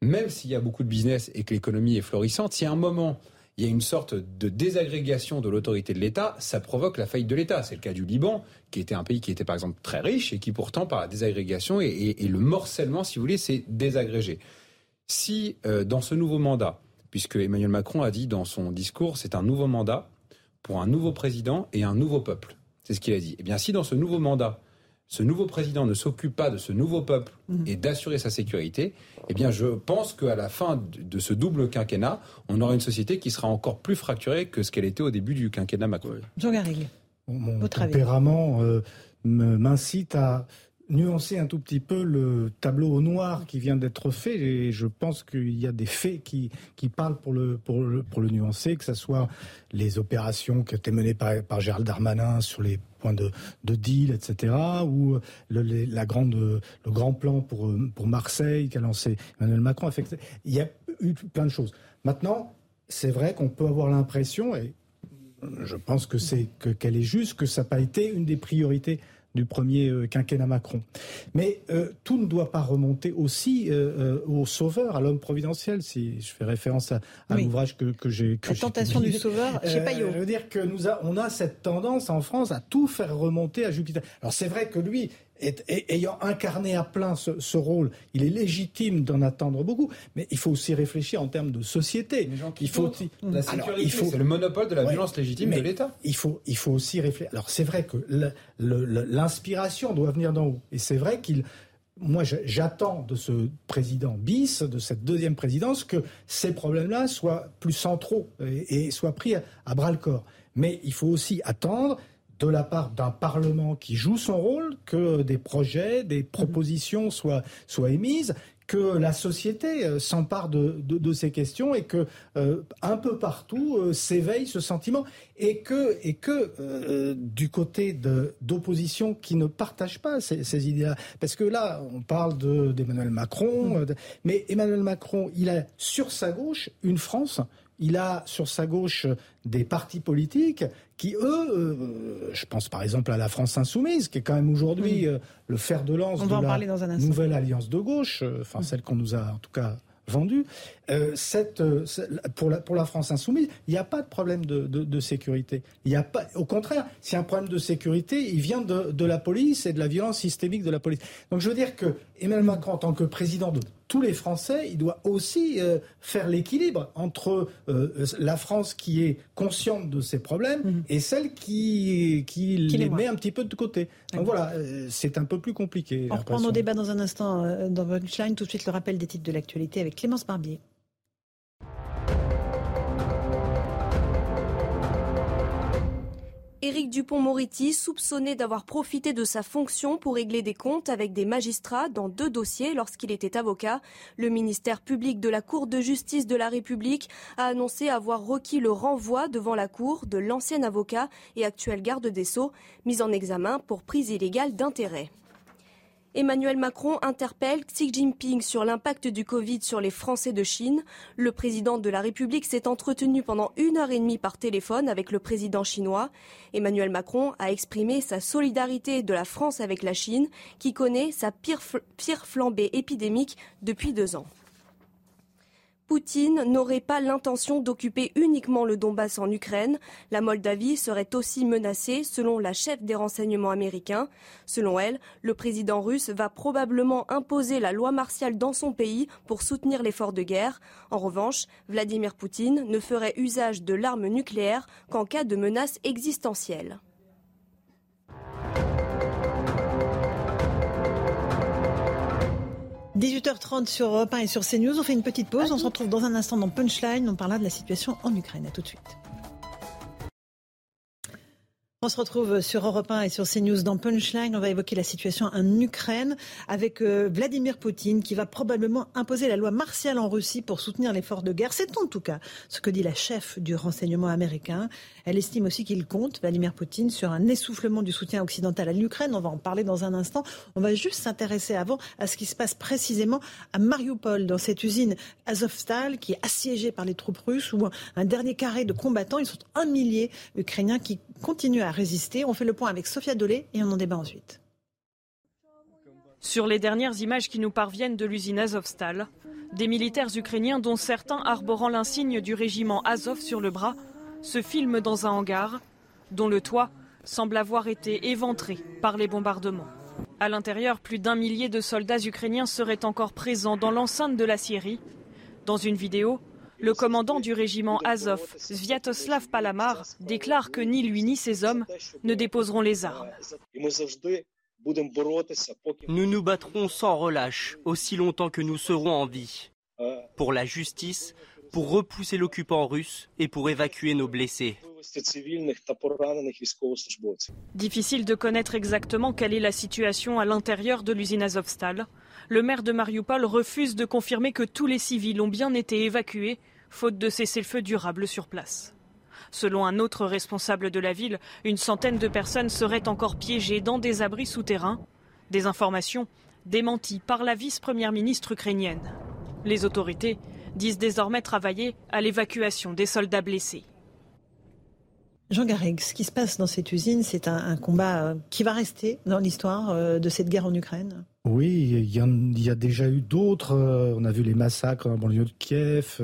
D: même s'il y a beaucoup de business et que l'économie est florissante, si à un moment il y a une sorte de désagrégation de l'autorité de l'État, ça provoque la faillite de l'État. C'est le cas du Liban, qui était un pays qui était par exemple très riche et qui pourtant par la désagrégation et, le morcellement, si vous voulez, s'est désagrégé. Si euh, dans ce nouveau mandat, puisque Emmanuel Macron a dit dans son discours, c'est un nouveau mandat pour un nouveau président et un nouveau peuple. C'est ce qu'il a dit. Eh bien, si dans ce nouveau mandat, ce nouveau président ne s'occupe pas de ce nouveau peuple mmh. et d'assurer sa sécurité, eh bien, je pense qu'à la fin de ce double quinquennat, on aura une société qui sera encore plus fracturée que ce qu'elle était au début du quinquennat Macron.
A: Jean Garrigue.
E: Mon tempérament euh, m'incite à nuancer un tout petit peu le tableau au noir qui vient d'être fait. Et je pense qu'il y a des faits qui, qui parlent pour le, pour, le, pour le nuancer, que ce soit les opérations qui été menées par, par Gérald Darmanin sur les points de, de deal, etc., ou le, la grande, le grand plan pour, pour Marseille qu'a lancé Emmanuel Macron. Il y a eu plein de choses. Maintenant, c'est vrai qu'on peut avoir l'impression, et je pense que c'est qu'elle est juste, que ça n'a pas été une des priorités du premier euh, quinquennat Macron. Mais euh, tout ne doit pas remonter aussi euh, au sauveur, à l'homme providentiel, si je fais référence à, l'ouvrage que, que j'ai...
A: La tentation du sauveur chez Payot.
E: je veux dire que nous on a cette tendance en France à tout faire remonter à Jupiter. Alors c'est vrai que lui, ayant incarné à plein ce, rôle, il est légitime d'en attendre beaucoup, mais il faut aussi réfléchir en termes de société.
D: Il faut aussi, la sécurité, c'est le monopole de la violence légitime de l'État.
E: Il faut, il faut aussi réfléchir. Alors c'est vrai que l'inspiration doit venir d'en haut, et c'est vrai qu'il moi, j'attends de ce président bis, de cette deuxième présidence, que ces problèmes-là soient plus centraux et, soient pris à bras le corps. Mais il faut aussi attendre de la part d'un Parlement qui joue son rôle, que des projets, des propositions soient, soient émises, que la société euh, s'empare de, ces questions et que euh, un peu partout euh, s'éveille ce sentiment et que, et que du côté d'opposition qui ne partagent pas ces, idées-là, parce que là on parle d'Emmanuel Macron, mmh. mais Emmanuel Macron il a sur sa gauche une France il a sur sa gauche des partis politiques qui, eux, euh, je pense par exemple à la France insoumise, qui est quand même aujourd'hui euh, le fer de lance de la nouvelle alliance de gauche, euh, enfin celle qu'on nous a en tout cas vendue. cette, pour, la, pour la France insoumise, il n'y a pas de problème de, de, sécurité. Il y a pas, au contraire, s'il y a un problème de sécurité, il vient de, de la police et de la violence systémique de la police. Donc je veux dire que Emmanuel Macron, en tant que président de tous les Français, il doit aussi euh, faire l'équilibre entre euh, la France qui est consciente de ses problèmes mhm. et celle qui, qui, les met un petit peu de côté. Donc voilà, euh, c'est un peu plus compliqué.
A: On reprend nos débats dans un instant dans votre chaîne. Tout de suite, le rappel des titres de l'actualité avec Clémence Barbier.
P: Éric Dupont-Moretti, soupçonné d'avoir profité de sa fonction pour régler des comptes avec des magistrats dans deux dossiers lorsqu'il était avocat, le ministère public de la Cour de justice de la République a annoncé avoir requis le renvoi devant la Cour de l'ancien avocat et actuel garde des Sceaux, mis en examen pour prise illégale d'intérêt. Emmanuel Macron interpelle Xi Jinping sur l'impact du Covid sur les Français de Chine. Le président de la République s'est entretenu pendant une heure et demie par téléphone avec le président chinois. Emmanuel Macron a exprimé sa solidarité de la France avec la Chine, qui connaît sa pire, flambée épidémique depuis deux ans. Poutine n'aurait pas l'intention d'occuper uniquement le Donbass en Ukraine. La Moldavie serait aussi menacée, selon la chef des renseignements américains. Selon elle, le président russe va probablement imposer la loi martiale dans son pays pour soutenir l'effort de guerre. En revanche, Vladimir Poutine ne ferait usage de l'arme nucléaire qu'en cas de menace existentielle.
A: 18h30 sur Europe 1 et sur CNews. On fait une petite pause. On se retrouve dans un instant dans Punchline. On parlera de la situation en Ukraine. À tout de suite. On se retrouve sur Europe 1 et sur CNews dans Punchline. On va évoquer la situation en Ukraine avec euh, Vladimir Poutine qui va probablement imposer la loi martiale en Russie pour soutenir l'effort de guerre. C'est en tout cas ce que dit la chef du renseignement américain. Elle estime aussi qu'il compte, Vladimir Poutine, sur un essoufflement du soutien occidental à l'Ukraine. On va en parler dans un instant. On va juste s'intéresser avant à ce qui se passe précisément à Mariupol, dans cette usine Azovstal qui est assiégée par les troupes russes, où un dernier carré de combattants, ils sont un millier ukrainiens qui continuent à résister. On fait le point avec Sophia Dolé et on en débat ensuite.
U: Sur les dernières images qui nous parviennent de l'usine Azovstal, des militaires ukrainiens, dont certains arborant l'insigne du régiment Azov sur le bras, se filment dans un hangar dont le toit semble avoir été éventré par les bombardements. À l'intérieur, plus d'un millier de soldats ukrainiens seraient encore présents dans l'enceinte de la Syrie. Dans une vidéo, le commandant du régiment Azov, Sviatoslav Palamar, déclare que ni lui ni ses hommes ne déposeront les armes.
V: Nous nous battrons sans relâche aussi longtemps que nous serons en vie. Pour la justice, pour repousser l'occupant russe et pour évacuer nos blessés.
U: Difficile de connaître exactement quelle est la situation à l'intérieur de l'usine Azovstal. Le maire de Mariupol refuse de confirmer que tous les civils ont bien été évacués faute de cessez-le-feu durable sur place. Selon un autre responsable de la ville, une centaine de personnes seraient encore piégées dans des abris souterrains. Des informations démenties par la vice-première ministre ukrainienne. Les autorités disent désormais travailler à l'évacuation des soldats blessés.
A: Jean Garrigue, ce qui se passe dans cette usine, c'est un, combat qui va rester dans l'histoire de cette guerre en Ukraine
E: oui, il y, a déjà eu d'autres. on a vu les massacres dans la banlieue de Kiev.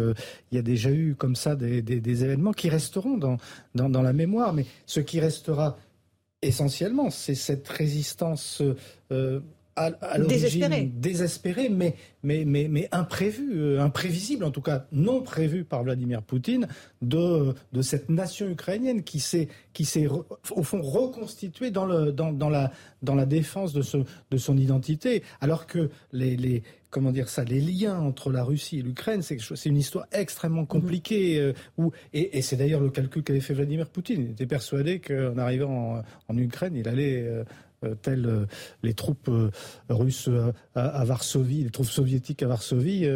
E: il y a déjà eu comme ça des, événements qui resteront dans, dans, la mémoire. Mais ce qui restera essentiellement, c'est cette résistance à, l'origine désespéré, mais, mais, mais, mais imprévu, euh, imprévisible en tout cas, non prévu par Vladimir Poutine, de, de cette nation ukrainienne qui s'est, qui s'est au fond reconstituée dans, le, dans, dans, la, dans la défense de, ce, de son identité, alors que les, les, comment dire ça, les liens entre la Russie et l'Ukraine, c'est, une histoire extrêmement mm-hmm. compliquée. Euh, où, et, et, c'est d'ailleurs le calcul qu'avait fait Vladimir Poutine. Il était persuadé qu'en arrivant en, en Ukraine, il allait euh, telles euh, les troupes euh, russes à, Varsovie, les troupes soviétiques à Varsovie,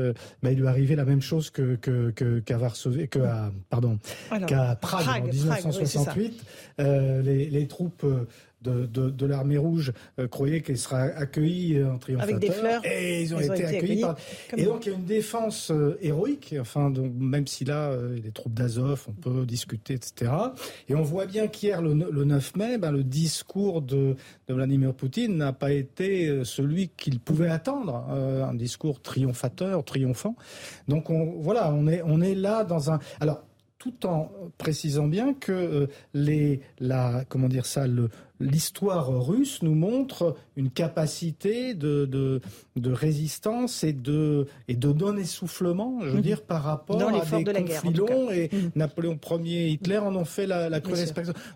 E: bah, il lui arrivait la même chose que, qu'à Varsovie, que pardon, qu'à Prague, en 1968. les, les, troupes de, l'armée rouge euh, croyaient qu'elle sera accueillie euh, en triomphateur.
A: Avec des fleurs.
E: Et ils ont, été, accueillis, par... Et donc il y a une défense euh, héroïque, enfin, donc, même si là, les troupes d'Azov, on peut discuter, etc. Et on voit bien qu'hier, le, 9 mai, ben, le discours de, Vladimir Poutine n'a pas été celui qu'il pouvait attendre, un discours triomphateur, triomphant. Donc on, voilà, on est, on est là dans un... Alors, tout en précisant bien que les, la, comment dire ça, le, l'histoire russe nous montre une capacité de, de, résistance et de, et de non-essoufflement, je veux mhm. dire, par rapport à des de conflits longs. Et mhm. Napoléon Ier et Hitler en ont fait la, la cruelle.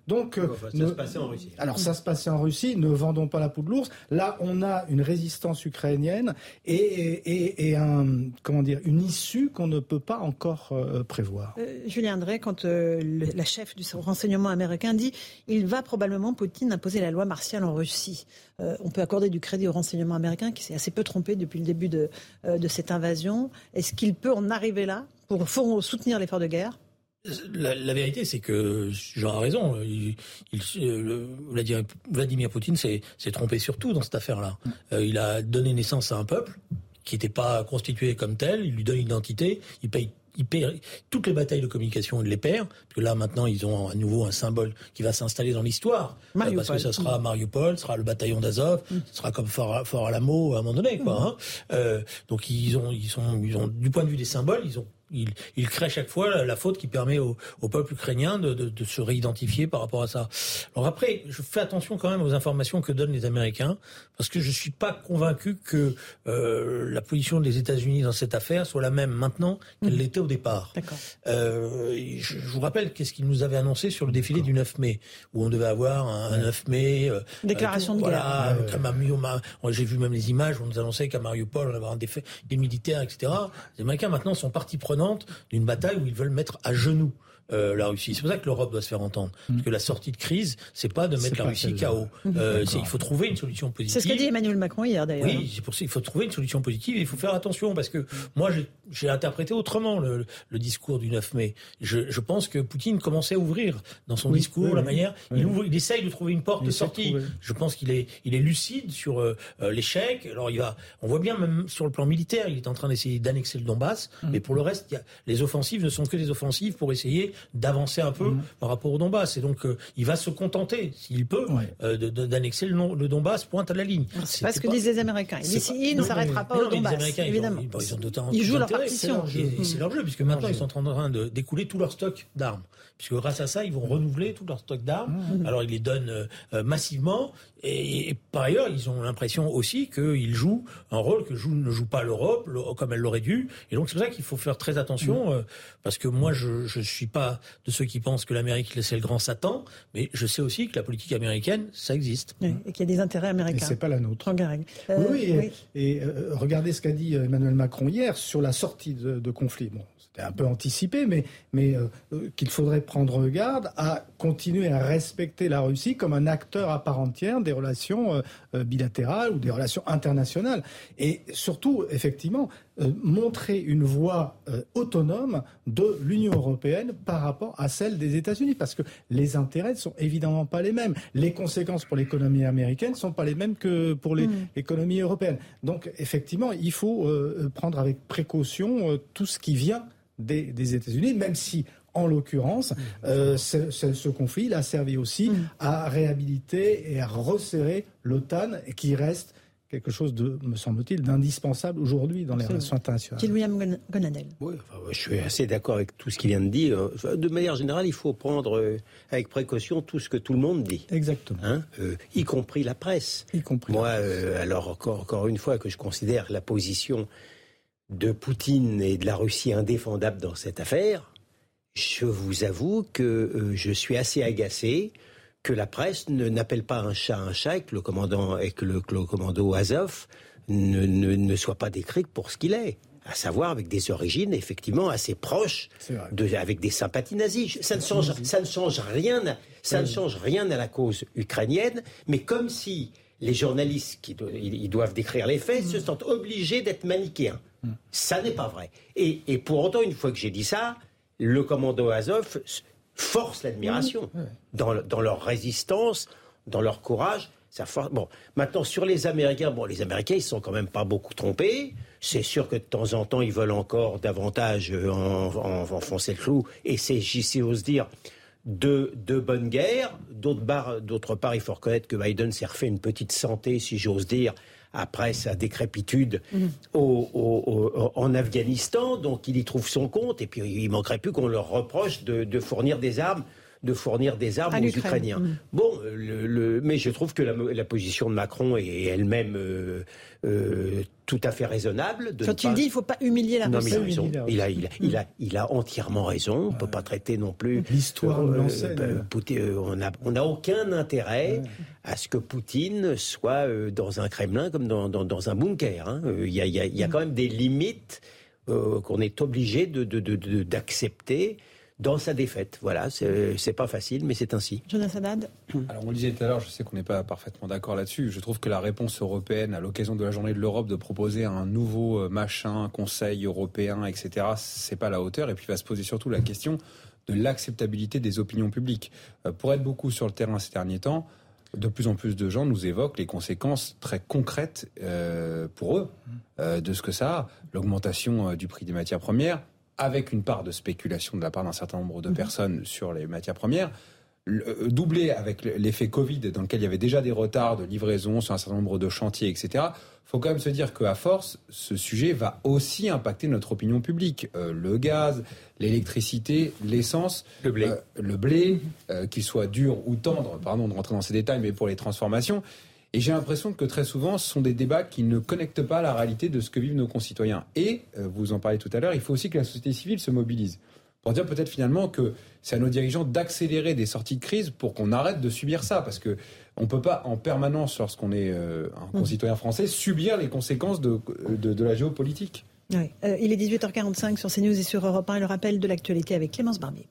S: Donc, euh, ça se passait en Russie.
E: Alors, ça se passait en Russie. Ne vendons pas la peau de l'ours. Là, on a une résistance ukrainienne et, et, et un, comment dire, une issue qu'on ne peut pas encore euh, prévoir.
A: Euh, Julien Drey, quand la chef du renseignement américain dit il va probablement, Poutine, imposer la loi martiale en Russie. Euh, on peut accorder du crédit au renseignement américain qui s'est assez peu trompé depuis le début de, euh, de cette invasion. Est-ce qu'il peut en arriver là pour, soutenir l'effort de guerre?
T: La, vérité, c'est que Jean a raison. Il, Vladimir Poutine s'est trompé sur tout dans cette affaire-là. Euh, il a donné naissance à un peuple qui n'était pas constitué comme tel. Il lui donne une identité. Il paye il perd toutes les batailles de communication, il les perd. Parce que là, maintenant, ils ont à nouveau un symbole qui va s'installer dans l'histoire. Parce que ça sera Mariupol, ce sera le bataillon d'Azov, mm. ce sera comme Fort, Fort Alamo à un moment donné, quoi. Mm. Hein. Euh, donc ils ont, ils sont, ils ont, du point de vue des symboles, ils ont il, il, crée chaque fois la, faute qui permet au, peuple ukrainien de, de, se réidentifier par rapport à ça. Alors après, je fais attention quand même aux informations que donnent les Américains, parce que je suis pas convaincu que euh, la position des États-Unis dans cette affaire soit la même maintenant qu'elle mmh. l'était au départ. Euh, je, je, vous rappelle qu'est-ce qu'ils nous avaient annoncé sur le défilé du 9 mai, où on devait avoir un, 9 mai.
A: Euh, Déclaration de
T: guerre. J'ai vu même les images où on nous annonçait qu'à Mariupol on allait avoir des, des militaires, etc. Les Américains maintenant sont partis d'une bataille où ils veulent mettre à genoux euh, la Russie. C'est pour ça que l'Europe doit se faire entendre. Parce que la sortie de crise, c'est pas de mettre la Russie KO. Euh, il faut trouver une solution positive.
A: C'est ce que dit Emmanuel Macron hier d'ailleurs.
T: Oui, c'est pour ça qu'il faut trouver une solution positive et il faut faire attention parce que moi j'ai interprété autrement le, le, discours du 9 mai. Je, je, pense que Poutine commençait à ouvrir dans son discours la manière. Il, ouvre, il essaye de trouver une porte de sortie. Je pense qu'il est, il est lucide sur euh, l'échec. Alors il va, on voit bien même sur le plan militaire, il est en train d'essayer d'annexer le Donbass. Mm. Mais pour le reste, y a, les offensives ne sont que des offensives pour essayer d'avancer un peu mhm. par rapport au Donbass. Et donc, euh, il va se contenter, s'il peut, euh, d'annexer le, le, Donbass pointe à la ligne.
A: C'est pas ce que disent les Américains. il ne s'arrêtera pas au Donbass, évidemment. Ils, jouent leur
T: C'est leur jeu, puisque maintenant, ils sont en train d'écouler tout leur stock d'armes. Puisque grâce à ça, ils vont renouveler tout leur stock d'armes. Mhm. Alors, ils les donnent euh, massivement. Et, par ailleurs, ils ont l'impression aussi qu'ils jouent un rôle que joue, ne joue pas l'Europe comme elle l'aurait dû. Et donc c'est pour ça qu'il faut faire très attention, mm. euh, parce que moi je ne suis pas de ceux qui pensent que l'Amérique c'est le grand Satan, mais je sais aussi que la politique américaine, ça existe.
A: et qu'il y a des intérêts américains.
E: Et c'est pas la nôtre.
A: Euh,
E: oui, et, euh, regardez ce qu'a dit Emmanuel Macron hier sur la sortie de, de conflit. Bon, un peu anticipé, mais, mais euh, euh, qu'il faudrait prendre garde à continuer à respecter la Russie comme un acteur à part entière des relations euh, bilatérales ou des relations internationales. Et surtout, effectivement, montrer une voie autonome de l'Union européenne par rapport à celle des États-Unis, parce que les intérêts ne sont évidemment pas les mêmes. Les conséquences pour l'économie américaine ne sont pas les mêmes que pour mm. l'économie européenne. Donc, effectivement, il faut prendre avec précaution tout ce qui vient des, États-Unis, même si En l'occurrence, euh, ce, conflit a servi aussi mm. à réhabiliter et à resserrer l'OTAN, qui reste quelque chose de, me semble-t-il, d'indispensable aujourd'hui dans les relations internationales.
A: William
S: Gonadel. Oui, je suis assez d'accord avec tout ce qu'il vient de dire. De manière générale, il faut prendre euh, avec précaution tout ce que tout le monde dit.
E: Exactement.
S: Hein, euh, y compris la presse.
E: Y compris.
S: Moi, euh, alors encore, encore une fois que je considère la position de Poutine et de la Russie indéfendable dans cette affaire, je vous avoue que je suis assez agacé que la presse n'appelle pas un chat un chat et que le commandant et que le, commando Azov ne, ne, soit pas décrit pour ce qu'il est à savoir avec des origines effectivement assez proches, de, avec des sympathies nazies. Ça ne change, ça ne change rien, ça ne change rien à la cause ukrainienne, mais comme si les journalistes qui ils doivent décrire les faits se sentent obligés d'être manichéens. Ça n'est pas vrai. Et, et pour autant, une fois que j'ai dit ça, le commando Azov force l'admiration dans, leur résistance, dans leur courage. Ça force... Bon, maintenant sur les Américains, bon, les Américains ils sont quand même pas beaucoup trompés. C'est sûr que de temps en temps ils veulent encore davantage euh, enfoncer le clou. Et c'est, j'y ose dire, de, de bonne guerre. D'autre part, d'autre part, il faut reconnaître que Biden s'est refait une petite santé, si j'ose dire, après sa décrépitude mhm. en Afghanistan, donc il y trouve son compte, et puis il manquerait plus qu'on leur reproche de, fournir des armes de fournir des armes aux Ukrainiens. Mhm. Bon, le, mais je trouve que la, position de Macron est elle-même euh, euh, tout à fait raisonnable.
A: Quand il dit il ne faut pas humilier la Russie.
S: Il a, il, a, il, a, il, a, entièrement raison. On ne peut pas traiter non plus.
E: L'histoire euh,
S: euh, on n'a on a aucun intérêt à ce que Poutine soit dans un Kremlin comme dans, dans, dans un bunker. Hein. Il y, a, il y, a, quand même des limites qu'on est obligé d'accepter. De, de, dans sa défaite. Voilà, c'est pas facile, mais c'est ainsi.
A: Jonathan Haddad
D: Alors, on le disait tout à l'heure, je sais qu'on n'est pas parfaitement d'accord là-dessus. Je trouve que la réponse européenne, à l'occasion de la journée de l'Europe, de proposer un nouveau euh, machin, conseil européen, etc., c'est pas à la hauteur. Et puis, va se poser surtout la question de l'acceptabilité des opinions publiques. Euh, pour être beaucoup sur le terrain ces derniers temps, de plus en plus de gens nous évoquent les conséquences très concrètes euh, pour eux de ce que ça a. L'augmentation du prix des matières premières, avec une part de spéculation de la part d'un certain nombre de mhm. personnes sur les matières premières, euh, doublé avec l'effet Covid dans lequel il y avait déjà des retards de livraison sur un certain nombre de chantiers, etc. Faut quand même se dire qu'à force, ce sujet va aussi impacter notre opinion publique. Euh, le gaz, l'électricité, l'essence,
S: le blé, euh,
D: le blé, qu'il soit dur ou tendre, pardon de rentrer dans ces détails, mais pour les transformations. Et j'ai l'impression que très souvent, ce sont des débats qui ne connectent pas la réalité de ce que vivent nos concitoyens. Et, euh, vous en parlez tout à l'heure, il faut aussi que la société civile se mobilise. Pour dire peut-être finalement que c'est à nos dirigeants d'accélérer des sorties de crise pour qu'on arrête de subir ça. Parce que on peut pas en permanence, lorsqu'on est euh, un mmh. concitoyen français, subir les conséquences de, de, la géopolitique.
A: Oui. Euh, il est 18h45 sur CNews et sur Europe 1. Le rappel de l'actualité avec Clémence Barbier.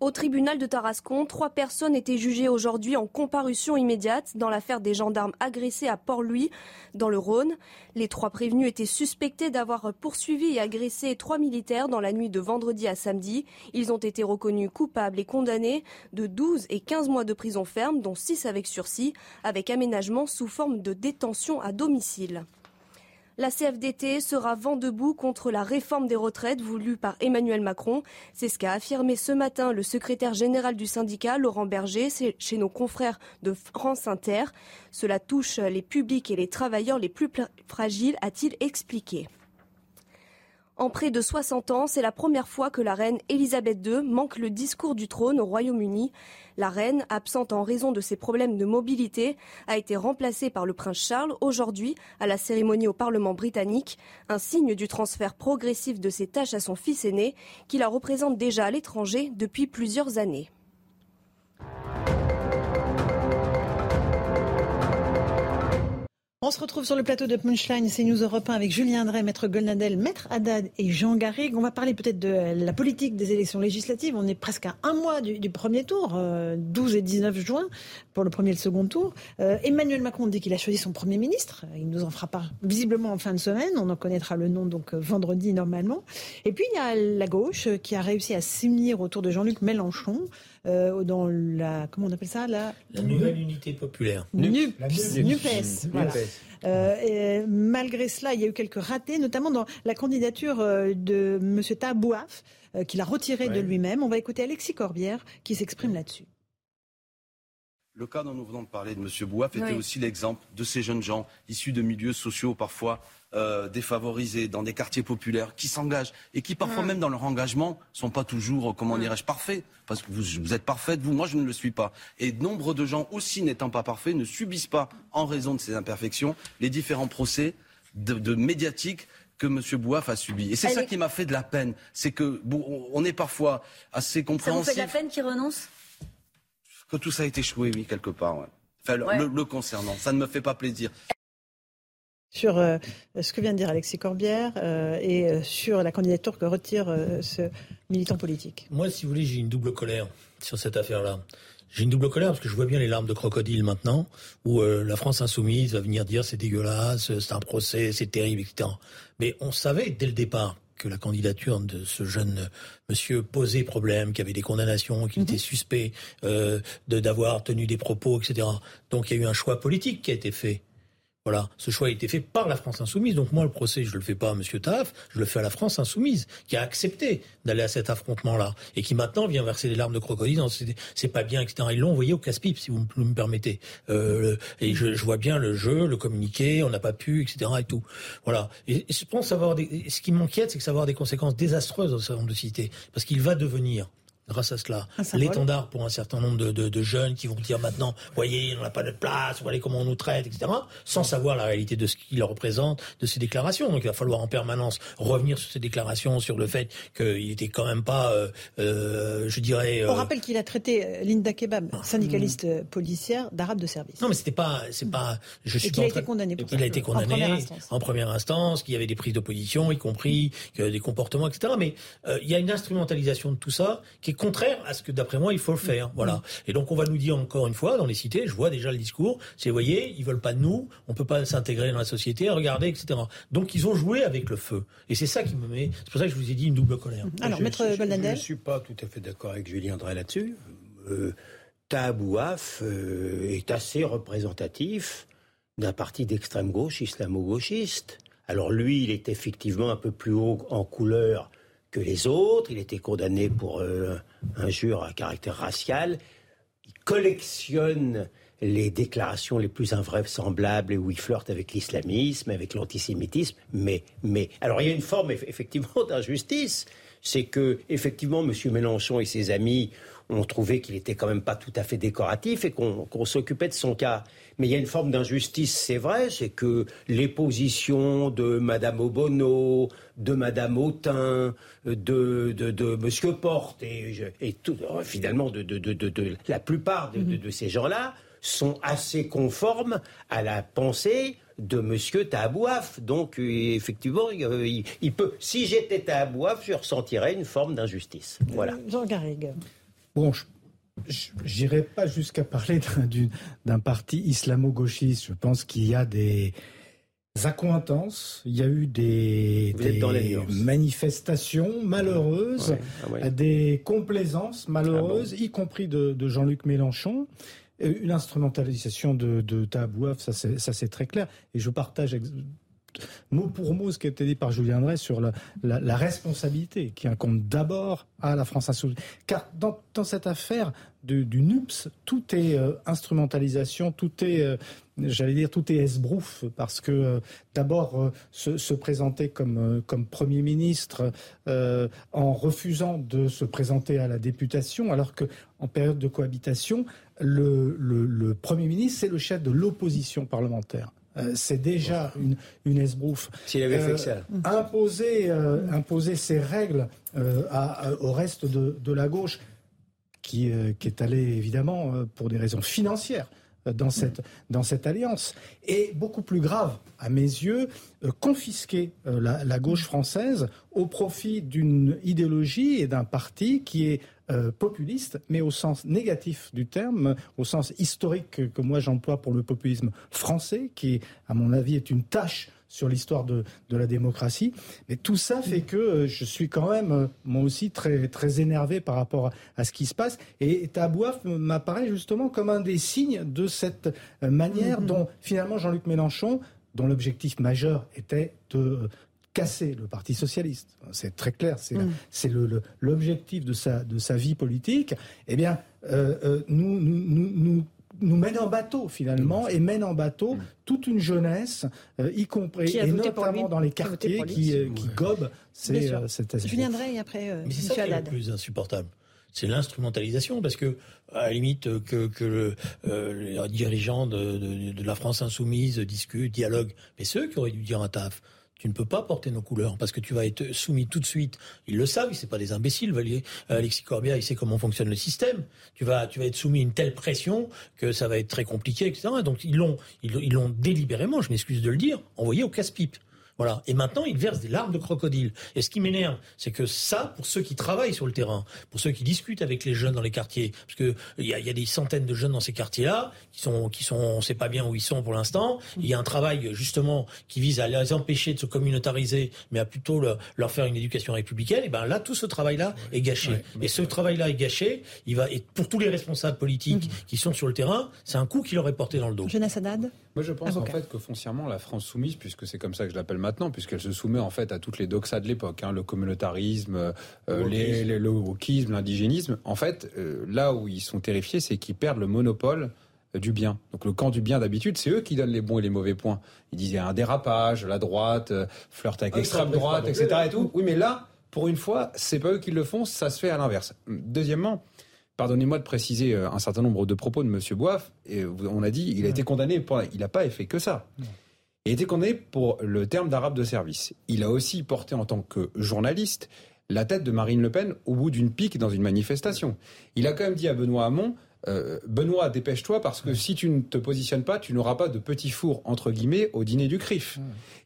P: Au tribunal de Tarascon, trois personnes étaient jugées aujourd'hui en comparution immédiate dans l'affaire des gendarmes agressés à Port-Louis, dans le Rhône. Les trois prévenus étaient suspectés d'avoir poursuivi et agressé trois militaires dans la nuit de vendredi à samedi. Ils ont été reconnus coupables et condamnés de 12 et 15 mois de prison ferme, dont 6 avec sursis, avec aménagement sous forme de détention à domicile. La CFDT sera vent debout contre la réforme des retraites voulue par Emmanuel Macron. C'est ce qu'a affirmé ce matin le secrétaire général du syndicat, Laurent Berger, chez nos confrères de France Inter. Cela touche les publics et les travailleurs les plus fragiles, a-t-il expliqué. En près de 60 ans, c'est la première fois que la reine Elisabeth II manque le discours du trône au Royaume-Uni. La reine, absente en raison de ses problèmes de mobilité, a été remplacée par le prince Charles aujourd'hui à la cérémonie au Parlement britannique, un signe du transfert progressif de ses tâches à son fils aîné, qui la représente déjà à l'étranger depuis plusieurs années.
A: On se retrouve sur le plateau de Punchline, c'est News Europe 1 avec Julien Drey, Maître Golnadel, Maître Haddad et Jean Garrigue. On va parler peut-être de la politique des élections législatives. On est presque à un mois du, premier tour, 12 euh, et 19 juin, pour le premier et le second tour. Euh, Emmanuel Macron dit qu'il a choisi son Premier ministre. Il nous en fera pas visiblement en fin de semaine. On en connaîtra le nom donc euh, vendredi normalement. Et puis il y a la gauche qui a réussi à s'unir autour de Jean-Luc Mélenchon. Dans la comment on appelle ça
T: la, la nouvelle unité populaire.
A: NUPES. NUPES. Voilà. et malgré cela, il y a eu quelques ratés, notamment dans la candidature de M. Tabouaf, qu'il a retiré de lui-même. On va écouter Alexis Corbière qui s'exprime là-dessus.
W: Le cas dont nous venons de parler de M. Bouaf était aussi l'exemple de ces jeunes gens issus de milieux sociaux parfois euh, défavorisés, dans des quartiers populaires, qui s'engagent et qui parfois même dans leur engagement sont pas toujours, comment dirais-je, parfaits. Parce que vous, êtes parfaite, vous, moi je ne le suis pas. Et nombre de gens aussi n'étant pas parfaits ne subissent pas, en raison de ces imperfections, les différents procès de, médiatiques que M. Bouaf a subis. Et c'est ça qui m'a fait de la peine. C'est que on est parfois assez compréhensif. Ça
X: vous fait de la peine qu'il renonce?
W: Que tout ça a été échoué, oui, quelque part. Enfin, le, concernant. Ça ne me fait pas plaisir.
A: Sur euh, ce que vient de dire Alexis Corbière euh, et euh, sur la candidature que retire ce militant politique.
T: Moi, si vous voulez, j'ai une double colère sur cette affaire-là. J'ai une double colère parce que je vois bien les larmes de crocodile maintenant, où la France insoumise va venir dire c'est dégueulasse, c'est un procès, c'est terrible, etc. Mais on savait dès le départ que la candidature de ce jeune monsieur posait problème, qu'il y avait des condamnations, qu'il mhm. était suspect euh, de d'avoir tenu des propos, etc. Donc il y a eu un choix politique qui a été fait. Voilà, ce choix a été fait par la France insoumise. Donc moi, le procès, je le fais pas à M. Taf, je le fais à la France insoumise, qui a accepté d'aller à cet affrontement-là et qui maintenant vient verser des larmes de crocodile. C'est pas bien, etc. Ils l'ont envoyé au casse-pipe, si vous me permettez. Euh, et je, vois bien le jeu, le communiqué, on n'a pas pu, etc. Et tout. Voilà. Et, je pense avoir ce qui m'inquiète, c'est que ça va avoir des conséquences désastreuses dans ce nombre de cités, parce qu'il va devenir grâce à cela. L'étendard pour un certain nombre de, jeunes qui vont dire maintenant, voyez, on n'a pas de place, voyez comment on nous traite, etc., sans savoir la réalité de ce qu'il représente, de ces déclarations. Donc il va falloir en permanence revenir sur ces déclarations, sur le fait qu'il était quand même pas, euh, euh, je dirais...
A: On euh, rappelle qu'il a traité Linda Kebab, ah, syndicaliste policière, d'arabe de service.
T: Non, mais c'était pas... c'est pas.
A: Je suis Et qu'il a été condamné pour
T: Il a été condamné en première instance, en première instance qu'il y avait des prises de position, y compris des comportements, etc. Mais il y a une instrumentalisation de tout ça qui est contraire à ce que, d'après moi, il faut le faire. Voilà. Et donc, on va nous dire encore une fois, dans les cités, je vois déjà le discours, c'est, vous voyez, ils veulent pas de nous, on peut pas s'intégrer dans la société, regardez, etc. Donc, ils ont joué avec le feu. Et c'est ça qui me met, c'est pour ça que je vous ai dit une double colère.
A: Alors, Maître Je
S: ne suis pas tout à fait d'accord avec Julien Drey là-dessus. Euh, Tabouaf euh, est assez représentatif d'un parti d'extrême gauche islamo-gauchiste. Alors lui, il est effectivement un peu plus haut en couleur que les autres. Il était condamné pour euh, injure à caractère racial. Il collectionne les déclarations les plus invraisemblables et où il flirte avec l'islamisme, avec l'antisémitisme. Mais, mais, alors il y a une forme effectivement d'injustice. C'est que, effectivement, M. Mélenchon et ses amis ont trouvé qu'il était quand même pas tout à fait décoratif et qu'on s'occupait de son cas. Mais il y a une forme d'injustice, c'est vrai, c'est que les positions de Madame Obono, de Madame Autain, de, de, de Monsieur Porte et, et tout, finalement de, de, la plupart de, ces gens-là sont assez conformes à la pensée de Monsieur Tabouaf. Donc, effectivement, il, peut. Si j'étais Tabouaf, je ressentirais une forme d'injustice. Voilà.
A: Jean Garrigue.
E: Bon, j'irai pas jusqu'à parler d'un parti islamo-gauchiste. Je pense qu'il y a des accointances, il y a eu des, manifestations malheureuses, ah des complaisances malheureuses, ah y compris de, Jean-Luc Mélenchon. Une instrumentalisation de, de Tabouaf, ça c'est très clair. Et je partage mot pour mot ce qui a été dit par Julien Drey sur la, responsabilité qui incombe d'abord à la France insoumise. Car dans, cette affaire du, NUPS, tout est euh, instrumentalisation, tout est, euh, j'allais dire, tout est esbrouf, parce que euh, d'abord se, présenter comme, comme Premier ministre en refusant de se présenter à la députation, alors que en période de cohabitation, le Premier ministre, c'est le chef de l'opposition parlementaire. Euh, c'est déjà une, une esbrouffe.
S: S'il avait fait ça.
E: Euh, imposer, euh, imposer ces règles au reste de, la gauche, qui, qui, est allé évidemment pour des raisons financières dans cette, dans cette alliance. Et beaucoup plus grave, à mes yeux, confisquer la, gauche française au profit d'une idéologie et d'un parti qui est euh, populiste, mais au sens négatif du terme, au sens historique que moi j'emploie pour le populisme français, qui, à mon avis, est une tâche sur l'histoire de, la démocratie. Mais tout ça fait que euh, je suis quand même, euh, moi aussi, très, très énervé par rapport à, ce qui se passe. Et Tabouaf m'apparaît justement comme un des signes de cette manière mm-hmm. dont, finalement, Jean-Luc Mélenchon, dont l'objectif majeur était de casser le Parti socialiste. C'est très clair, c'est mm. l'objectif de sa, de sa vie politique. Eh bien, euh, euh, nous, nous, nous, nous mène en bateau finalement et mène en bateau mm. toute une jeunesse, euh, y compris et notamment dans les quartiers qui, qui, gobent ces, cette
A: Julien Drey après
T: Mais c'est ça qui est le plus insupportable. C'est l'instrumentalisation, parce que à la limite que, que le, les dirigeants de, de, de, la France insoumise discutent, dialoguent, mais ceux qui auraient dû dire un taf, tu ne peux pas porter nos couleurs parce que tu vas être soumis tout de suite. Ils le savent, c'est pas des imbéciles. Alexis Corbia, il sait comment fonctionne le système. Tu vas, tu vas être soumis à une telle pression que ça va être très compliqué, etc. Donc ils l'ont, ils l'ont délibérément, je m'excuse de le dire, envoyé au casse-pipe. Voilà. Et maintenant, ils versent des larmes de crocodile. Et ce qui m'énerve, c'est que ça, pour ceux qui travaillent sur le terrain, pour ceux qui discutent avec les jeunes dans les quartiers, parce que il y a, y a, des centaines de jeunes dans ces quartiers-là qui sont, qui sont, on sait pas bien où ils sont pour l'instant. Il y a un travail justement qui vise à les empêcher de se communautariser, mais à plutôt leur, faire une éducation républicaine. Et ben là, tout ce travail-là est gâché. et ce travail-là est gâché. Il va, et pour tous les responsables politiques mmh. qui sont sur le terrain, c'est un coup qui leur est porté dans le dos.
A: Jeunesse Haddad.
D: Moi, je pense en fait que foncièrement, la France soumise, puisque c'est comme ça que je l'appelle maintenant, puisqu'elle se soumet en fait à toutes les doxas de l'époque, hein, le communautarisme, euh, le wokisme, l'indigénisme. En fait, euh, là où ils sont terrifiés, c'est qu'ils perdent le monopole euh, du bien. Donc le camp du bien d'habitude, c'est eux qui donnent les bons et les mauvais points. Ils disaient un dérapage, la droite, flirte avec ah l'extrême droite, etc. Et tout. Oui, mais là, pour une fois, c'est pas eux qui le font, ça se fait à l'inverse. Deuxièmement, Pardonnez-moi de préciser euh, un certain nombre de propos de M. Boif. Et on a dit, il a été condamné pour, il n'a pas fait que ça. Il a été condamné pour le terme d'arabe de service. Il a aussi porté en tant que journaliste la tête de Marine Le Pen au bout d'une pique dans une manifestation. Il a quand même dit à Benoît Hamon, euh, Benoît, dépêche-toi parce que si tu ne te positionnes pas, tu n'auras pas de petit four entre guillemets au dîner du CRIF.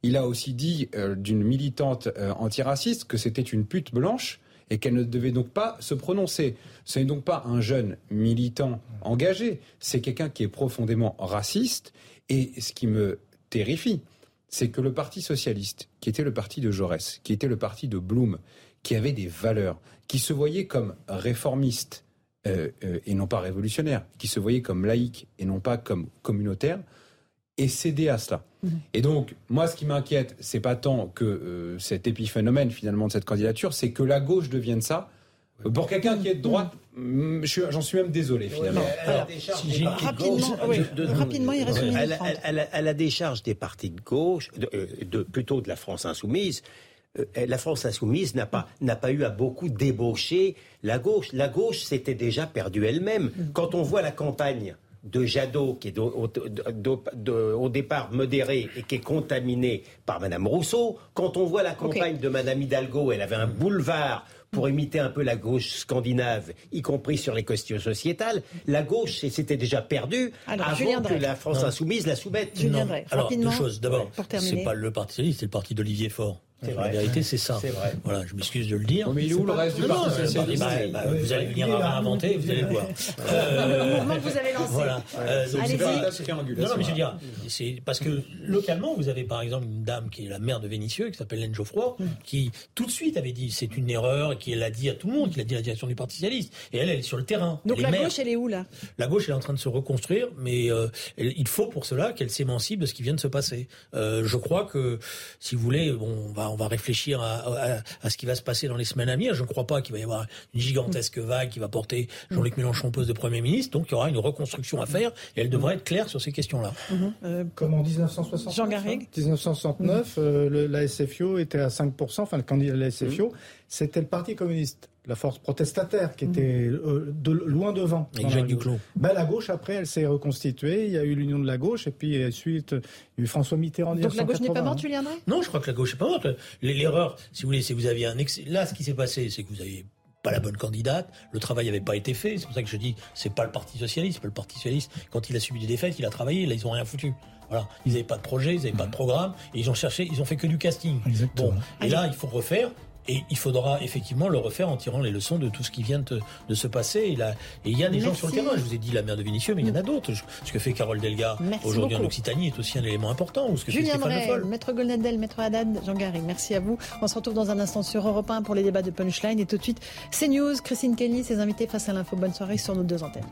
D: Il a aussi dit euh, d'une militante antiraciste que c'était une pute blanche et qu'elle ne devait donc pas se prononcer. Ce n'est donc pas un jeune militant engagé, c'est quelqu'un qui est profondément raciste. Et ce qui me terrifie, c'est que le Parti socialiste, qui était le parti de Jaurès, qui était le parti de Blum, qui avait des valeurs, qui se voyait comme réformiste euh, euh, et non pas révolutionnaire, qui se voyait comme laïque et non pas comme communautaire, et cédé à cela. Mhm. Et donc, moi, ce qui m'inquiète, c'est pas tant que euh, cet épiphénomène finalement de cette candidature, c'est que la gauche devienne ça. Pour quelqu'un qui est de droite, mm, j'en suis même désolé finalement.
A: rapidement, il reste une
S: elle, elle, elle, a des charges des partis de gauche, euh, de, plutôt de la France insoumise. Euh, la France insoumise n'a pas, n'a pas eu à beaucoup débaucher la gauche. La gauche s'était déjà perdue elle-même. Mm. Quand on voit la campagne de Jadot, qui est au, départ modéré et qui est contaminé par Madame Rousseau. Quand on voit la campagne de Madame Hidalgo, elle avait un boulevard pour imiter un peu la gauche scandinave, y compris sur les questions sociétales. La gauche s'était déjà perdue avant que la France insoumise la soumette.
T: Non. Alors, deux choses. D'abord, c'est pas le Parti socialiste, c'est le parti d'Olivier Faure. La vérité, c'est ça. Vrai. Voilà, je m'excuse de le dire.
D: mais il est où le reste du Parti
T: bah, Vous allez venir à inventer, vous allez voir.
A: Euh, le mouvement que vous avez lancé. Voilà. Euh.
T: Non, non, mais je veux dire, c'est parce que localement, vous avez par exemple une dame qui est la mère de Vénissieux, qui s'appelle Hélène Geoffroy, qui tout de suite avait dit c'est une erreur, qui l'a dit à tout le monde, qui l'a dit à la direction du Parti socialiste. Et elle, elle est sur le terrain.
A: Donc la gauche, elle est où là?
T: La gauche, elle est en train de se reconstruire, mais euh, il faut pour cela qu'elle s'émancipe de ce qui vient de se passer. Euh, je crois que, si vous voulez, bon, on va on va réfléchir à à, ce qui va se passer dans les semaines à venir. Je ne crois pas qu'il va y avoir une gigantesque vague qui va porter Jean-Luc Mélenchon au poste de Premier ministre. Donc il y aura une reconstruction à faire et elle devrait être claire sur ces questions-là.
E: Euh, Comme en 1969. Jean Garrigue 1969, euh, la SFIO était à 5%, enfin le candidat de la SFIO, mhm. c'était le Parti communiste la force protestataire qui était mhm. euh, de, loin devant.
T: Avec Jacques Duclos.
E: Ben, la gauche, après, elle s'est reconstituée. Il y a eu l'union de la gauche et puis ensuite, il y a eu François Mitterrand.
A: Donc la gauche n'est pas morte, Julien
T: Non, je crois que la gauche n'est pas morte. L'erreur, si vous voulez, c'est que vous aviez un Là, ce qui s'est passé, c'est que vous avez pas la bonne candidate, le travail n'avait pas été fait, c'est pour ça que je dis c'est pas le Parti socialiste, pas le Parti socialiste quand il a subi des défaites, il a travaillé, là ils ont rien foutu. Voilà, ils n'avaient pas de projet, ils n'avaient pas de programme, et ils ont cherché, ils ont fait que du casting. Bon, et là il faut refaire Et il faudra effectivement le refaire en tirant les leçons de tout ce qui vient de, se passer. Et, et il y a des gens sur le terrain. Je vous ai dit la mère de Vinicieux, mais il y en a d'autres. Ce que fait Carole Delga aujourd'hui en Occitanie est aussi un élément important. Ou ce que
A: Julien Drey, Maître Golnadel, Maître Haddad, Jean Garry, merci à vous. On se retrouve dans un instant sur Europe 1 pour les débats de Punchline. Et tout de suite, CNews, Christine Kelly, ses invités face à l'info. Bonne soirée sur nos deux antennes.